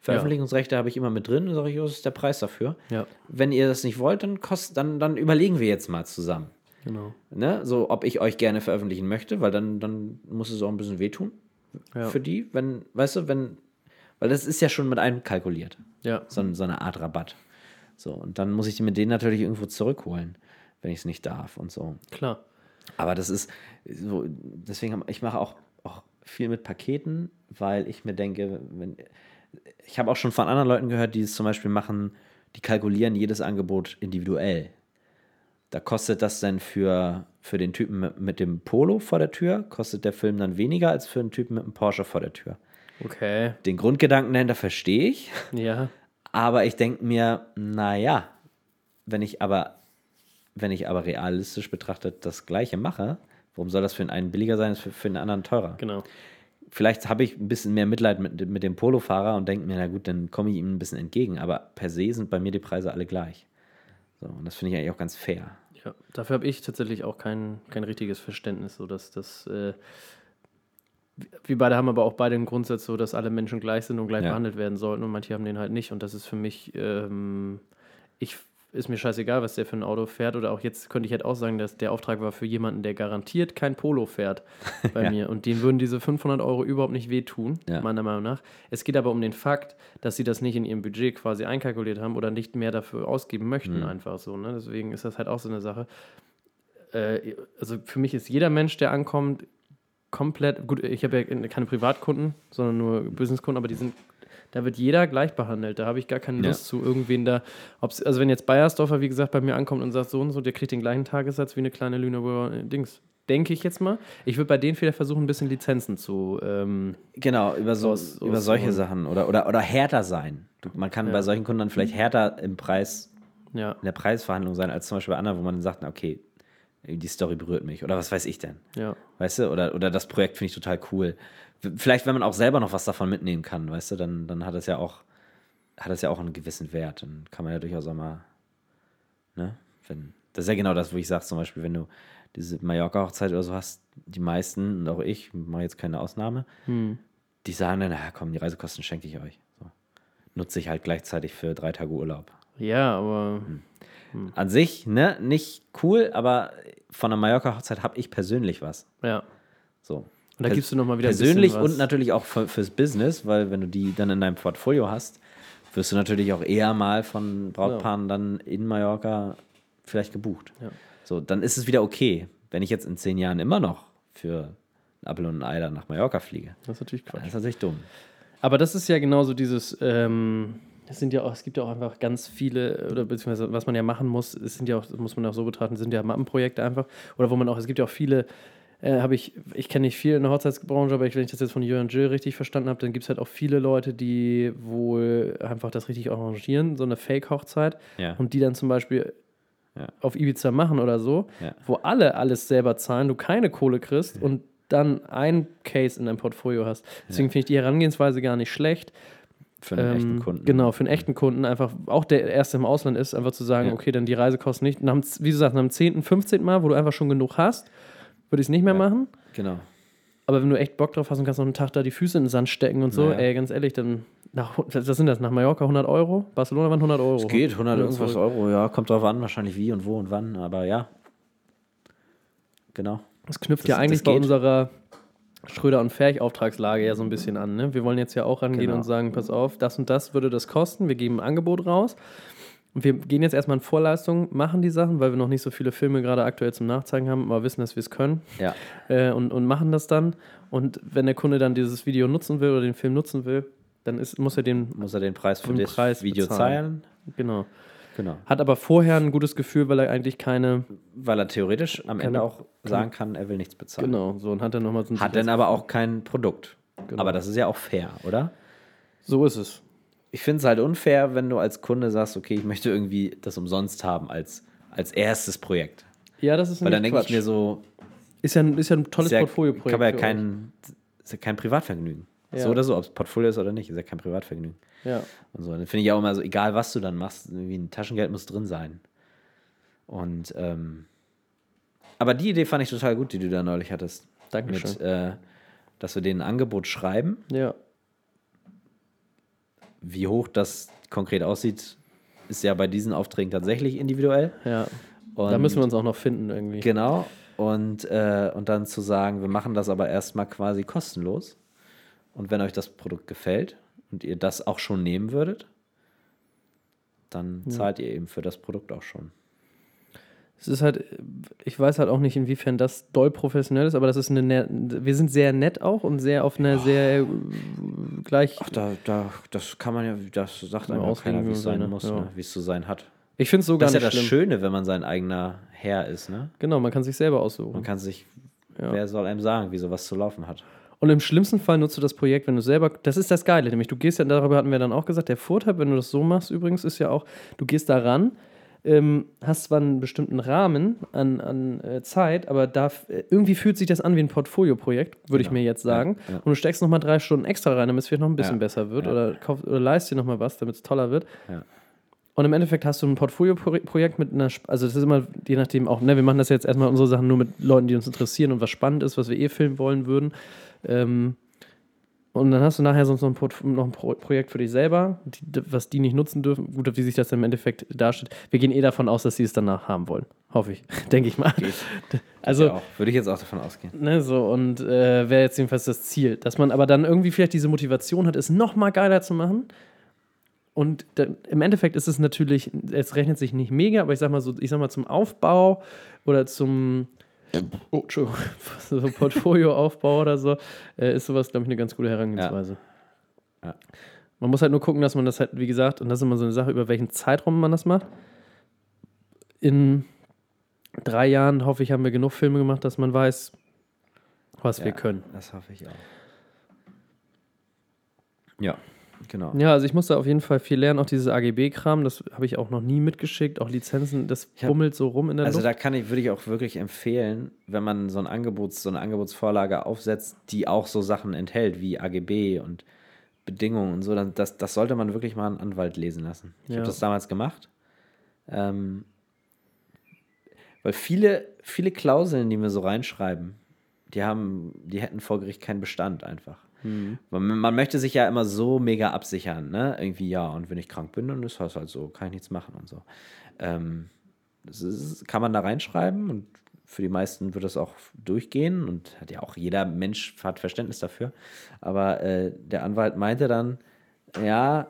Veröffentlichungsrechte habe ich immer mit drin, sage ich, was ist der Preis dafür? Ja. Wenn ihr das nicht wollt, dann, kost, dann, dann überlegen wir jetzt mal zusammen. Genau. Ne? So, ob ich euch gerne veröffentlichen möchte, weil dann, dann muss es auch ein bisschen wehtun Ja. für die, wenn, weißt du, wenn, weil das ist ja schon mit einkalkuliert Ja. so, so eine Art Rabatt. So, und dann muss ich die mit denen natürlich irgendwo zurückholen, wenn ich es nicht darf und so. Klar. Aber das ist so, deswegen, ich mache auch, auch viel mit Paketen, weil ich mir denke, wenn, ich habe auch schon von anderen Leuten gehört, die es zum Beispiel machen, die kalkulieren jedes Angebot individuell. Da kostet das dann für, für den Typen mit, dem Polo vor der Tür, kostet der Film dann weniger als für einen Typen mit einem Porsche vor der Tür. Okay. Den Grundgedanken dahinter verstehe ich. Ja. Aber ich denke mir, naja, wenn ich aber, wenn ich aber realistisch betrachtet das Gleiche mache, warum soll das für den einen billiger sein als für, für den anderen teurer? Genau. Vielleicht habe ich ein bisschen mehr Mitleid mit, mit dem Polofahrer und denke mir, na gut, dann komme ich ihm ein bisschen entgegen. Aber per se sind bei mir die Preise alle gleich. So, und das finde ich eigentlich auch ganz fair. Ja, dafür habe ich tatsächlich auch kein, kein richtiges Verständnis, so dass das. Äh, wir beide haben aber auch beide den Grundsatz so, dass alle Menschen gleich sind und gleich Ja. behandelt werden sollten und manche haben den halt nicht. Und das ist für mich, ähm, ich ist mir scheißegal, was der für ein Auto fährt. Oder auch jetzt könnte ich halt auch sagen, dass der Auftrag war für jemanden, der garantiert kein Polo fährt <laughs> bei Ja. mir. Und denen würden diese 500 Euro überhaupt nicht wehtun, Ja. meiner Meinung nach. Es geht aber um den Fakt, dass sie das nicht in ihrem Budget quasi einkalkuliert haben oder nicht mehr dafür ausgeben möchten, Mhm. einfach so. Ne? Deswegen ist das halt auch so eine Sache. Äh, also für mich ist jeder Mensch, der ankommt, komplett, gut, ich habe ja keine Privatkunden, sondern nur Businesskunden, aber die sind, da wird jeder gleich behandelt. Da habe ich gar keine Ja. Lust zu irgendwen da, also wenn jetzt Bayersdorfer, wie gesagt, bei mir ankommt und sagt so und so, der kriegt den gleichen Tagessatz wie eine kleine Lüneburger äh, Dings. Denke ich jetzt mal. Ich würde bei denen vielleicht versuchen, ein bisschen Lizenzen zu. Ähm, Genau, über, so, Aus- über aus- solche Sachen oder, oder, oder härter sein. Man kann Ja. bei solchen Kunden dann vielleicht härter im Preis ja, in der Preisverhandlung sein, als zum Beispiel bei anderen, wo man sagt, na, okay, die Story berührt mich oder was weiß ich denn. ja, Weißt du, oder, oder das Projekt finde ich total cool. Vielleicht, wenn man auch selber noch was davon mitnehmen kann, weißt du, dann, dann hat es ja auch, hat es ja auch einen gewissen Wert. Dann kann man ja durchaus auch mal, ne, wenn, das ist ja genau das, wo ich sage, zum Beispiel, wenn du diese Mallorca-Hochzeit oder so hast, die meisten, und auch ich, mache jetzt keine Ausnahme, hm. die sagen dann, na komm, die Reisekosten schenke ich euch. So. Nutze ich halt gleichzeitig für drei Tage Urlaub. ja, aber An sich, ne, nicht cool, aber von einer Mallorca-Hochzeit habe ich persönlich was. ja. So. Und da gibst du nochmal wieder Persönlich und natürlich auch für, fürs Business, weil wenn du die dann in deinem Portfolio hast, wirst du natürlich auch eher mal von Brautpaaren dann in Mallorca vielleicht gebucht. Ja. So, dann ist es wieder okay. Wenn ich jetzt in zehn Jahren immer noch für ein Apfel und ein Ei dann nach Mallorca fliege, Das ist natürlich Quatsch. dann ist natürlich dumm. Aber das ist ja genauso dieses, ähm, es sind ja auch, es gibt ja auch einfach ganz viele, oder beziehungsweise was man ja machen muss, es sind ja auch, das muss man auch so betrachten, sind ja Mappenprojekte einfach. Oder wo man auch, es gibt ja auch viele, äh, habe ich, ich kenne nicht viel in der Hochzeitsbranche, aber ich, wenn ich das jetzt von Jörn Jill richtig verstanden habe, dann gibt es halt auch viele Leute, die wohl einfach das richtig arrangieren, so eine Fake-Hochzeit Ja. und die dann zum Beispiel Ja. auf Ibiza machen oder so, Ja. wo alle alles selber zahlen, du keine Kohle kriegst und dann ein Case in deinem Portfolio hast. Deswegen finde ich die Herangehensweise gar nicht schlecht. Für einen echten Ähm, Kunden. Genau, für einen echten Kunden einfach, auch der erste im Ausland ist, einfach zu sagen, okay, dann die Reisekosten nicht. Nach, wie du sagst, nach dem 10., 15. Mal, wo du einfach schon genug hast, würde ich es nicht mehr Ja. machen. Genau. Aber wenn du echt Bock drauf hast und kannst noch einen Tag da die Füße in den Sand stecken und so, Ja. ey, ganz ehrlich, dann, nach, was sind das, nach Mallorca 100 Euro? Barcelona waren 100 Euro. Es geht, 100 Oder irgendwas zurück. Euro, ja, kommt drauf an, wahrscheinlich wie und wo und wann, aber ja. Genau. Das knüpft Das- ja eigentlich bei unserer Schröder- und Ferch-Auftragslage ja so ein bisschen an. Ne? Wir wollen jetzt ja auch rangehen Genau. und sagen, pass auf, das und das würde das kosten. Wir geben ein Angebot raus. Und wir gehen jetzt erstmal in Vorleistung, machen die Sachen, weil wir noch nicht so viele Filme gerade aktuell zum Nachzeigen haben, aber wissen, dass wir es können Ja. äh, und, und machen das dann. Und wenn der Kunde dann dieses Video nutzen will oder den Film nutzen will, dann ist, muss er den, Muss er den Preis für Den das Preis Video bezahlen. zahlen? genau. Genau. Hat aber vorher ein gutes Gefühl, weil er eigentlich keine, Weil er theoretisch am Ende auch sagen kann, er will nichts bezahlen. genau, so und hat dann nochmal so Hat dann aber auch kein Produkt. Genau. Aber das ist ja auch fair, oder? So ist es. Ich finde es halt unfair, wenn du als Kunde sagst, okay, ich möchte irgendwie das umsonst haben als, als erstes Projekt. Ja, das ist Weil dann denke ich mir so, Ist ja ein, ist ja ein tolles ja, Portfolio-Projekt. kann man ja kein, ist ja kein Privatvergnügen. Ja. So oder so, ob es Portfolio ist oder nicht, ist ja kein Privatvergnügen. Ja. Und so. Dann finde ich auch immer so, egal was du dann machst, irgendwie ein Taschengeld muss drin sein. Und ähm, aber die Idee fand ich total gut, die du da neulich hattest. Dankeschön. Mit, äh, dass wir denen ein Angebot schreiben. Ja. Wie hoch das konkret aussieht, ist ja bei diesen Aufträgen tatsächlich individuell. Ja. Und da müssen wir uns auch noch finden irgendwie. Genau. Und, äh, und dann zu sagen, wir machen das aber erstmal quasi kostenlos. Und wenn euch das Produkt gefällt und ihr das auch schon nehmen würdet, dann zahlt ihr eben für das Produkt auch schon. Es ist halt, ich weiß halt auch nicht, inwiefern das doll professionell ist, aber das ist eine, ne- wir sind sehr nett auch und sehr auf einer sehr äh, gleich. Ach, da, da, das kann man ja, das sagt einem ja auslegen, keiner, wie es sein muss, ja. ne? wie es zu sein hat. Ich finde es so gar Das ist ja nicht das schlimm. Schöne, wenn man sein eigener Herr ist. Ne? Genau, man kann sich selber aussuchen. Man kann sich, Ja. wer soll einem sagen, wie sowas zu laufen hat. Und im schlimmsten Fall nutzt du das Projekt, wenn du selber, das ist das Geile, nämlich du gehst ja, darüber hatten wir dann auch gesagt, der Vorteil, wenn du das so machst übrigens, ist ja auch, du gehst da ran, ähm, hast zwar einen bestimmten Rahmen an, an äh, Zeit, aber da, äh, irgendwie fühlt sich das an wie ein Portfolio-Projekt, würde ich Genau. mir jetzt sagen. Ja, ja. Und du steckst nochmal drei Stunden extra rein, damit es vielleicht noch ein bisschen Ja. besser wird oder, kauf, oder leist dir nochmal was, damit es toller wird. Und im Endeffekt hast du ein Portfolio-Projekt mit einer, also das ist immer, je nachdem auch, ne, wir machen das jetzt erstmal unsere Sachen nur mit Leuten, die uns interessieren und was spannend ist, was wir eh filmen wollen würden. Ähm, und dann hast du nachher sonst noch ein, Port noch ein Pro Projekt für dich selber, die, was die nicht nutzen dürfen. Gut, wie sich das im Endeffekt darstellt. Wir gehen eh davon aus, dass sie es danach haben wollen. Hoffe ich. <laughs> Denke ich mal. Geht. <laughs> Also, ja. Würde ich jetzt auch davon ausgehen. Ne, so, und äh, wäre jetzt jedenfalls das Ziel. Dass man aber dann irgendwie vielleicht diese Motivation hat, es noch mal geiler zu machen. Und da, im Endeffekt ist es natürlich, es rechnet sich nicht mega, aber ich sag mal so, ich sag mal zum Aufbau oder zum oh, Entschuldigung, <laughs> so Portfolioaufbau oder so, äh, ist sowas, glaube ich, eine ganz gute Herangehensweise. Ja. Man muss halt nur gucken, dass man das halt, wie gesagt, und das ist immer so eine Sache, über welchen Zeitraum man das macht. In drei Jahren, hoffe ich, haben wir genug Filme gemacht, dass man weiß, was wir Ja, können. Das hoffe ich auch. Ja, genau. Ja, also ich musste auf jeden Fall viel lernen, auch dieses AGB-Kram, das habe ich auch noch nie mitgeschickt, auch Lizenzen, das hab- bummelt so rum in der Also Luft. da kann ich, würde ich auch wirklich empfehlen, wenn man so ein Angebots, so eine Angebotsvorlage aufsetzt, die auch so Sachen enthält, wie AGB und Bedingungen und so, dann das, das sollte man wirklich mal einen Anwalt lesen lassen. Ich Ja. habe das damals gemacht. Ähm, weil viele, viele Klauseln, die mir so reinschreiben, die haben, die hätten vor Gericht keinen Bestand einfach. Mhm. Man, man möchte sich ja immer so mega absichern, ne? Irgendwie, ja, und wenn ich krank bin, dann ist das halt so, kann ich nichts machen und so. Ähm, das ist, kann man da reinschreiben und für die meisten wird das auch durchgehen und hat ja auch jeder Mensch hat Verständnis dafür. Aber äh, der Anwalt meinte dann, ja,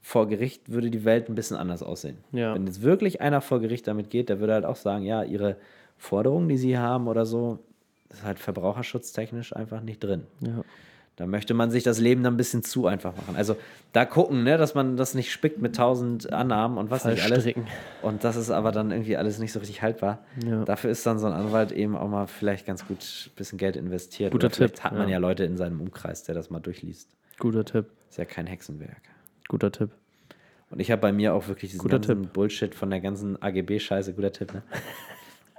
vor Gericht würde die Welt ein bisschen anders aussehen. Ja. Wenn jetzt wirklich einer vor Gericht damit geht, der würde halt auch sagen, ja, ihre Forderungen, die sie haben oder so, ist halt verbraucherschutztechnisch einfach nicht drin. Ja. Da möchte man sich das Leben dann ein bisschen zu einfach machen. Also da gucken, ne, dass man das nicht spickt mit tausend Annahmen und was nicht alles. Und das ist aber dann irgendwie alles nicht so richtig haltbar. Ja. Dafür ist dann so ein Anwalt eben auch mal vielleicht ganz gut ein bisschen Geld investiert. Guter Oder vielleicht Tipp, hat man ja. ja Leute in seinem Umkreis, der das mal durchliest. Guter Tipp, Ist ja kein Hexenwerk. guter Tipp. Und ich habe bei mir auch wirklich diesen Guter ganzen Bullshit von der ganzen AGB-Scheiße, guter Tipp, ne? <laughs>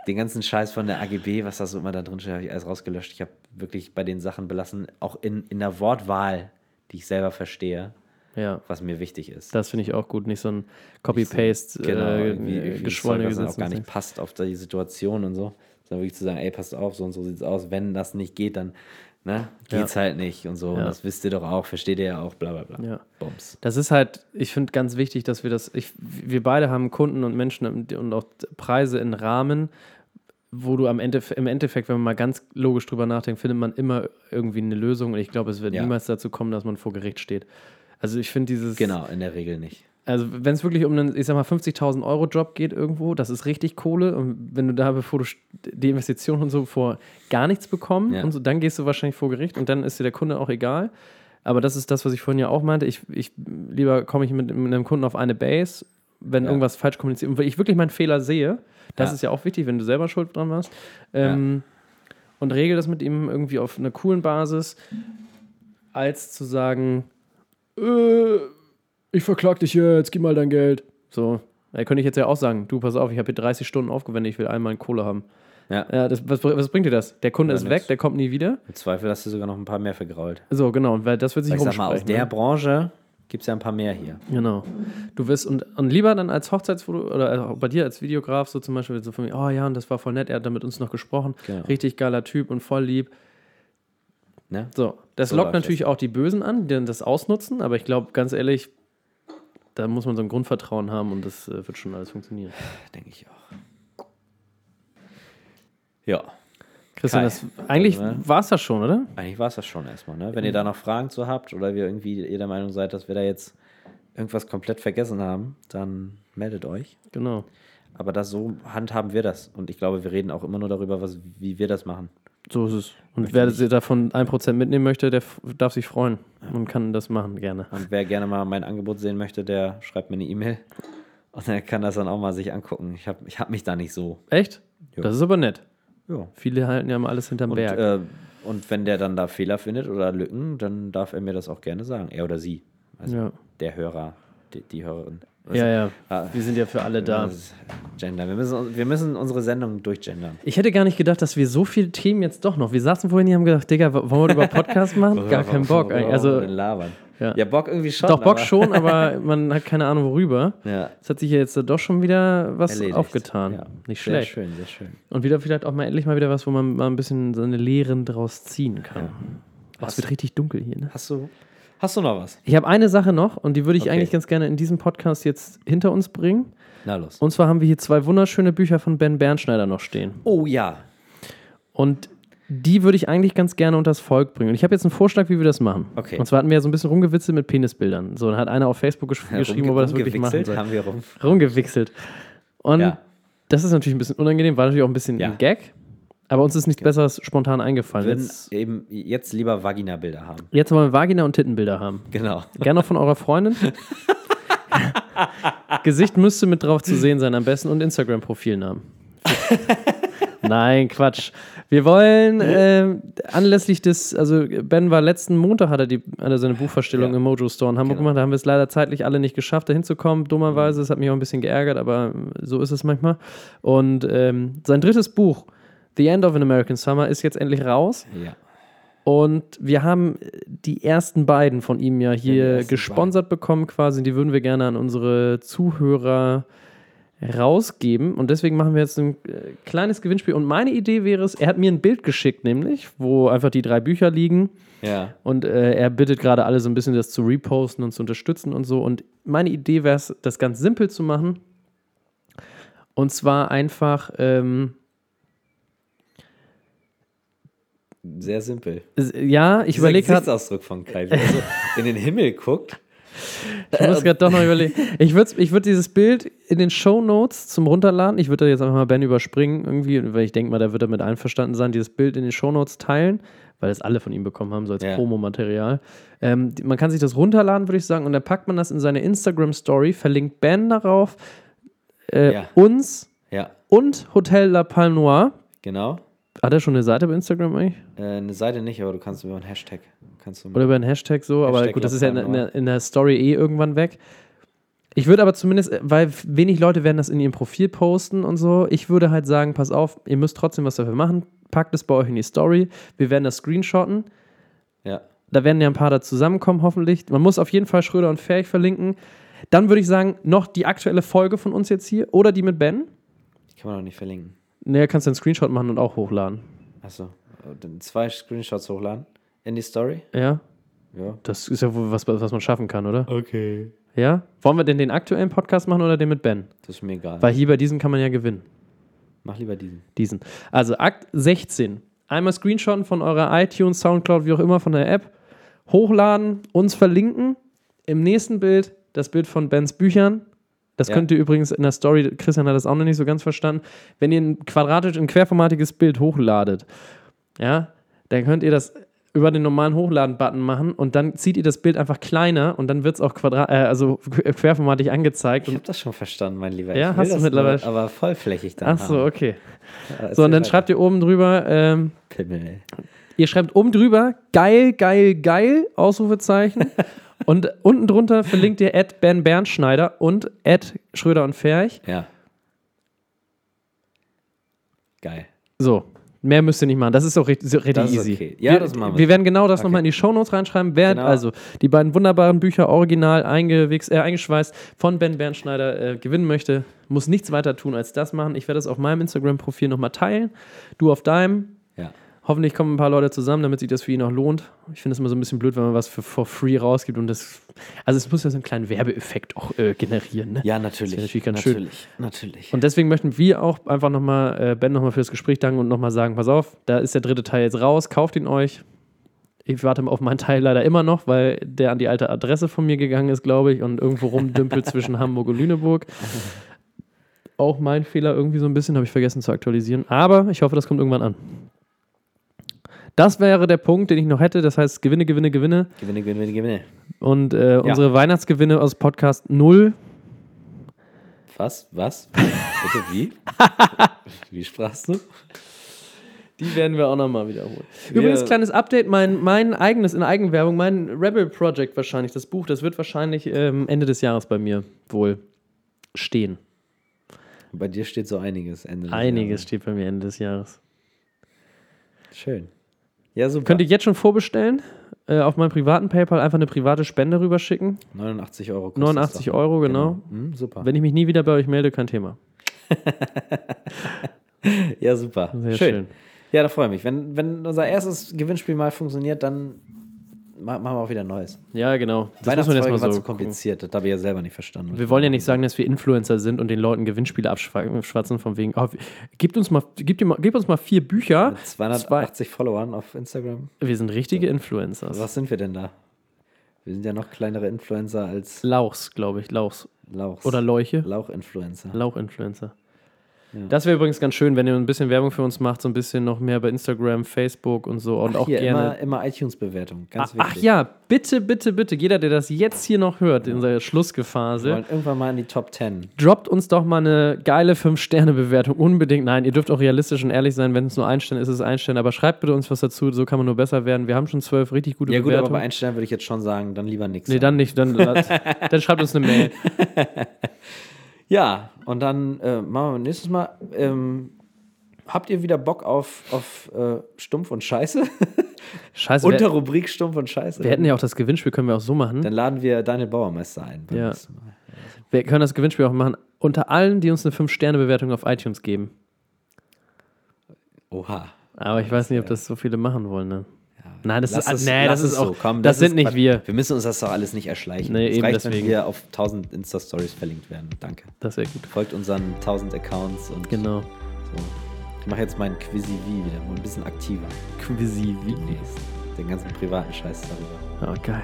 Den ganzen Scheiß von der AGB, was da so immer da drin steht, habe ich alles rausgelöscht. Ich habe wirklich bei den Sachen belassen, auch in, in der Wortwahl, die ich selber verstehe, Ja. was mir wichtig ist. Das finde ich auch gut. Nicht so ein Copy-Paste, genau, äh, irgendwie, irgendwie geschwollene Zeug, was auch gar nicht passt auf die Situation und so. Sondern wirklich zu sagen, ey, passt auf, so und so sieht's aus. Wenn das nicht geht, dann ne, geht's halt nicht und so. Und Ja. das wisst ihr doch auch, versteht ihr ja auch, bla bla bla. Ja. Bums. Das ist halt, ich finde ganz wichtig, dass wir das, ich, wir beide haben Kunden und Menschen und und auch Preise in Rahmen, wo du am Ende, im Endeffekt, wenn man mal ganz logisch drüber nachdenkt, findet man immer irgendwie eine Lösung und ich glaube, es wird Ja. niemals dazu kommen, dass man vor Gericht steht. Also ich finde dieses, Genau, in der Regel nicht. Also wenn es wirklich um einen, ich sag mal, 50.000 Euro Job geht irgendwo, das ist richtig Kohle und wenn du da, bevor du die Investition und so vor gar nichts bekommen Ja. und so, dann gehst du wahrscheinlich vor Gericht und dann ist dir der Kunde auch egal. Aber das ist das, was ich vorhin ja auch meinte. Ich, ich lieber komme ich mit, mit einem Kunden auf eine Base, wenn Ja. irgendwas falsch kommuniziert und wenn ich wirklich meinen Fehler sehe. Das Ja. ist ja auch wichtig, wenn du selber schuld dran warst. Ähm, Und regel das mit ihm irgendwie auf einer coolen Basis, als zu sagen, äh, ich verklag dich jetzt, gib mal dein Geld. So, da könnte ich jetzt ja auch sagen, du, pass auf, ich habe hier 30 Stunden aufgewendet, ich will einmal in Kohle haben. Ja. Ja, das, was, was bringt dir das? Der Kunde Ja, ist nix. weg, der kommt nie wieder. Im Zweifel hast du sogar noch ein paar mehr vergrault. So, genau, und weil das wird sich Ich sag mal, aus rumsprechen. der ne? Branche gibt es ja ein paar mehr hier. Genau. Du wirst und, und lieber dann als Hochzeitsfoto oder äh, bei dir als Videograf so zum Beispiel so von mir, oh ja, und das war voll nett, er hat da mit uns noch gesprochen. Genau. Richtig geiler Typ und voll lieb. Ne? So, das So lockt natürlich auch die Bösen an, die dann das ausnutzen, aber ich glaube, ganz ehrlich, da muss man so ein Grundvertrauen haben und das äh, wird schon alles funktionieren. Denke ich auch. Ja, Christian, das, eigentlich Also, ne? war es das schon, oder? eigentlich war es das schon erstmal. Ne? Wenn ihr da noch Fragen zu habt oder wir irgendwie ihr der Meinung seid, dass wir da jetzt irgendwas komplett vergessen haben, dann meldet euch. Genau. Aber das so handhaben wir das. Und ich glaube, wir reden auch immer nur darüber, was, wie wir das machen. So ist es. Und wer davon 1% mitnehmen möchte, der darf sich freuen und kann das machen, gerne. Und wer gerne mal mein Angebot sehen möchte, der schreibt mir eine E-Mail. Und er kann das dann auch mal sich angucken. Ich habe ich hab mich da nicht so. Echt? Jo. Das ist aber nett. Ja. Viele halten ja mal alles hinterm Und, Berg. äh, und wenn der dann da Fehler findet oder Lücken, dann darf er mir das auch gerne sagen. Er oder sie. Also Ja. der Hörer, die, die Hörerin. Ja, ja. Ah, Wir sind ja für alle da. Gender. Wir müssen, wir müssen unsere Sendung durchgendern. Ich hätte gar nicht gedacht, dass wir so viele Themen jetzt doch noch. Wir saßen vorhin hier und haben gedacht, Digga, wollen wir über Podcast machen? Gar keinen Bock. eigentlich. Also, labern. Ja. Ja. Bock irgendwie schon. doch, Bock aber- schon, aber <laughs> man hat keine Ahnung, worüber. Ja. Es hat sich ja jetzt doch schon wieder was Erledigt. aufgetan. Ja. Nicht Sehr schlecht. schön, sehr schön. Und wieder vielleicht auch mal endlich mal wieder was, wo man mal ein bisschen seine Lehren draus ziehen kann. Oh, es wird richtig dunkel hier, ne? Hast du, hast du noch was? Ich habe eine Sache noch und die würde ich Okay. eigentlich ganz gerne in diesem Podcast jetzt hinter uns bringen. Na los. Und zwar haben wir hier zwei wunderschöne Bücher von Ben Bernschneider noch stehen. oh ja. Und die würde ich eigentlich ganz gerne unters Volk bringen. Und ich habe jetzt einen Vorschlag, wie wir das machen. Okay. Und zwar hatten wir ja so ein bisschen rumgewitzelt mit Penisbildern. So, dann hat einer auf Facebook gesch geschrieben, ob er das wirklich machen soll. haben wir rum. Rumgewichselt. Und Ja. das ist natürlich ein bisschen unangenehm, war natürlich auch ein bisschen Ja. ein Gag. Aber uns ist nichts Besseres spontan eingefallen. Würden Jetzt, eben jetzt lieber Vagina-Bilder haben. jetzt wollen wir Vagina- und Tittenbilder haben. Genau. Gerne auch von eurer Freundin. <laughs> Gesicht müsste mit drauf zu sehen sein, am besten und Instagram-Profilnamen. <laughs> Nein, Quatsch. Wir wollen ähm, anlässlich des, also Ben war letzten Montag, hat er, die, hat er seine Buchvorstellung Ja. im Mojo Store in Hamburg Genau. gemacht. Da haben wir es leider zeitlich alle nicht geschafft, da hinzukommen. Dummerweise, es hat mich auch ein bisschen geärgert, aber so ist es manchmal. Und ähm, sein drittes Buch, The End of an American Summer, ist jetzt endlich raus. Ja. Und wir haben die ersten beiden von ihm ja hier gesponsert bekommen quasi. Die würden wir gerne an unsere Zuhörer rausgeben. Und deswegen machen wir jetzt ein äh, kleines Gewinnspiel. Und meine Idee wäre es, er hat mir ein Bild geschickt, nämlich, wo einfach die drei Bücher liegen. Ja. Und äh, er bittet gerade alle so ein bisschen das zu reposten und zu unterstützen und so. Und meine Idee wäre es, das ganz simpel zu machen. Und zwar einfach, ähm, Sehr simpel. ja, ich überlege gerade, Gesichtsausdruck von Kai, wie er so in den Himmel guckt. <laughs> Ich muss gerade doch noch überlegen. Ich würde ich würd dieses Bild in den Show Notes zum Runterladen, ich würde da jetzt einfach mal Ben überspringen, irgendwie, weil ich denke mal, da wird er mit einverstanden sein, dieses Bild in den Show Notes teilen, weil es alle von ihm bekommen haben, so als Ja. Promomaterial. Ähm, man kann sich das runterladen, würde ich sagen, und dann packt man das in seine Instagram-Story, verlinkt Ben darauf, äh, Ja. uns Ja, und Hotel La Palme Noire. genau. Hat er schon eine Seite bei Instagram eigentlich? Äh, eine Seite nicht, aber du kannst über einen Hashtag. Kannst du Oder über einen Hashtag so, aber Hashtag gut, das ist ja in, in, der- in der Story eh irgendwann weg. Ich würde aber zumindest, weil wenig Leute werden das in ihrem Profil posten und so, ich würde halt sagen, pass auf, ihr müsst trotzdem was dafür machen. Packt es bei euch in die Story. Wir werden das screenshotten. Ja. Da werden ja ein paar da zusammenkommen, hoffentlich. Man muss auf jeden Fall Schröder und Ferch verlinken. Dann würde ich sagen, noch die aktuelle Folge von uns jetzt hier oder die mit Ben. Die kann man doch nicht verlinken. Naja, kannst du einen Screenshot machen und auch hochladen. Achso. Dann zwei Screenshots hochladen. In die Story? Ja? Ja. Das ist ja wohl was, was man schaffen kann, oder? Okay. Ja? Wollen wir denn den aktuellen Podcast machen oder den mit Ben? Das ist mir egal. Weil hier bei diesem kann man ja gewinnen. Mach lieber diesen. Diesen. Also Akt 16. Einmal Screenshotten von eurer iTunes, Soundcloud, wie auch immer, von der App. Hochladen, uns verlinken. Im nächsten Bild das Bild von Bens Büchern. Das Ja. könnt ihr übrigens in der Story, Christian hat das auch noch nicht so ganz verstanden. Wenn ihr ein quadratisch, ein querformatiges Bild hochladet, ja, dann könnt ihr das über den normalen Hochladen-Button machen und dann zieht ihr das Bild einfach kleiner und dann wird es auch quadrat, äh, also qu- querformatig angezeigt. Ich habe das schon verstanden, mein Lieber. Ja, hast du das mittlerweile- Nur, aber vollflächig dann. ach so, okay. okay. So, und dann schreibt ihr oben drüber, ähm, Pimmel. Ihr schreibt oben drüber geil, geil, geil, Ausrufezeichen. <laughs> und unten drunter verlinkt ihr at Ben Bernschneider und at Schröder und Ferch. Ja. Geil. So, mehr müsst ihr nicht machen. Das ist auch richtig, richtig Das ist easy. okay. Ja, wir, das machen wir. Wir werden genau das Okay. nochmal in die Shownotes reinschreiben. Wer, Genau. Also, die beiden wunderbaren Bücher original äh, eingeschweißt von Ben Bernschneider äh, gewinnen möchte, muss nichts weiter tun als das machen. Ich werde das auf meinem Instagram-Profil nochmal teilen. Du auf deinem. Ja. Hoffentlich kommen ein paar Leute zusammen, damit sich das für ihn auch lohnt. Ich finde es immer so ein bisschen blöd, wenn man was für for free rausgibt und das. Also es muss ja so einen kleinen Werbeeffekt auch äh, generieren. Ne? Ja, natürlich. Das natürlich ganz schön. natürlich. Natürlich. Und deswegen möchten wir auch einfach nochmal äh, Ben nochmal für das Gespräch danken und nochmal sagen: Pass auf, da ist der dritte Teil jetzt raus, kauft ihn euch. Ich warte auf meinen Teil leider immer noch, weil der an die alte Adresse von mir gegangen ist, glaube ich, und irgendwo rumdümpelt <laughs> zwischen Hamburg und Lüneburg. Auch mein Fehler irgendwie so ein bisschen, habe ich vergessen zu aktualisieren. Aber ich hoffe, das kommt irgendwann an. Das wäre der Punkt, den ich noch hätte. Das heißt, Gewinne, Gewinne, Gewinne. gewinne, gewinne, gewinne. Und äh, unsere Weihnachtsgewinne aus Podcast 0. Was? Was? Bitte, wie? <laughs> wie sprachst du? Die werden wir auch nochmal wiederholen. Wir- Übrigens, kleines Update: mein, mein eigenes in Eigenwerbung, mein Rebel Project wahrscheinlich, das Buch, das wird wahrscheinlich ähm, Ende des Jahres bei mir wohl stehen. Bei dir steht so einiges. Ende des Einiges steht bei mir Ende des Jahres. Jahres. Schön. Ja, super. Könnt ihr jetzt schon vorbestellen? Äh, auf meinem privaten PayPal einfach eine private Spende rüberschicken. 89 Euro. kostet 89 das doch. Euro, genau. Hm, super. Wenn ich mich nie wieder bei euch melde, kein Thema. <laughs> ja, super. Sehr schön. schön. Ja, da freue ich mich. Wenn, wenn unser erstes Gewinnspiel mal funktioniert, dann machen wir auch wieder neues. Ja, genau. Das muss man jetzt mal war so zu gucken. kompliziert. Das habe ich ja selber nicht verstanden. Wir wollen ja nicht sagen, dass wir Influencer sind und den Leuten Gewinnspiele abschwatzen von wegen, oh, gibt uns mal, gib, dir mal, gib uns mal vier Bücher. Mit 280 Followern auf Instagram. Wir sind richtige Influencers. Was sind wir denn da? Wir sind ja noch kleinere Influencer als Lauchs, glaube ich, Lauchs. Lauchs. Oder Leuche. Lauch-Influencer. Lauch-Influencer. Ja. Das wäre übrigens ganz schön, wenn ihr ein bisschen Werbung für uns macht, so ein bisschen noch mehr bei Instagram, Facebook und so und Ach, auch hier, gerne. immer, immer iTunes-Bewertung. Ganz Ach, wichtig. ach ja, bitte, bitte, bitte, jeder, der das jetzt hier noch hört, in unserer Wir Schlussgephase, wollen irgendwann mal in die Top 10. droppt uns doch mal eine geile 5-Sterne-Bewertung. Unbedingt. Nein, ihr dürft auch realistisch und ehrlich sein. Wenn es nur ein Stern ist, ist es ein Stern. Aber schreibt bitte uns was dazu. So kann man nur besser werden. Wir haben schon zwölf richtig gute Ja gut, aber Bewertungen. bei Einstein würde ich jetzt schon sagen, dann lieber nichts. nee, dann nicht. Dann, <laughs> dann schreibt uns eine Mail. <laughs> Ja, und dann äh, machen wir nächstes Mal. Ähm, habt ihr wieder Bock auf, auf äh, Stumpf und Scheiße? <laughs> Scheiße, Unter Rubrik Stumpf und Scheiße. wir hätten ja auch das Gewinnspiel, können wir auch so machen. Dann laden wir Daniel Bauermeister ein. Ja. Wir können das Gewinnspiel auch machen. Unter allen, die uns eine 5-Sterne-Bewertung auf iTunes geben. Oha. Aber ich weiß nicht, ob das so viele machen wollen. Ne? Nein, das Lass ist, es- nee, das ist auch. so. Komm, das, sind ist nicht wir. Wir müssen uns das doch alles nicht erschleichen. Nee, es eben reicht, deswegen. wenn wir auf 1000 Insta-Stories verlinkt werden. Danke. Das wäre gut. Folgt unseren 1000 Accounts und Genau. so. Ich mache jetzt meinen Quizzy V wieder, mal ein bisschen aktiver. Quizzy wie. Demnächst. Den ganzen privaten Scheiß darüber. Oh, geil.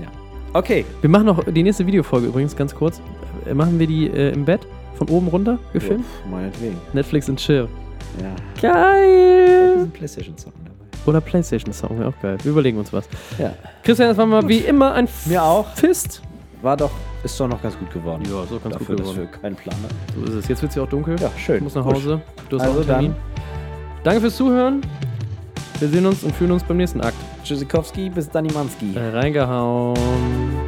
Ja. Okay. Wir machen noch die nächste Videofolge übrigens ganz kurz. Äh, Machen wir die äh, im Bett von oben runter gefilmt? Uff, meinetwegen. Netflix und Chill. Ja. Geil! Ein Playstation-Song. Oder Playstation-Song, wäre auch geil. Wir überlegen uns was. Ja. Christian, das war mal wie immer ein Mir auch. Fist. War doch, ist doch noch ganz gut geworden. Ja, so ganz Dafür, gut dass wir geworden. keinen Plan. So ist es. Jetzt wird es ja auch dunkel. Ja, schön. Ich muss nach. Hause. Du hast Also auch einen Termin. dann. Danke fürs Zuhören. Wir sehen uns und fühlen uns beim nächsten Akt. Tschüssikowski, bis dann Imanski. Äh, reingehauen.